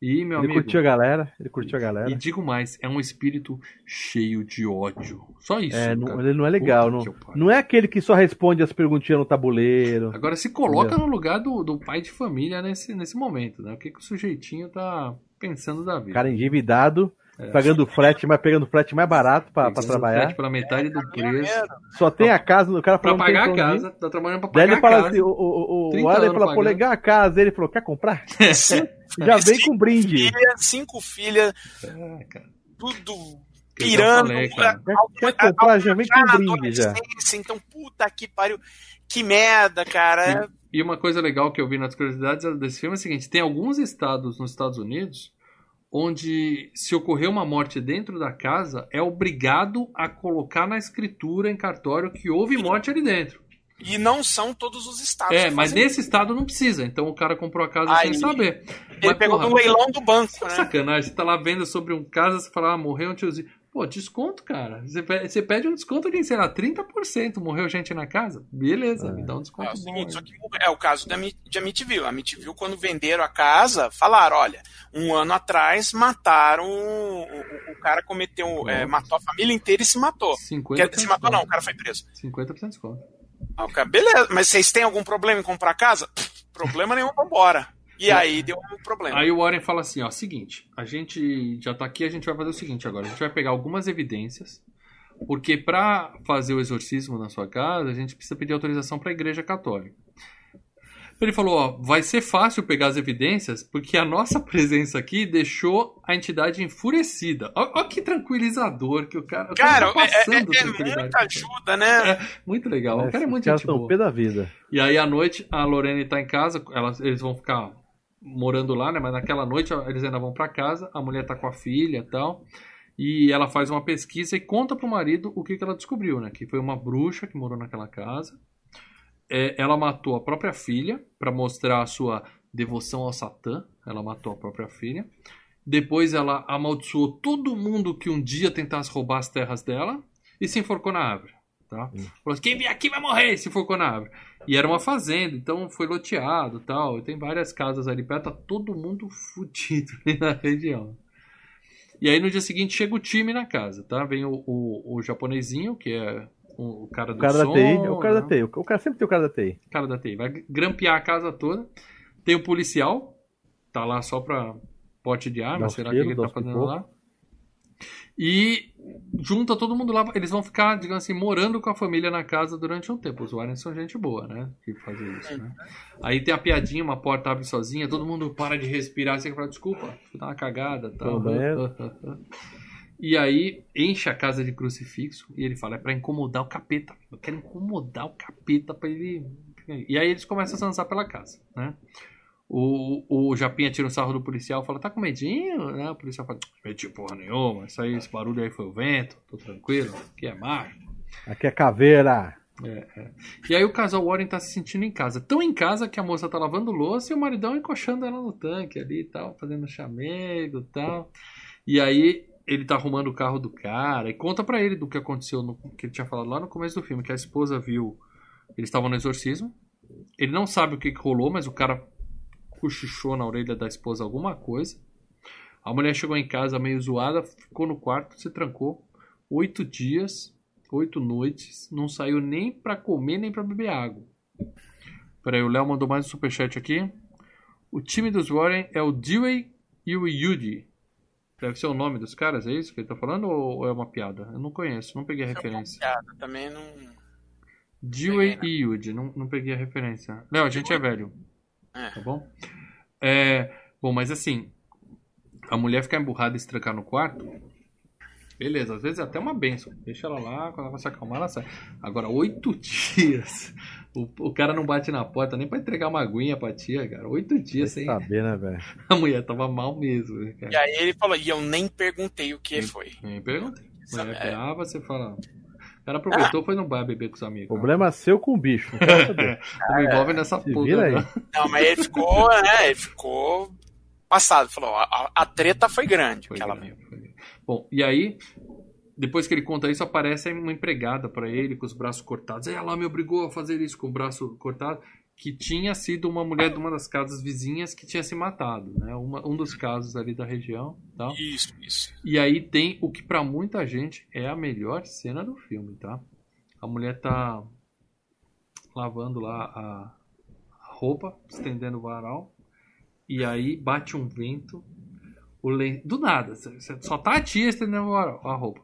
E, meu Ele amigo. curtiu a galera, ele curtiu a galera. E digo mais, é um espírito cheio de ódio. Só isso. É, não- ele não é legal, Puta não, não é aquele que só responde as perguntinhas no tabuleiro. Agora se coloca no lugar do, do pai de família nesse, nesse momento, né? O que, que o sujeitinho tá pensando da vida? Cara endividado, pagando frete, mas pegando frete mais barato Pegando trabalhar. frete Pela metade do preço. Só tem a casa, o cara falou tem pagar a casa. Tá trabalhando pra Daí pagar ele a fala assim, o, o, o, 30 o Arley anos falou, pô, legal a casa. Ele falou, quer comprar? *laughs* Já vem com brinde. Cinco filhas, É, tudo pirando. Quer, comprar, já vem Já na com brinde já. adolescência, Então, puta que pariu. Que merda, cara. E uma coisa legal que eu vi nas curiosidades desse filme é o seguinte: tem alguns estados nos Estados Unidos onde, se ocorrer uma morte dentro da casa, é obrigado a colocar na escritura em cartório que houve morte ali dentro. E não são todos os estados. É, mas nesse estado não precisa. Então o cara comprou a casa Aí, sem saber. Ele Mas, pegou porra, do leilão do banco, né? Sacanagem, você tá lá vendo sobre um caso, você fala, ah, morreu um tiozinho. Pô, desconto, cara. Você pede, um desconto de, sei lá, 30%. Morreu gente na casa? Beleza, É. me dá um É desconto o bom. seguinte, só que é o caso de Amityville. A Amityville, quando venderam a casa, falaram, olha, um ano atrás mataram, o, o- o cara cometeu, é, matou a família inteira e se matou. 50% Quer dizer, se matou não, o desconto. cara foi preso. 50% de desconto. Ah, cara, beleza, mas vocês têm algum problema em comprar casa? Pff, problema nenhum, vambora. E aí deu um problema. Aí o Warren fala assim, ó, seguinte, a gente já tá aqui, a gente vai fazer o seguinte agora, a gente vai pegar algumas evidências, porque pra fazer o exorcismo na sua casa, a gente precisa pedir autorização pra igreja católica. Ele falou, ó, vai ser fácil pegar as evidências, porque a nossa *laughs* presença aqui deixou a entidade enfurecida. Ó que tranquilizador que o cara, o Cara, tá é, é- é muita ajuda, né? É, muito legal, o cara é muito gente estão boa. pé da vida. E aí à noite a Lorene tá em casa, elas, eles vão ficar morando lá, né? Mas naquela noite eles ainda vão pra casa, a mulher tá com a filha e tal. E ela faz uma pesquisa e conta pro marido o que, que ela descobriu, né? Que foi uma bruxa que morou naquela casa. É, ela matou a própria filha para mostrar a sua devoção ao Satã. Ela matou a própria filha. Depois ela amaldiçoou todo mundo que um dia tentasse roubar as terras dela e se enforcou na árvore. Tá? Falou assim, quem vier aqui vai morrer, se enforcou na árvore. E era uma fazenda, então foi loteado tal. Tem várias casas ali perto, tá todo mundo *laughs* fudido ali na região. E aí no dia seguinte chega o time na casa, tá? Vem o, o, o japonesinho, que é o, o cara do O cara som, da TI, é o cara né? da TI. O cara sempre tem o cara da TI. cara da TI. Vai grampear a casa toda. Tem o policial, tá lá só pra pote de arma, será que ele tá fazendo lá? E junta todo mundo lá. Eles vão ficar, digamos assim, morando com a família na casa durante um tempo. Os Warren são gente boa, né? Que fazer isso, né? Aí tem a piadinha, uma porta abre sozinha, todo mundo para de respirar, assim, fala, desculpa, fui dar uma cagada, banheiro. E aí enche a casa de crucifixo e ele fala, é pra incomodar o capeta. Eu quero incomodar o capeta pra ele. E aí eles começam a se lançar pela casa, né? O, o Japinha tira um sarro do policial fala, tá com medinho? Né? O policial fala, meti porra nenhuma, isso aí, esse barulho aí foi o vento, tô tranquilo, aqui é macho. Aqui é caveira. E aí o casal Warren tá se sentindo em casa. Tão em casa que a moça tá lavando louça e o maridão encoxando ela no tanque ali e tal, fazendo chamego e tal. E aí ele tá arrumando o carro do cara e conta pra ele do que aconteceu, no, que ele tinha falado lá no começo do filme, que a esposa viu, eles estavam no exorcismo. Ele não sabe o que, que rolou, mas o cara cochichou na orelha da esposa alguma coisa. A mulher chegou em casa meio zoada, ficou no quarto, se trancou. Oito dias, oito noites, não saiu nem pra comer nem pra beber água. Peraí, o Léo mandou mais um superchat aqui. O time dos Warren é o Dewey e o Yuji. Deve ser o nome dos caras, é isso que ele tá falando ou é uma piada? Eu não conheço, não peguei a referência. Piada, também não. Dewey Peguei, e Yuji, não, não peguei a referência. Léo, a gente é velho. É. Tá bom? É, bom, mas assim, a mulher ficar emburrada e se trancar no quarto, beleza, às vezes é até uma benção. Deixa ela lá, quando ela vai se acalmar, ela sai. Agora, oito *laughs* dias, o, o cara não bate na porta nem pra entregar uma aguinha pra tia, cara. Oito dias sem. saber, né, velho? *laughs* A mulher tava mal mesmo, né, cara. E aí ele falou, e eu nem perguntei o que foi. Nem perguntei. Mulher É. brava, você fala. O cara aproveitou, foi no bar beber com os amigos. Problema seu com o bicho. Não quero *laughs* saber. Não me envolve nessa porra. aí. não. Mas ele ficou, né? Ele ficou passado. Falou, a, a- treta foi grande. Foi aquela grande, foi. Bom, e aí, depois que ele conta isso, aparece uma empregada pra ele com os braços cortados. E ela me obrigou a fazer isso com o braço cortado, que tinha sido uma mulher de uma das casas vizinhas que tinha se matado, né? Uma- um dos casos ali da região, tal. Isso, isso. E aí tem o que pra muita gente é a melhor cena do filme, tá? A mulher tá lavando lá a roupa, estendendo o varal, e aí bate um vento, o len... do nada, só tá a tia estendendo o varal, a roupa.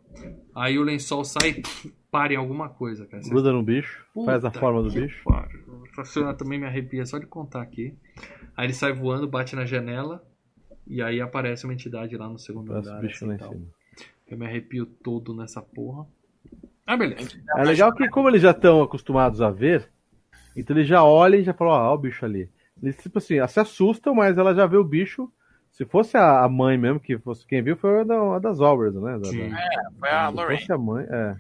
Aí o lençol sai e para em alguma coisa, cara. Gruda no bicho, faz a Puta forma do bicho. pariu. Cena também me arrepia só de contar aqui. Aí ele sai voando, bate na janela, e aí aparece uma entidade lá no segundo Faz andar. bicho assim, tal. Eu me arrepio todo nessa porra. Ah, beleza. É legal que, como eles já estão acostumados a ver, então eles já olham e já falam, ó, ó o bicho ali. Eles, tipo assim, se assustam, mas ela já vê o bicho. Se fosse a mãe mesmo, que fosse quem viu, foi a, da, a das Albers, né? Da, Sim. da- Foi a se Lorraine. fosse a mãe, é.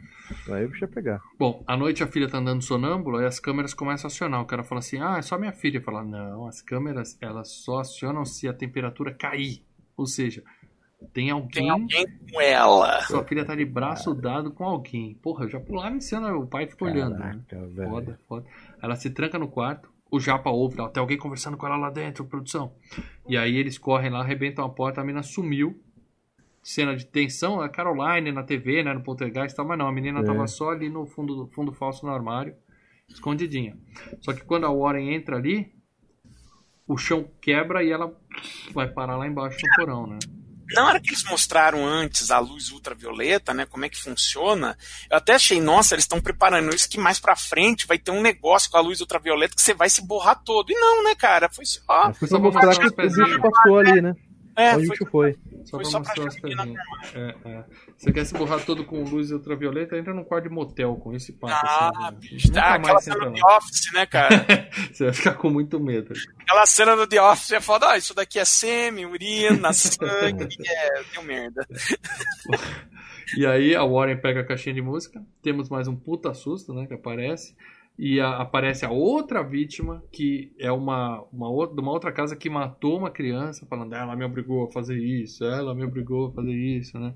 Aí o bicho ia pegar. Bom, à noite a filha tá andando sonâmbula e as câmeras começam a acionar. O cara fala assim: Ah, é só minha filha. Fala: Não, as câmeras elas só acionam se a temperatura cair. Ou seja, tem alguém. Tem alguém com ela. Sua filha tá de braço dado com alguém. Porra, eu já pulava em cena, o pai fica olhando. Né? Caraca, velho. Foda, foda. Ela se tranca no quarto. O Japa ouve, ó, tem alguém conversando com ela lá dentro, produção. E aí eles correm lá, arrebentam a porta, a menina sumiu. Cena de tensão, a Caroline na TV, né, no poltergeist e tal, mas não, a menina É. tava só ali no fundo, fundo falso no armário, escondidinha. Só que quando a Warren entra ali, o chão quebra e ela vai parar lá embaixo no porão, né? Na hora que eles mostraram antes a luz ultravioleta, né, como é que funciona, eu até achei, nossa, eles estão preparando isso que mais pra frente vai ter um negócio com a luz ultravioleta que você vai se borrar todo. E não, né, cara? Foi só. Foi só mostrar que o bicho passou ali, né? É, foi, foi. Só Foi pra só pra mostrar. É, é. Você quer se borrar todo com luz ultravioleta, entra num quarto de motel com esse papo. Ah, assim, bicho, tá, aquela cena do. The Office, né, cara? *laughs* Você vai ficar com muito medo. aquela cena do The Office é foda, ó, isso daqui é sêmen, urina, *laughs* sangue, é, deu merda. *laughs* E aí a Warren pega a caixinha de música, temos mais um puta susto, né, que aparece. E a- aparece a outra vítima, que é uma, uma, outra, de uma outra casa que matou uma criança, falando, ela me obrigou a fazer isso, ela me obrigou a fazer isso, né?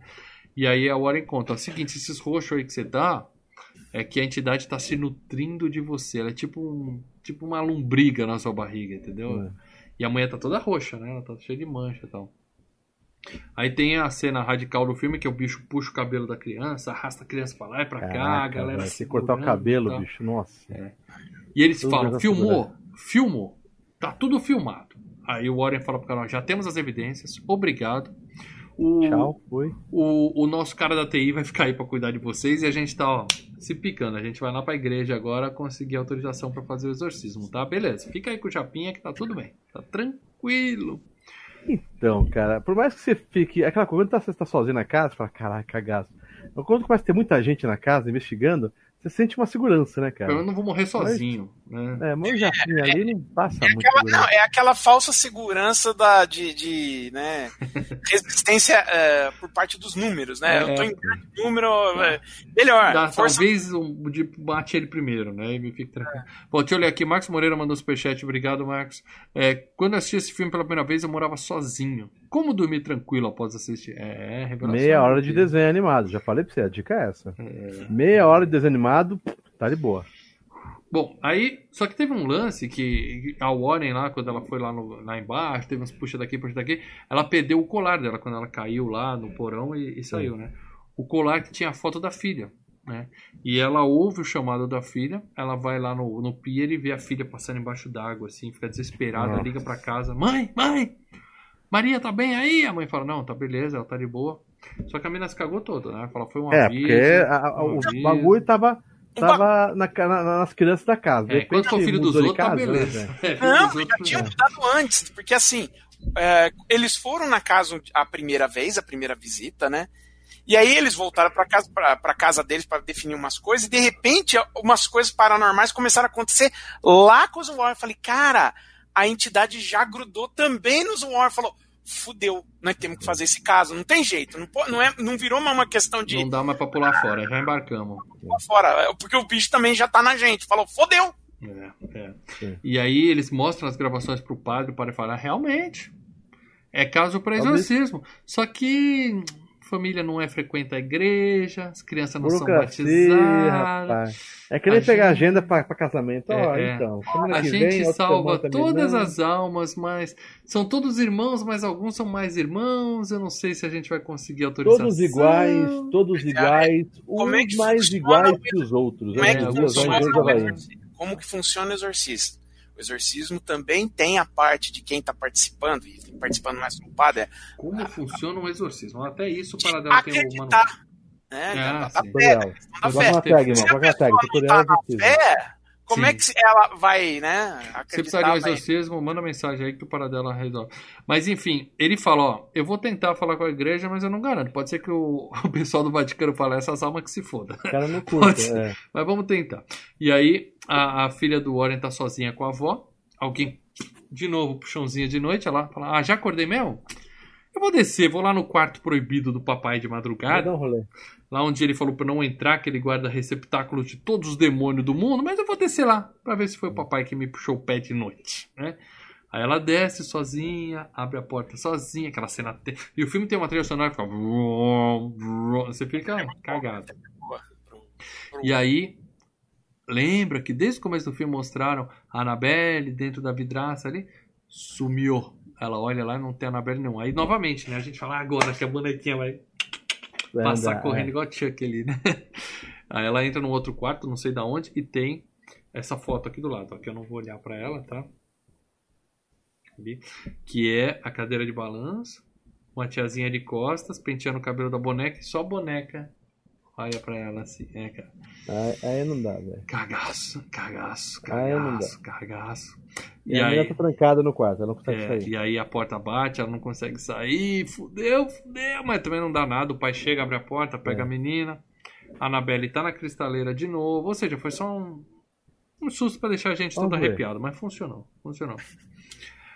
E aí a Warren conta, ó, seguinte, esses roxos aí que você tá, é que a entidade está se nutrindo de você. Ela é tipo, um, tipo uma lombriga na sua barriga, entendeu? É. E a mulher tá toda roxa, né? Ela tá cheia de mancha e tal. Aí tem a cena radical do filme, que é o bicho puxa o cabelo da criança, arrasta a criança pra lá e pra cá, a Caraca, galera se cortar o cabelo, tal. bicho. Nossa. E eles Tudo falam, filmou, filmou, tá tudo filmado. Aí o Warren fala pro canal, já temos as evidências, obrigado. O, Tchau, foi. o, o nosso cara da TI vai ficar aí pra cuidar de vocês e a gente tá, ó, se picando. A gente vai lá pra igreja agora conseguir autorização pra fazer o exorcismo, tá? Beleza, fica aí com o Chapinha que tá tudo bem, tá tranquilo. Então, cara, por mais que você fique. Aquela coisa, quando tá- você tá sozinho na casa, você fala, caraca, cagaço. Quando começa a ter muita gente na casa investigando, você sente uma segurança, né, cara? menos não vou morrer sozinho, né? É, mas o Japinha ali não passa muito Aquela- não, é aquela falsa segurança da, de, de, né, *laughs* resistência é, por parte dos números, né? É. Eu tô em grande número, é, melhor. Dá, força talvez um, de bate ele primeiro, né? E me fique tranquilo. Bom, deixa eu olhar aqui. Marcos Moreira mandou superchat. Obrigado, Marcos. É, quando eu assisti esse filme pela primeira vez, eu morava sozinho. Como dormir tranquilo após assistir? É, revelação. Meia hora de aqui. desenho animado. Já falei pra você, a dica é essa. Meia hora de desenho animado, tá de boa. Bom, aí, só que teve um lance que a Warren lá, quando ela foi lá, no- lá embaixo, teve uns puxa daqui, puxa daqui, ela perdeu o colar dela quando ela caiu lá no porão e, e saiu, né? O colar que tinha a foto da filha, né? E ela ouve o chamado da filha, ela vai lá no, no pier e vê a filha passando embaixo d'água, assim, fica desesperada, Nossa. liga pra casa, mãe, mãe, Maria tá bem aí? A mãe fala, não, tá beleza, ela tá de boa. Só que a menina se cagou toda, né? Fala, foi um É, aviso. a- um o aviso. bagulho tava, tava na, na- nas crianças da casa. É, quando for filho dos outros, tá casa, né, beleza. É, filho Não, já tinha mudado antes, porque assim, é, eles foram na casa a primeira vez, a primeira visita, né? E aí eles voltaram para casa, pra, pra casa deles para definir umas coisas, e de repente umas coisas paranormais começaram a acontecer lá com os Warren. Eu falei, cara, a entidade já grudou também nos Warren. Falou, fudeu, nós temos que fazer esse caso, não tem jeito, não, não, é, não virou uma, uma questão de Não dá mais pra pular fora, já embarcamos. pular fora, porque o bicho também já tá na gente. Falou, fodeu. É, é. E aí eles mostram as gravações pro padre, o padre fala, realmente, é caso para exorcismo. Só que família não é frequenta a igreja, as crianças não são Burocracia, batizadas. rapaz. É que nem A pegar gente- agenda pra casamento. Ó, É, é. então, semana A gente vem, salva todas não. as almas, mas são todos irmãos, mas alguns são mais irmãos. Eu não sei se a gente vai conseguir autorização. Todos iguais, todos iguais, é uns que mais iguais que os outros. Como é né? que funciona o Havaí. O exorcismo? Também tem a parte de quem está participando, e participando mais como padre, é Como funciona um exorcismo? Até isso o Paradela tem o manual. acreditar. Né? Ah, da, da fé, da tag. Se a pessoa não tá na fé, como Sim. é que ela vai, né, Se acreditar? precisar de um vai- exorcismo, manda mensagem aí que o Paradela resolve. Mas enfim, ele fala, ó, eu vou tentar falar com a igreja, mas eu não garanto. Pode ser que o, *laughs* o pessoal do Vaticano fale essas almas que se foda. O cara não *laughs* ser. É. Mas vamos tentar. E aí, a, a filha do Warren tá sozinha com a avó. Alguém, de novo, puxãozinha de noite, ela fala, ah, já acordei mesmo? Eu vou descer, vou lá no quarto proibido do papai de Vai madrugada. dar um rolê. Lá onde ele falou pra não entrar, que ele guarda receptáculos de todos os demônios do mundo, mas eu vou descer lá pra ver se foi o papai que me puxou o pé de noite, né? Aí ela desce sozinha, abre a porta sozinha, aquela cena. te- E o filme tem uma trilha sonora que fica. Você fica cagado. E aí, lembra que desde o começo do filme mostraram a Annabelle dentro da vidraça ali? Sumiu. Ela olha lá e não tem a Annabelle não. Aí novamente, né? A gente fala "Ah, agora que a bonequinha vai Vai passar andar, correndo é. igual a Chuck ali, né? *laughs* Aí ela entra num outro quarto, não sei da onde, e tem essa foto aqui do lado, ó, que eu não vou olhar pra ela, tá? Ali, que é a cadeira de balanço, uma tiazinha de costas, penteando o cabelo da boneca, e só boneca olha pra ela assim, é, cara. Aí, aí não dá, velho. Cagaço, cagaço, cagaço, cagaço. E, E a menina aí, tá trancada no quarto, ela não consegue é, sair. e aí a porta bate, ela não consegue sair, fudeu, fudeu, mas também não dá nada. O pai chega, abre a porta, pega É. a menina. A Anabelle tá na cristaleira de novo. Ou seja, foi só um, um susto pra deixar a gente todo arrepiado, mas funcionou, funcionou.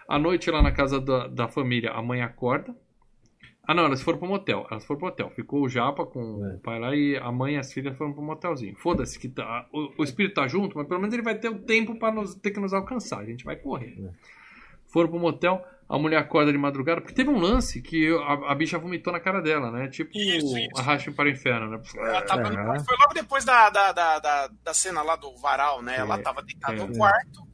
À noite lá na casa da, da família, a mãe acorda. Ah, não, elas foram pro motel. Elas foram pro motel. Ficou o Japa com É. o pai lá e a mãe e as filhas foram pro motelzinho. Foda-se que tá, o, o espírito tá junto, mas pelo menos ele vai ter o tempo pra nos, ter que nos alcançar. A gente vai correr. É. Foram pro motel, a mulher acorda de madrugada, porque teve um lance que a, a bicha vomitou na cara dela, né? Tipo Isso, isso. arraste para o inferno, né? Ela tava no É. quarto, foi logo depois da, da, da, da, da cena lá do varal, né? Ela É, tava deitada é. no quarto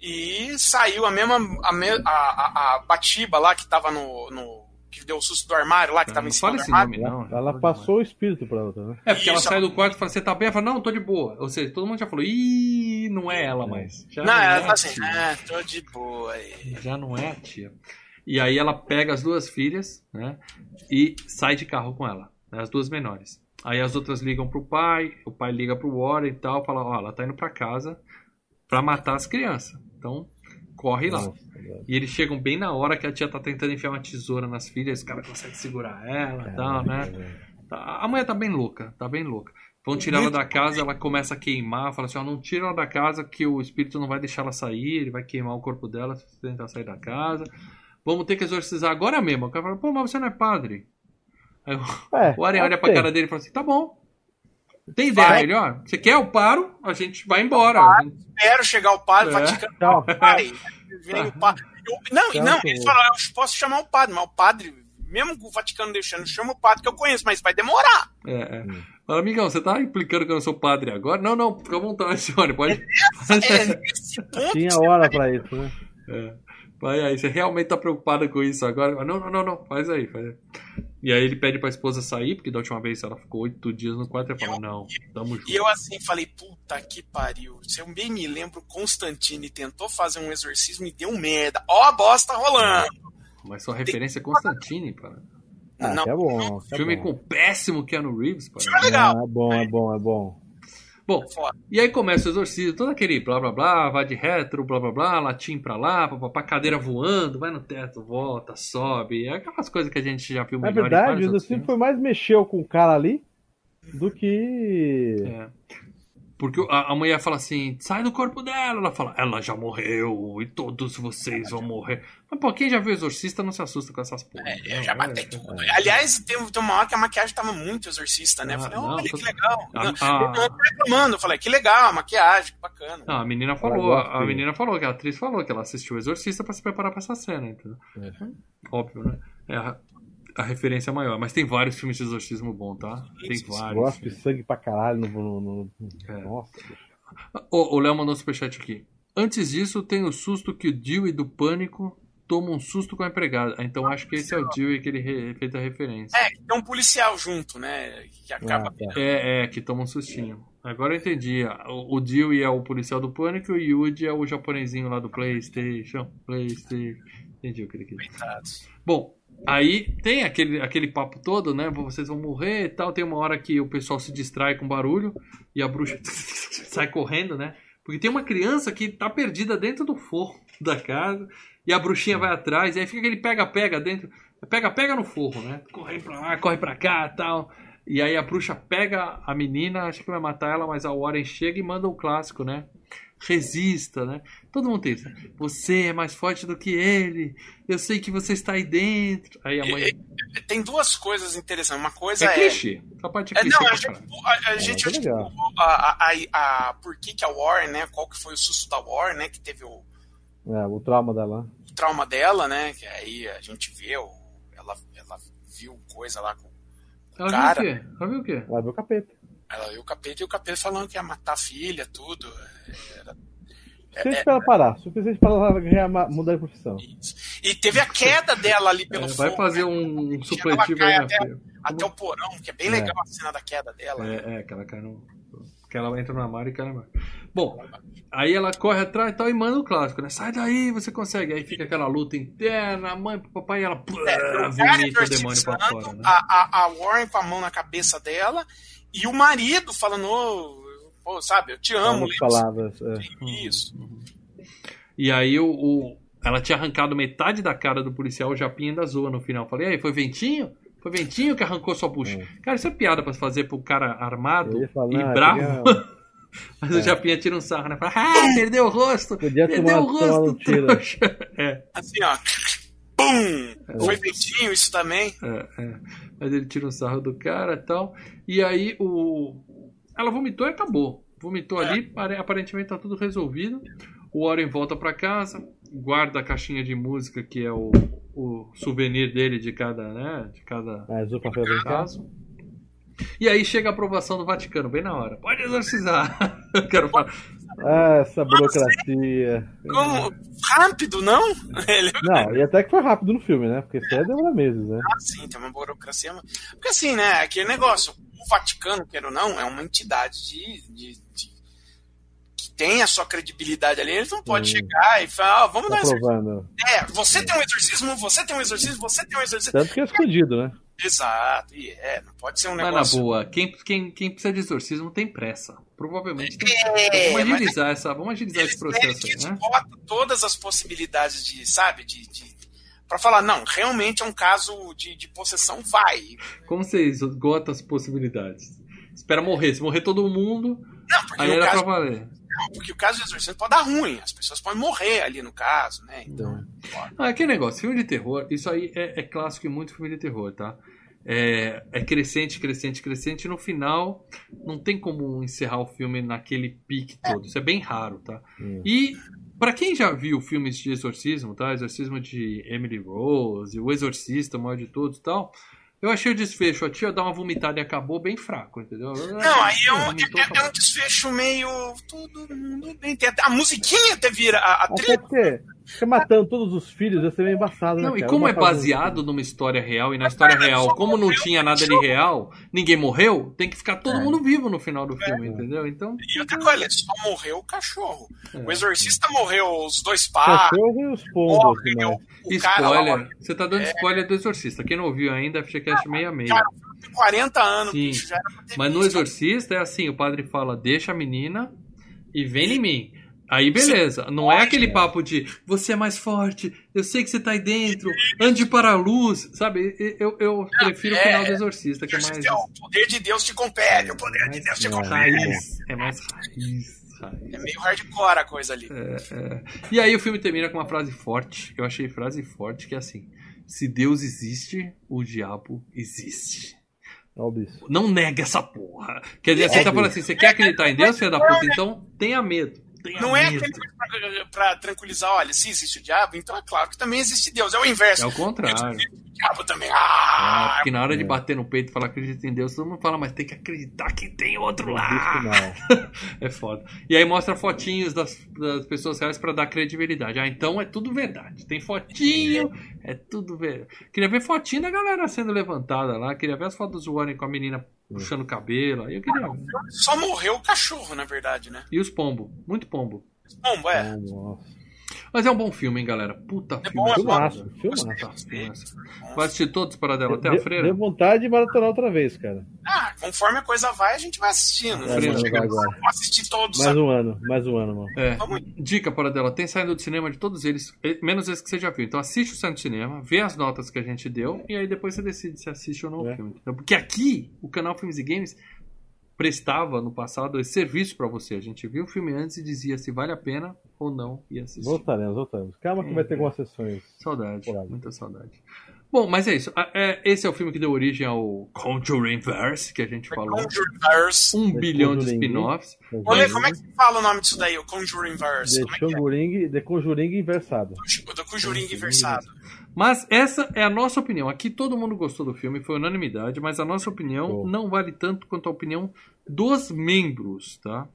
e saiu a mesma. A, me- a, a, a Batiba lá que tava no, no. Que deu o susto do armário lá, que tava Não em cima fala do esse armário. nome, não. Ela, ela passou o espírito pra outra, né? É, porque ela Isso. sai do quarto e fala, você tá bem? Ela fala, não, tô de boa. Ou seja, todo mundo já falou, ih, não é ela mais. Já Não, é ela a tá assim, é, tô de boa aí. Já não é a tia. E aí ela pega as duas filhas, né? E sai de carro com ela, né, as duas menores. Aí as outras ligam pro pai, o pai liga pro Warren e tal, fala, ó, ela tá indo pra casa pra matar as crianças. Então, corre lá. Nossa. E eles chegam bem na hora que a tia tá tentando enfiar uma tesoura nas filhas, os caras conseguem segurar ela e tal, né? velho. Tá- A mulher tá bem louca, tá bem louca. Vão tirar ela da casa, ela começa a queimar, fala assim, ó, não tira ela da casa que o espírito não vai deixar ela sair, ele vai queimar o corpo dela se você tentar sair da casa. Vamos ter que exorcizar agora mesmo. O cara fala, pô, mas você não é padre. Aí o É, o Arem olha pra cara dele e fala assim, tá bom. Tem ideia Vai. melhor? Você quer o paro? A gente vai embora. Gente- Espero chegar o padre, É. Vaticano, pai. *laughs* Vem o padre. Eu- não, e Tchau, não, eles falaram, eu posso chamar o padre, mas o padre, mesmo com o Vaticano deixando, chama o padre que eu conheço, mas vai demorar. É, é. Fala, amigão, você tá implicando que eu não sou padre agora? Não, não, fica à vontade, *laughs* senhora. Pode. É, nesse *laughs* ponto Tinha hora tá pra isso, né? É. Vai aí, você realmente tá preocupado com isso agora? Não, não, não, não, faz aí, faz aí. E aí ele pede pra esposa sair, porque da última vez ela ficou oito dias no quarto e fala, não, tamo junto. E eu assim falei, puta que pariu. Se eu bem me lembro, Constantine tentou fazer um exorcismo e deu merda. Ó a bosta rolando. Mas sua referência é Constantine, cara. Ah, Não. que é bom. que é Filme bom. com o péssimo Keanu Reeves, cara. Filme legal. Ah, é bom, é bom, é bom. Bom, Foda. e aí começa o exorcismo, todo aquele blá blá blá, vai de retro, blá blá blá, latim pra lá, papapá, cadeira voando, vai no teto, volta, sobe, é aquelas coisas que a gente já viu Na melhor em verdade, o filmes. foi mais mexeu com o cara ali do que. É. Porque a, a mulher fala assim, sai do corpo dela. Ela fala, ela já morreu e todos vocês vão morrer. Mas, pô, quem já viu Exorcista não se assusta com essas porra. É, eu já matei É, tudo. Aliás, tem, tem uma hora que a maquiagem tava muito exorcista, né? Eu Ah, falei, olha que legal. A- Não, a- Eu tô reclamando, eu falei, que legal, a maquiagem, que bacana. Não, a menina Ela falou, a de- menina falou, que a atriz falou que ela assistiu o Exorcista pra se preparar pra essa cena, entendeu? É. Óbvio, né? É a, referência maior. Mas tem vários filmes de exorcismo bom, tá? Tem vários. Gosto de sangue pra caralho no. no- no- É. Nossa. O Léo mandou um superchat aqui. Antes disso, tem o susto que o Dewey do Pânico toma um susto com a empregada. Então acho que esse é o Dewey que ele re- fez a referência. É, tem um policial junto, né? Que acaba. Ah, tá. É, é, que toma um sustinho. Agora eu entendi. O, o Dewey é o policial do Pânico e o Yuji é o japonesinho lá do Playstation. Playstation. Entendi o que ele quis. Coitados. Bom, aí tem aquele, aquele papo todo, né? Vocês vão morrer e tal. Tem uma hora que o pessoal se distrai com barulho e a bruxa *laughs* sai correndo, né? Porque tem uma criança que tá perdida dentro do forro da casa e a bruxinha vai atrás. E aí fica aquele pega-pega dentro. Pega-pega no forro, né? Corre pra lá, corre pra cá tal. E aí a bruxa pega a menina, acha que vai matar ela, mas a Warren chega e manda o clássico, né? Resista, né? Todo mundo tem isso. Você é mais forte do que ele. Eu sei que você está aí dentro. Aí a mãe. Tem duas coisas interessantes. Uma coisa É é. clichê. Essa parte é É, clichê não, a gente, a, a gente acho que legal. a, a, a, a- por que, que a Warren, né? Qual que foi o susto da Warren, né? Que teve o, É, o trauma dela. o trauma dela, né? Que aí a gente vê, o, ela, ela viu coisa lá com. Ela cara. viu o quê? Ela viu o quê? Ela viu o capeta. Ela viu o capeta e o capeta falando que ia matar a filha, tudo. Era Suficiente pra ela parar. Suficiente pra ela ganhar, mudar de profissão. isso. E teve a queda dela ali pelo É, vai fogo, fazer né? um Ela supletivo aí na até, feira. até o porão, que é bem É. legal a cena da queda dela. né? É, é, que ela cai no. Que ela entra no armário e cai no armário. Bom, aí ela corre atrás e tal e manda o clássico, né? Sai daí, você consegue. Aí fica aquela luta interna, a mãe pro papai e ela É, vomita o demônio pra fora, né? a, a, a Warren com a mão na cabeça dela E o marido falando, "Ô, pô, sabe, eu te amo. Algumas palavras. é. Isso. E aí o, o- ela tinha arrancado metade da cara do policial, o Japinha ainda zoa no final. Falei, aí, foi ventinho? Foi ventinho que arrancou sua bucha. Cara, isso é piada pra fazer pro cara armado falar, e bravo. *laughs* Mas o Japinha tira um sarro, né? Fala, ah, perdeu o rosto! Podia perdeu tomar- o rosto, trouxa. É, Assim, ó. Pum! Foi ventinho isso também. é, é. Mas ele tira um sarro do cara e tal. E aí o. Ela vomitou e acabou. Vomitou ali, pare- aparentemente tá tudo resolvido. O Warren volta pra casa, guarda a caixinha de música, que é o, o souvenir dele de cada, né? De cada Mas o papel caso. E aí chega a aprovação do Vaticano, bem na hora. Pode exorcizar. *laughs* Eu quero falar. Ah, essa burocracia. Como? Rápido, não? Ele Não, e até que foi rápido no filme, né? Porque isso aí demora meses, né? Ah, sim, tem uma burocracia. Porque assim, né? Aquele negócio, o Vaticano, quer ou não, é uma entidade de. de- de- tem a sua credibilidade ali. Eles não podem chegar e falar, ó, vamos Tá dar exorcismo. provando. É, você tem um exorcismo, você tem um exorcismo, você tem um exorcismo. Tanto que é escondido, né? Exato, e é, não pode ser um Mas na negócio. boa, quem, quem, quem precisa de exorcismo tem pressa. Provavelmente tem. É, vamos mas agilizar, essa, vamos agilizar eles esse processo aí, né? todas as possibilidades de, sabe, de. de para falar, não, realmente é um caso de, de possessão, vai. Como você esgota as possibilidades? Espera morrer. Se morrer todo mundo, Não, porque, aí o era caso, pra valer. não, porque o caso de exorcismo pode dar ruim, as pessoas podem morrer ali no caso, né? Então, Ah, que negócio, filme de terror, isso aí é, é clássico em muito filme de terror, tá? É, é crescente, crescente, crescente, e no final não tem como encerrar o filme naquele pique todo. Isso é bem raro, tá? Hum. E pra quem já viu filmes de exorcismo, tá? Exorcismo de Emily Rose, O Exorcista, o maior de todos e tal. Eu achei o desfecho, a tia dá uma vomitada e acabou bem fraco, entendeu? Não, aí é um, é- é um desfecho meio. Todo mundo bem. A musiquinha até vira. A, a Até trilha. porque fica matando todos os filhos, ia ser meio embaçado, né? Não, e cara? como é baseado numa história real, e na história real, como não tinha nada de real, ninguém morreu, tem que ficar todo mundo vivo no final do filme, entendeu? Então. E outra coisa, só morreu o cachorro. É. O exorcista morreu os dois pais. Cachorro e os pombos, Morreu né? o cara lá, Spoiler. Você tá dando spoiler do Exorcista. Quem não ouviu ainda, FGCast 66. Cara, tem 40 anos, Sim. bicho, já era Mas no. Exorcista é assim: o padre fala, deixa a menina e vem em mim. Aí beleza, não é aquele papo de você é mais forte, eu sei que você tá aí dentro, ande para a luz, sabe? Eu, eu prefiro o é- final do Exorcista, que é mais. O poder de Deus te compele, o poder de Deus te É. compele. Raiz. É mais raiz. raiz. É meio hardcore a coisa ali. É. E aí o filme termina com uma frase forte, que eu achei frase forte, que é assim: Se Deus existe, o diabo existe. O. Não nega essa porra. Quer dizer, você tá falando assim, você quer acreditar em Deus, filho da puta? Então tenha medo. Tenha Não é aquele pra, pra tranquilizar, olha, se existe o diabo, então é claro que também existe Deus. É o inverso. É o contrário. O diabo também. Ah, Ah, porque na hora de É. bater no peito e falar que acredita em Deus, todo mundo fala, mas tem que acreditar que tem outro não. *laughs* É foda. E aí mostra fotinhos das, das pessoas reais pra dar credibilidade. Ah, então é tudo verdade. Tem fotinho, é tudo verdade. Queria ver fotinho da galera sendo levantada lá. Queria ver as fotos do Warren com a menina puxando o cabelo. Aí eu queria ver. só morreu o cachorro, na verdade, né? E os pombo. Muito pombo. Bom, é. Nossa. Mas é um bom filme, hein, galera? Puta É filme. bom, é Filmaço, foda. filmaço. Puta filmaço. Vai assistir todos para dela até a freira? Deu vontade de maratonar outra vez, cara. Ah, conforme a coisa vai, a gente vai assistindo. É? Freira. Chega- vai agora. Vamos assistir todos. Mais sabe? um ano, mais um ano, mano. É. Dica para dela, tem saído do cinema de todos eles, eh, menos esse que você já viu. Então assiste o Saindo do Cinema, vê as notas que a gente deu e aí depois você decide se assiste ou não o É. filme. entendeu? Porque aqui, o canal Filmes e Games prestava no passado esse serviço para você. A gente viu o filme antes e dizia se vale a pena ou não e assistir. Voltaremos, voltaremos. Calma que vai ter algumas sessões. Saudade, muita saudade. Bom, mas é isso. É, esse é o filme que deu origem ao Conjuring Verse, que a gente falou. Conjuring-verse. Um The bilhão de Conjuring. spin-offs. Olha, como é que se fala o nome disso daí? O Conjuring-verse. The Como é que é? Conjuring, The Conjuring inversado. O do Conjuring inversado. Mas essa é a nossa opinião. Aqui todo mundo gostou do filme, foi unanimidade, mas a nossa opinião Bom. não vale tanto quanto a opinião dos membros, tá?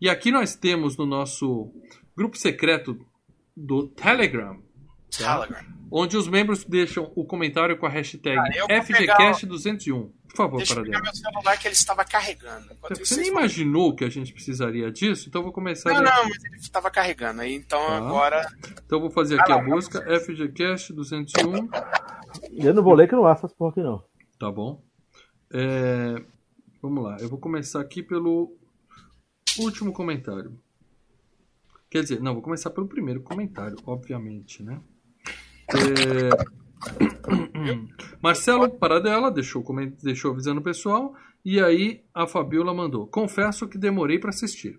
E aqui nós temos no nosso grupo secreto do Telegram, tá? Telegram. onde os membros deixam o comentário com a hashtag Ah, eu vou FGCast201. Por favor, Deixa eu para pegar dela. meu celular que ele estava carregando. Enquanto Você nem imaginou que a gente precisaria disso? Então eu vou começar. Não, a- não, mas ele estava carregando. Aí, então Tá. agora. Então eu vou fazer aqui Ah, a busca FGCast201. E eu não vou ler que eu não acho essas porra aqui, não. Tá bom. É, Vamos lá, eu vou começar aqui pelo último comentário. Quer dizer, não, vou começar pelo primeiro comentário, obviamente, né? É... *coughs* Marcelo Paradela deixou, deixou avisando o pessoal. E aí a Fabiola mandou: Confesso que demorei para assistir.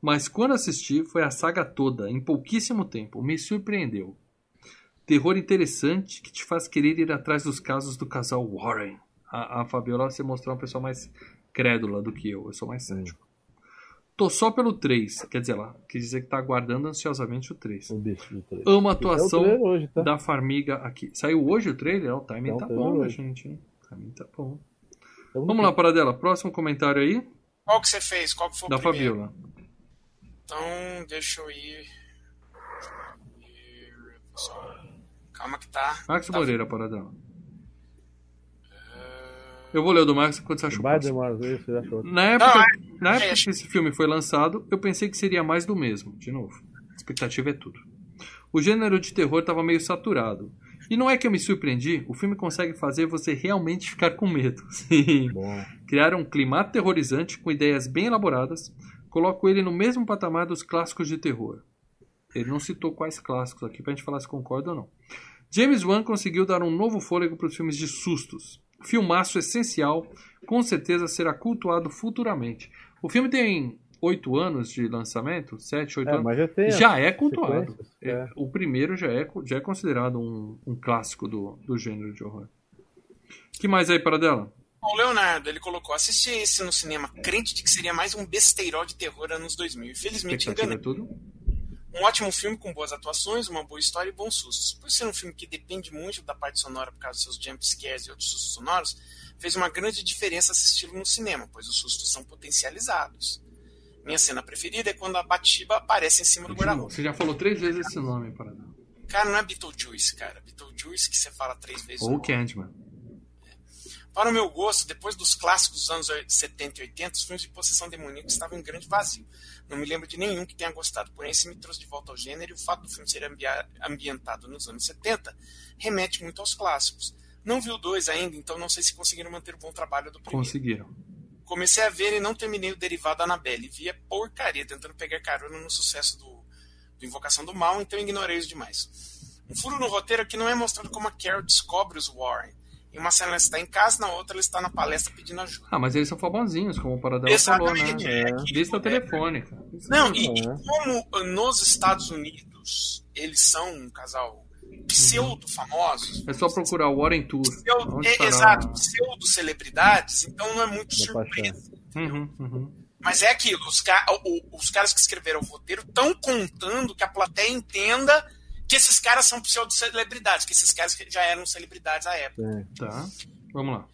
Mas quando assisti, foi a saga toda, em pouquíssimo tempo. Me surpreendeu. Terror interessante que te faz querer ir atrás dos casos do casal Warren. A, a Fabiola se mostrou uma pessoa mais crédula do que eu. Eu sou mais cético. Tô só pelo 3. Quer dizer, ela quer dizer que tá aguardando ansiosamente o 3. O bicho do 3. Amo a atuação É o trailer hoje, tá? da Farmiga aqui. Saiu hoje o trailer? Ó, O timing É tá bom, né, hoje. gente? O timing tá bom. Então, Vamos lá, Paradela. Próximo comentário aí, Qual que você fez? Qual que foi da o primeiro? Fabiola. Então, deixa eu ir. Calma que tá. Max tá Moreira, Paradela. Eu vou ler o do Max enquanto você acha o Vai próximo. demorar, isso. Na época, Não, na época que esse filme foi lançado, eu pensei que seria mais do mesmo. De novo, expectativa é tudo. O gênero de terror estava meio saturado. E não é que eu me surpreendi, o filme consegue fazer você realmente ficar com medo. *laughs* Sim. Bom. Criaram um clima aterrorizante com ideias bem elaboradas. Coloco ele no mesmo patamar dos clássicos de terror. Ele não citou quais clássicos aqui pra gente falar se concorda ou não. James Wan conseguiu dar um novo fôlego para os filmes de sustos. Filmaço essencial, com certeza será cultuado futuramente. O filme tem oito anos de lançamento, sete, oito É, anos. mas já tem. Já é cultuado. É, é. O primeiro já é, já é considerado um, um clássico do, do gênero de horror. que mais aí para dela? O Leonardo, ele colocou, assisti esse no cinema, crente de que seria mais um besteirol de terror anos 2000. Infelizmente enganei. é tudo? Um ótimo filme com boas atuações, uma boa história e bons sustos. Por ser um filme que depende muito da parte sonora por causa dos seus jump scares e outros sustos sonoros, fez uma grande diferença assisti-lo no cinema, pois os sustos são potencializados. Minha cena preferida é quando a Batiba aparece em cima do guarda-roupa. Você já falou três vezes esse nome, para dela. Cara, não é Beetlejuice, cara. Beetlejuice que você fala três vezes. Ou. Candyman. Para o meu gosto, depois dos clássicos dos anos 70 e 80, os filmes de possessão demoníaca estavam em grande vazio. Não me lembro de nenhum que tenha gostado, porém esse me trouxe de volta ao gênero e o fato do filme ser ambia- ambientado nos anos 70 remete muito aos clássicos. Não vi o 2 ainda, então não sei se conseguiram manter o bom trabalho do primeiro. Conseguiram. Comecei a ver e não terminei o derivado Annabelle. Vi a porcaria tentando pegar carona no sucesso do, do Invocação do Mal, então ignorei os demais. Um furo no roteiro que não é mostrado como a Carol descobre os Warren. Em uma cena ela está em casa, na outra ela está na palestra pedindo ajuda. Ah, mas eles são famosinhos, como o Paradela falou, né? Exatamente. É. Lista telefônica. Não, e, e É. como nos Estados Unidos eles são um casal pseudo-famosos, É só procurar o Warren Tour. pseudo, é, exato, pseudo-celebridades, então não é muito Da surpresa. Uhum, uhum. Mas é aquilo, os, ca- os caras que escreveram o roteiro estão contando que a plateia entenda que esses caras são pseudo-celebridades, que esses caras já eram celebridades à época. É. Tá. Vamos lá.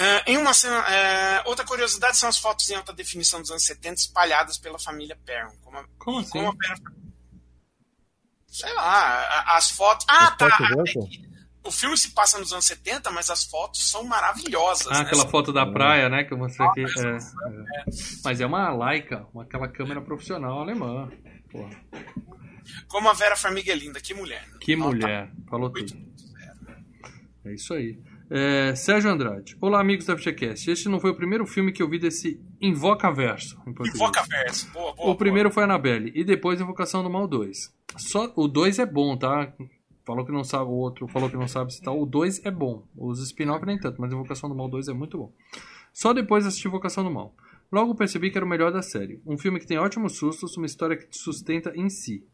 Ah, em uma cena, ah, outra curiosidade são as fotos em alta definição dos anos 70 espalhadas pela família Perron. Como, a- Como assim? como a Perron- Sei lá, as fotos. Ah, As tá. fotos é o filme se passa nos anos 70, mas as fotos são maravilhosas. Ah, né? aquela foto da praia, né? Que eu mostrei aqui. É, é. Mas é uma Leica, uma- aquela câmera profissional alemã. Porra. Como a Vera Farmiga é linda, que mulher. Que Nota mulher. Falou oito. tudo. É isso aí. É, Sérgio Andrade. Olá, amigos da FGCast. Este não foi o primeiro filme que eu vi desse Invoca Verso. Invoca verso. Boa, boa. O primeiro foi Annabelle e depois Invocação do Mal 2. Só o 2 é bom, tá? Falou que não sabe, o outro falou que não sabe se tá. O 2 é bom. Os spin-off nem tanto, mas Invocação do Mal 2 é muito bom. Só depois assisti Invocação do Mal. Logo percebi que era o melhor da série. Um filme que tem ótimos sustos, uma história que te sustenta em si.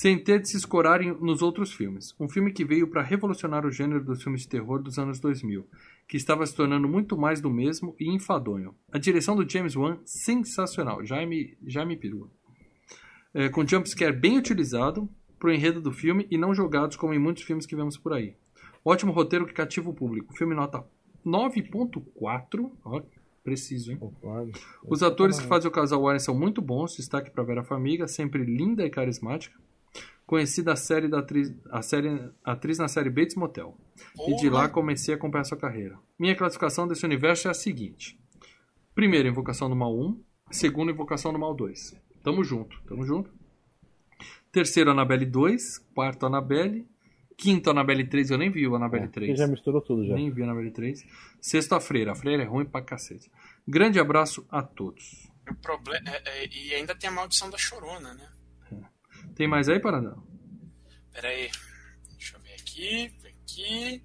Sem ter de se escorar em- nos outros filmes. Um filme que veio para revolucionar o gênero dos filmes de terror dos anos 2000, que estava se tornando muito mais do mesmo e enfadonho. A direção do James Wan, sensacional. Já me, já me perua é, com jumpscare bem utilizado pro enredo do filme e não jogados como em muitos filmes que vemos por aí. Ótimo roteiro que cativa o público. Filme nota 9.4. Ó, preciso, hein? Os atores que fazem o casal Warren são muito bons. Destaque para Vera Farmiga, sempre linda e carismática. Conhecida a série da atriz, a série, atriz na série Bates Motel. E de lá comecei a acompanhar sua carreira. Minha classificação desse universo é a seguinte: primeiro, Invocação do Mal 1. Segundo, Invocação do Mal 2. Tamo junto, tamo junto. Terceiro, Annabelle 2. Quarto, Annabelle. Quinto, Annabelle 3, eu nem vi o Annabelle É, 3. já misturou tudo já. Nem vi a Annabelle 3. Sexto, a Freira. A Freira é ruim pra cacete. Grande abraço a todos. O problema, é- é- e ainda tem a maldição da chorona, né? Tem mais aí, Paradão? Pera aí. Deixa eu ver aqui. Aqui.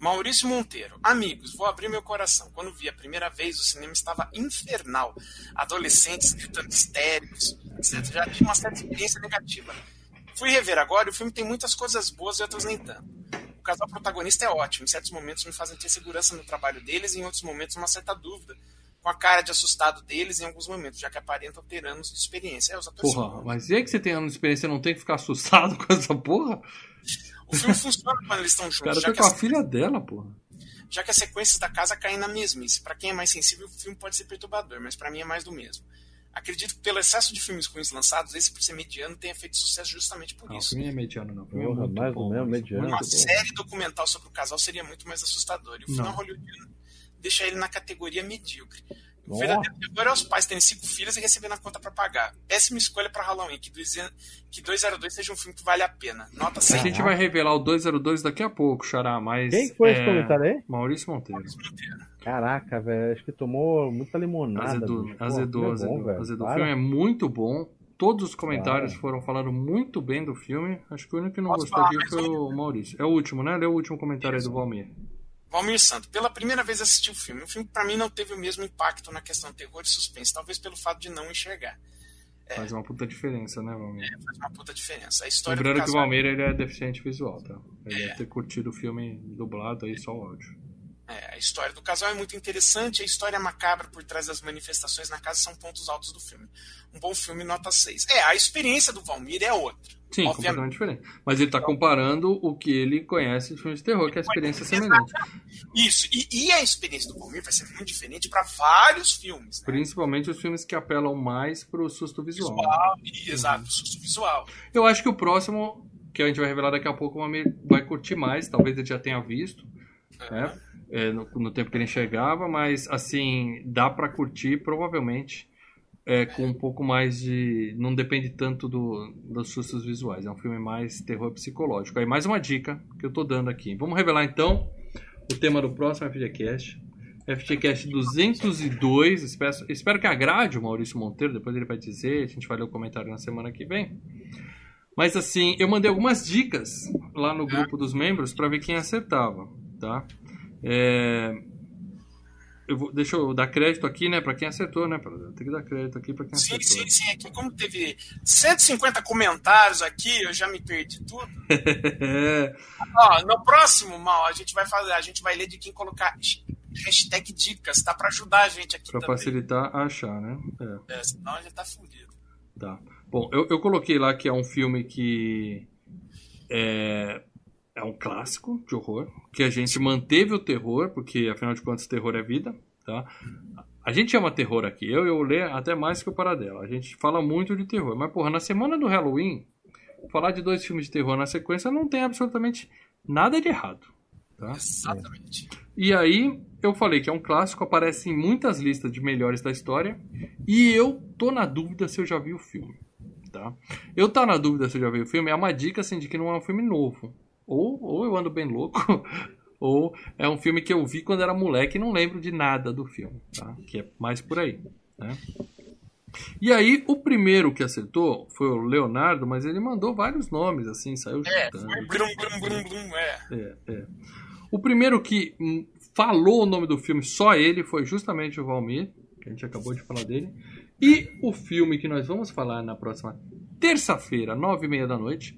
Maurício Monteiro. Amigos, vou abrir meu coração. Quando vi a primeira vez, o cinema estava infernal. Adolescentes gritando histéricos, etc. Já tinha uma certa experiência negativa. Fui rever agora e o filme tem muitas coisas boas e outras nem tanto. O casal protagonista é ótimo. Em certos momentos me fazem ter segurança no trabalho deles e em outros momentos uma certa dúvida. Com a cara de assustado deles em alguns momentos, já que aparentam ter anos de experiência. É, os atores Porra, mas e aí que você tem anos de experiência e não tem que ficar assustado *laughs* com essa porra? O filme funciona quando eles estão O juntos. cara já tá que com a as- filha dela, porra. já que as sequências da casa caem na mesmice. Pra quem é mais sensível, o filme pode ser perturbador, mas pra mim é mais do mesmo. Acredito que pelo excesso de filmes ruins lançados, esse por ser mediano tenha feito sucesso justamente por Não, o isso. filme é mediano, não. O filme é Porra, muito mais bom. ou menos, mas mediano. Uma série documental sobre o casal seria muito mais assustador. E o final Não. hollywoodiano deixa ele na categoria medíocre. O verdadeiro terror é os pais terem cinco filhas e recebendo a conta pra pagar. Péssima escolha pra Halloween, que 200 que 202 seja um filme que vale a pena. Nota A 100. gente vai revelar o 202 daqui a pouco, Xará, mas. Quem que foi é, esse comentário aí? Maurício Monteiro. Caraca, velho. Acho que tomou muita limonada. Azedou, bicho. Pô, azedou, é azedou. bom, azedou. O Para. filme é muito bom. Todos os comentários Para. foram falando muito bem do filme. Acho que o único que não Posso gostou aqui foi o Maurício. É o último, né? Lê o último comentário aí do Valmir. Valmir Santo, pela primeira vez assisti o filme. O filme, pra mim, não teve o mesmo impacto na questão terror e suspense, talvez pelo fato de não enxergar. Faz uma puta diferença, né, Valmir? Faz uma puta diferença. A história Lembrando do que o casal... Valmir ele é deficiente visual, tá? Ele deve ter curtido o filme dublado aí, só o áudio. É, a história do casal é muito interessante, a história macabra por trás das manifestações na casa são pontos altos do filme. Um bom filme, nota 6. É, a experiência do Valmir é outra. Sim, Obviamente. completamente diferente. Mas ele tá comparando o que ele conhece de filmes de terror, que é a experiência semelhante. Isso, e, e a experiência do Valmir vai ser muito diferente para vários filmes. Né? Principalmente os filmes que apelam mais pro susto visual. Visual, e- exato, susto visual. Eu acho que o próximo, que a gente vai revelar daqui a pouco, o Valmir vai curtir mais. Talvez ele já tenha visto, né? É, no, no tempo que ele enxergava, mas assim, dá pra curtir provavelmente é, com um pouco mais de. Não depende tanto do, dos sustos visuais. É um filme mais terror psicológico. Aí mais uma dica que eu tô dando aqui. Vamos revelar então o tema do próximo FGCast. FGCast 202. Espero, espero que agrade o Maurício Monteiro. Depois ele vai dizer. A gente vai ler o comentário na semana que vem. Mas assim, eu mandei algumas dicas lá no grupo dos membros para ver quem acertava, tá? É, eu vou, deixa eu dar crédito aqui, né, para quem acertou, né? Tem que dar crédito aqui para quem Sim, acertou. sim, sim. Aqui, como teve 150 comentários aqui, eu já me perdi tudo. *laughs* É, Ó, no próximo, Mal, a gente vai fazer, a gente vai ler de quem colocar hashtag dicas, tá? Pra ajudar a gente aqui para facilitar a achar, né? É, É, senão a gente tá fudido. tá. Bom, eu, eu coloquei lá que é um filme que é, é um clássico de horror, que a gente manteve o terror, porque afinal de contas terror é vida, tá? A gente chama terror aqui, eu e o Lê até mais que o Paradela. A gente fala muito de terror, mas porra, na semana do Halloween, falar de dois filmes de terror na sequência não tem absolutamente nada de errado, tá? Exatamente. E aí, eu falei que é um clássico, aparece em muitas listas de melhores da história, e eu tô na dúvida se eu já vi o filme, tá? Eu tá na dúvida se eu já vi o filme é uma dica assim de que não é um filme novo. Ou, ou eu ando bem louco, *laughs* ou é um filme que eu vi quando era moleque e não lembro de nada do filme, tá? Que é mais por aí, né? E aí, o primeiro que acertou foi o Leonardo, mas ele mandou vários nomes, assim, saiu É, foi brum, brum, brum, brum, é. É, é. O primeiro que hum, falou o nome do filme, só ele, foi justamente o Valmir, que a gente acabou de falar dele. E o filme que nós vamos falar na próxima terça-feira, nove e meia da noite.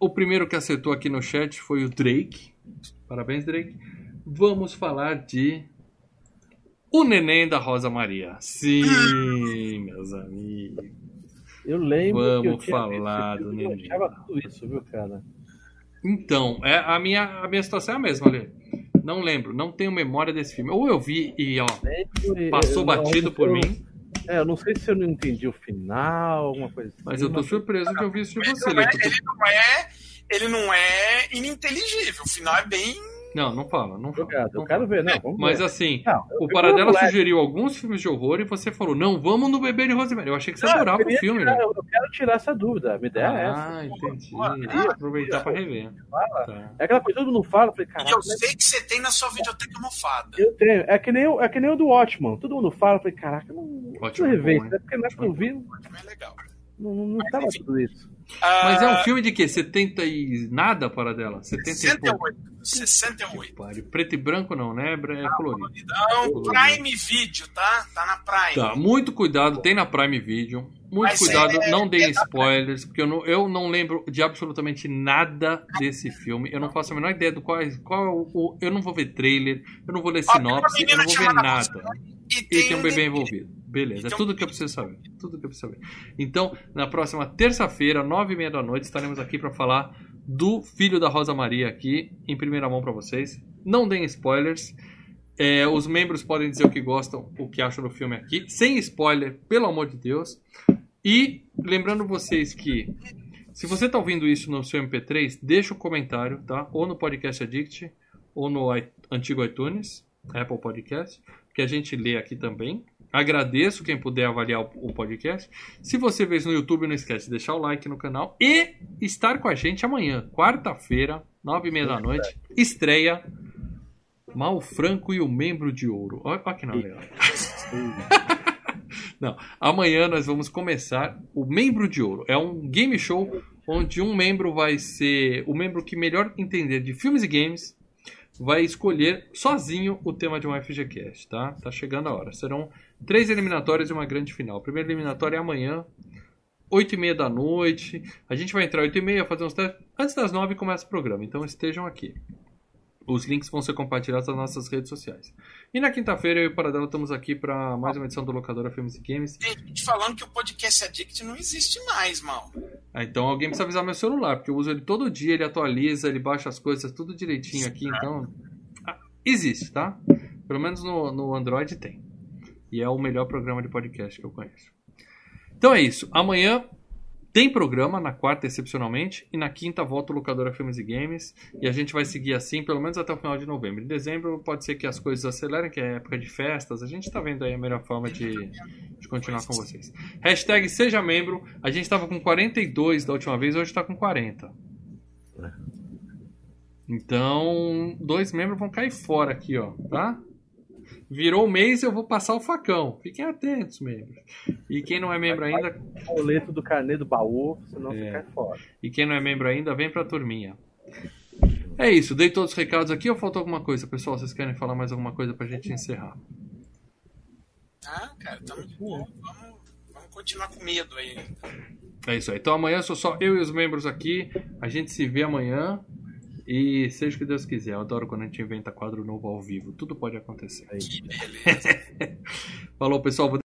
O primeiro que acertou aqui no chat foi o Drake. Parabéns, Drake. Vamos falar de O Neném da Rosa Maria. Sim, *laughs* meus amigos. Eu lembro Vamos que eu falar do neném. Eu achava tudo isso, viu, cara? Então, é, a, minha, a minha situação é a mesma, Lê. Não lembro, não tenho memória desse filme. Ou eu vi e, ó, passou batido por mim, É, eu não sei se eu não entendi o final, alguma coisa assim. mas eu tô surpreso de ouvir isso de Ele você, não, Lê. é, porque- ele não é. Ele não é ininteligível. O final é bem Não, não fala, não fala. Jogado. não Eu quero fala. ver, não. Vamos Mas ver. assim, Não, eu- o Paradela sugeriu alguns filmes de horror e você falou, não, vamos no Bebê de Rosemary. Eu achei que você Não, adorava o filme, tirar- né? Eu quero tirar essa dúvida. A minha ideia é essa. Ah, entendi. Ah, Vou aproveitar pra rever. Fala. Tá. É aquela coisa que todo mundo fala. Eu falei, caraca, eu sei que você tem na sua videoteca mofada. eu tenho. É que nem, o- é que nem o do Watchman. Todo mundo fala. Eu falei, caraca, eu não Watchmen preciso é rever bom, isso. né? Porque na época que eu vi, não, é legal. não, não tava tudo isso. Mas é um Ah, filme de quê? 70 e nada, Paradela? 70 e pouco. 68. 68. Pare. Preto e branco não, né? É colorido. Então, Prime Video, tá? Tá na Prime. Tá, muito cuidado, tem na Prime Video. Muito Mas cuidado, é- não deem é spoilers, porque eu não, eu não lembro de absolutamente nada desse filme. Eu não faço a menor ideia do qual, é- qual é o, o- Eu não vou ver trailer, eu não vou ler Ó, tem sinopse, eu não vou ver nada. E E tem um bebê. envolvido. Beleza, é Então- tudo que eu preciso saber. Tudo que eu preciso saber. Então, na próxima terça-feira, nove e meia da noite, estaremos aqui para falar do Filho da Rosa Maria aqui, em primeira mão para vocês. Não deem spoilers. É, os membros podem dizer o que gostam, o que acham do filme aqui, sem spoiler, pelo amor de Deus. E lembrando vocês que se você está ouvindo isso no seu MP3, deixa um comentário, tá? Ou no Podcast Addict, ou no antigo iTunes, Apple Podcast, que a gente lê aqui também. Agradeço quem puder avaliar o podcast. Se você vê no YouTube, não esquece de deixar o like no canal e estar com a gente amanhã, quarta-feira, nove e meia da noite, estreia Mal Franco e o Membro de Ouro. Olha, olha que nome legal. *laughs* Não, amanhã nós vamos começar o Membro de Ouro. É um game show onde um membro vai ser o membro que melhor entender de filmes e games vai escolher sozinho o tema de um FGCast, tá? Tá chegando a hora. Serão três eliminatórias e uma grande final. A primeira eliminatória é amanhã, 8 e meia da noite. A gente vai entrar 8 e meia, fazer uns testes. Antes das 9 começa o programa, então estejam aqui. Os links vão ser compartilhados nas nossas redes sociais. E na quinta-feira eu e o Paradela estamos aqui para mais uma edição do Locadora Filmes e Games. Tem gente falando que o podcast Addict não existe mais, mal. Ah, então alguém precisa avisar meu celular, porque eu uso ele todo dia, ele atualiza, ele baixa as coisas tudo direitinho aqui, então. Ah, existe, tá? Pelo menos no, no Android tem. E é o melhor programa de podcast que eu conheço. Então é isso. Amanhã tem programa, na quarta, excepcionalmente, e na quinta volta o Locadora Filmes e Games. E a gente vai seguir assim, pelo menos até o final de novembro. Em dezembro pode ser que as coisas acelerem, que é época de festas. A gente tá vendo aí a melhor forma de, de continuar com vocês. Hashtag seja membro. A gente tava com 42 da última vez, hoje tá com 40. Então, dois membros vão cair fora aqui, ó, tá? Virou o mês, eu vou passar o facão. Fiquem atentos, membros. E quem não é membro ainda, Boleto do carnê do baú, senão É. cai fora. e quem não é membro ainda, vem pra turminha. É isso, dei todos os recados aqui ou faltou alguma coisa, pessoal? Vocês querem falar mais alguma coisa pra gente encerrar? Ah, cara, tamo de boa. Vamos, vamos continuar com medo aí. É isso aí. Então amanhã sou só eu e os membros aqui. A gente se vê amanhã. E seja o que Deus quiser. Eu adoro quando a gente inventa quadro novo ao vivo. Tudo pode acontecer. Beleza. *laughs* Falou, pessoal. Vou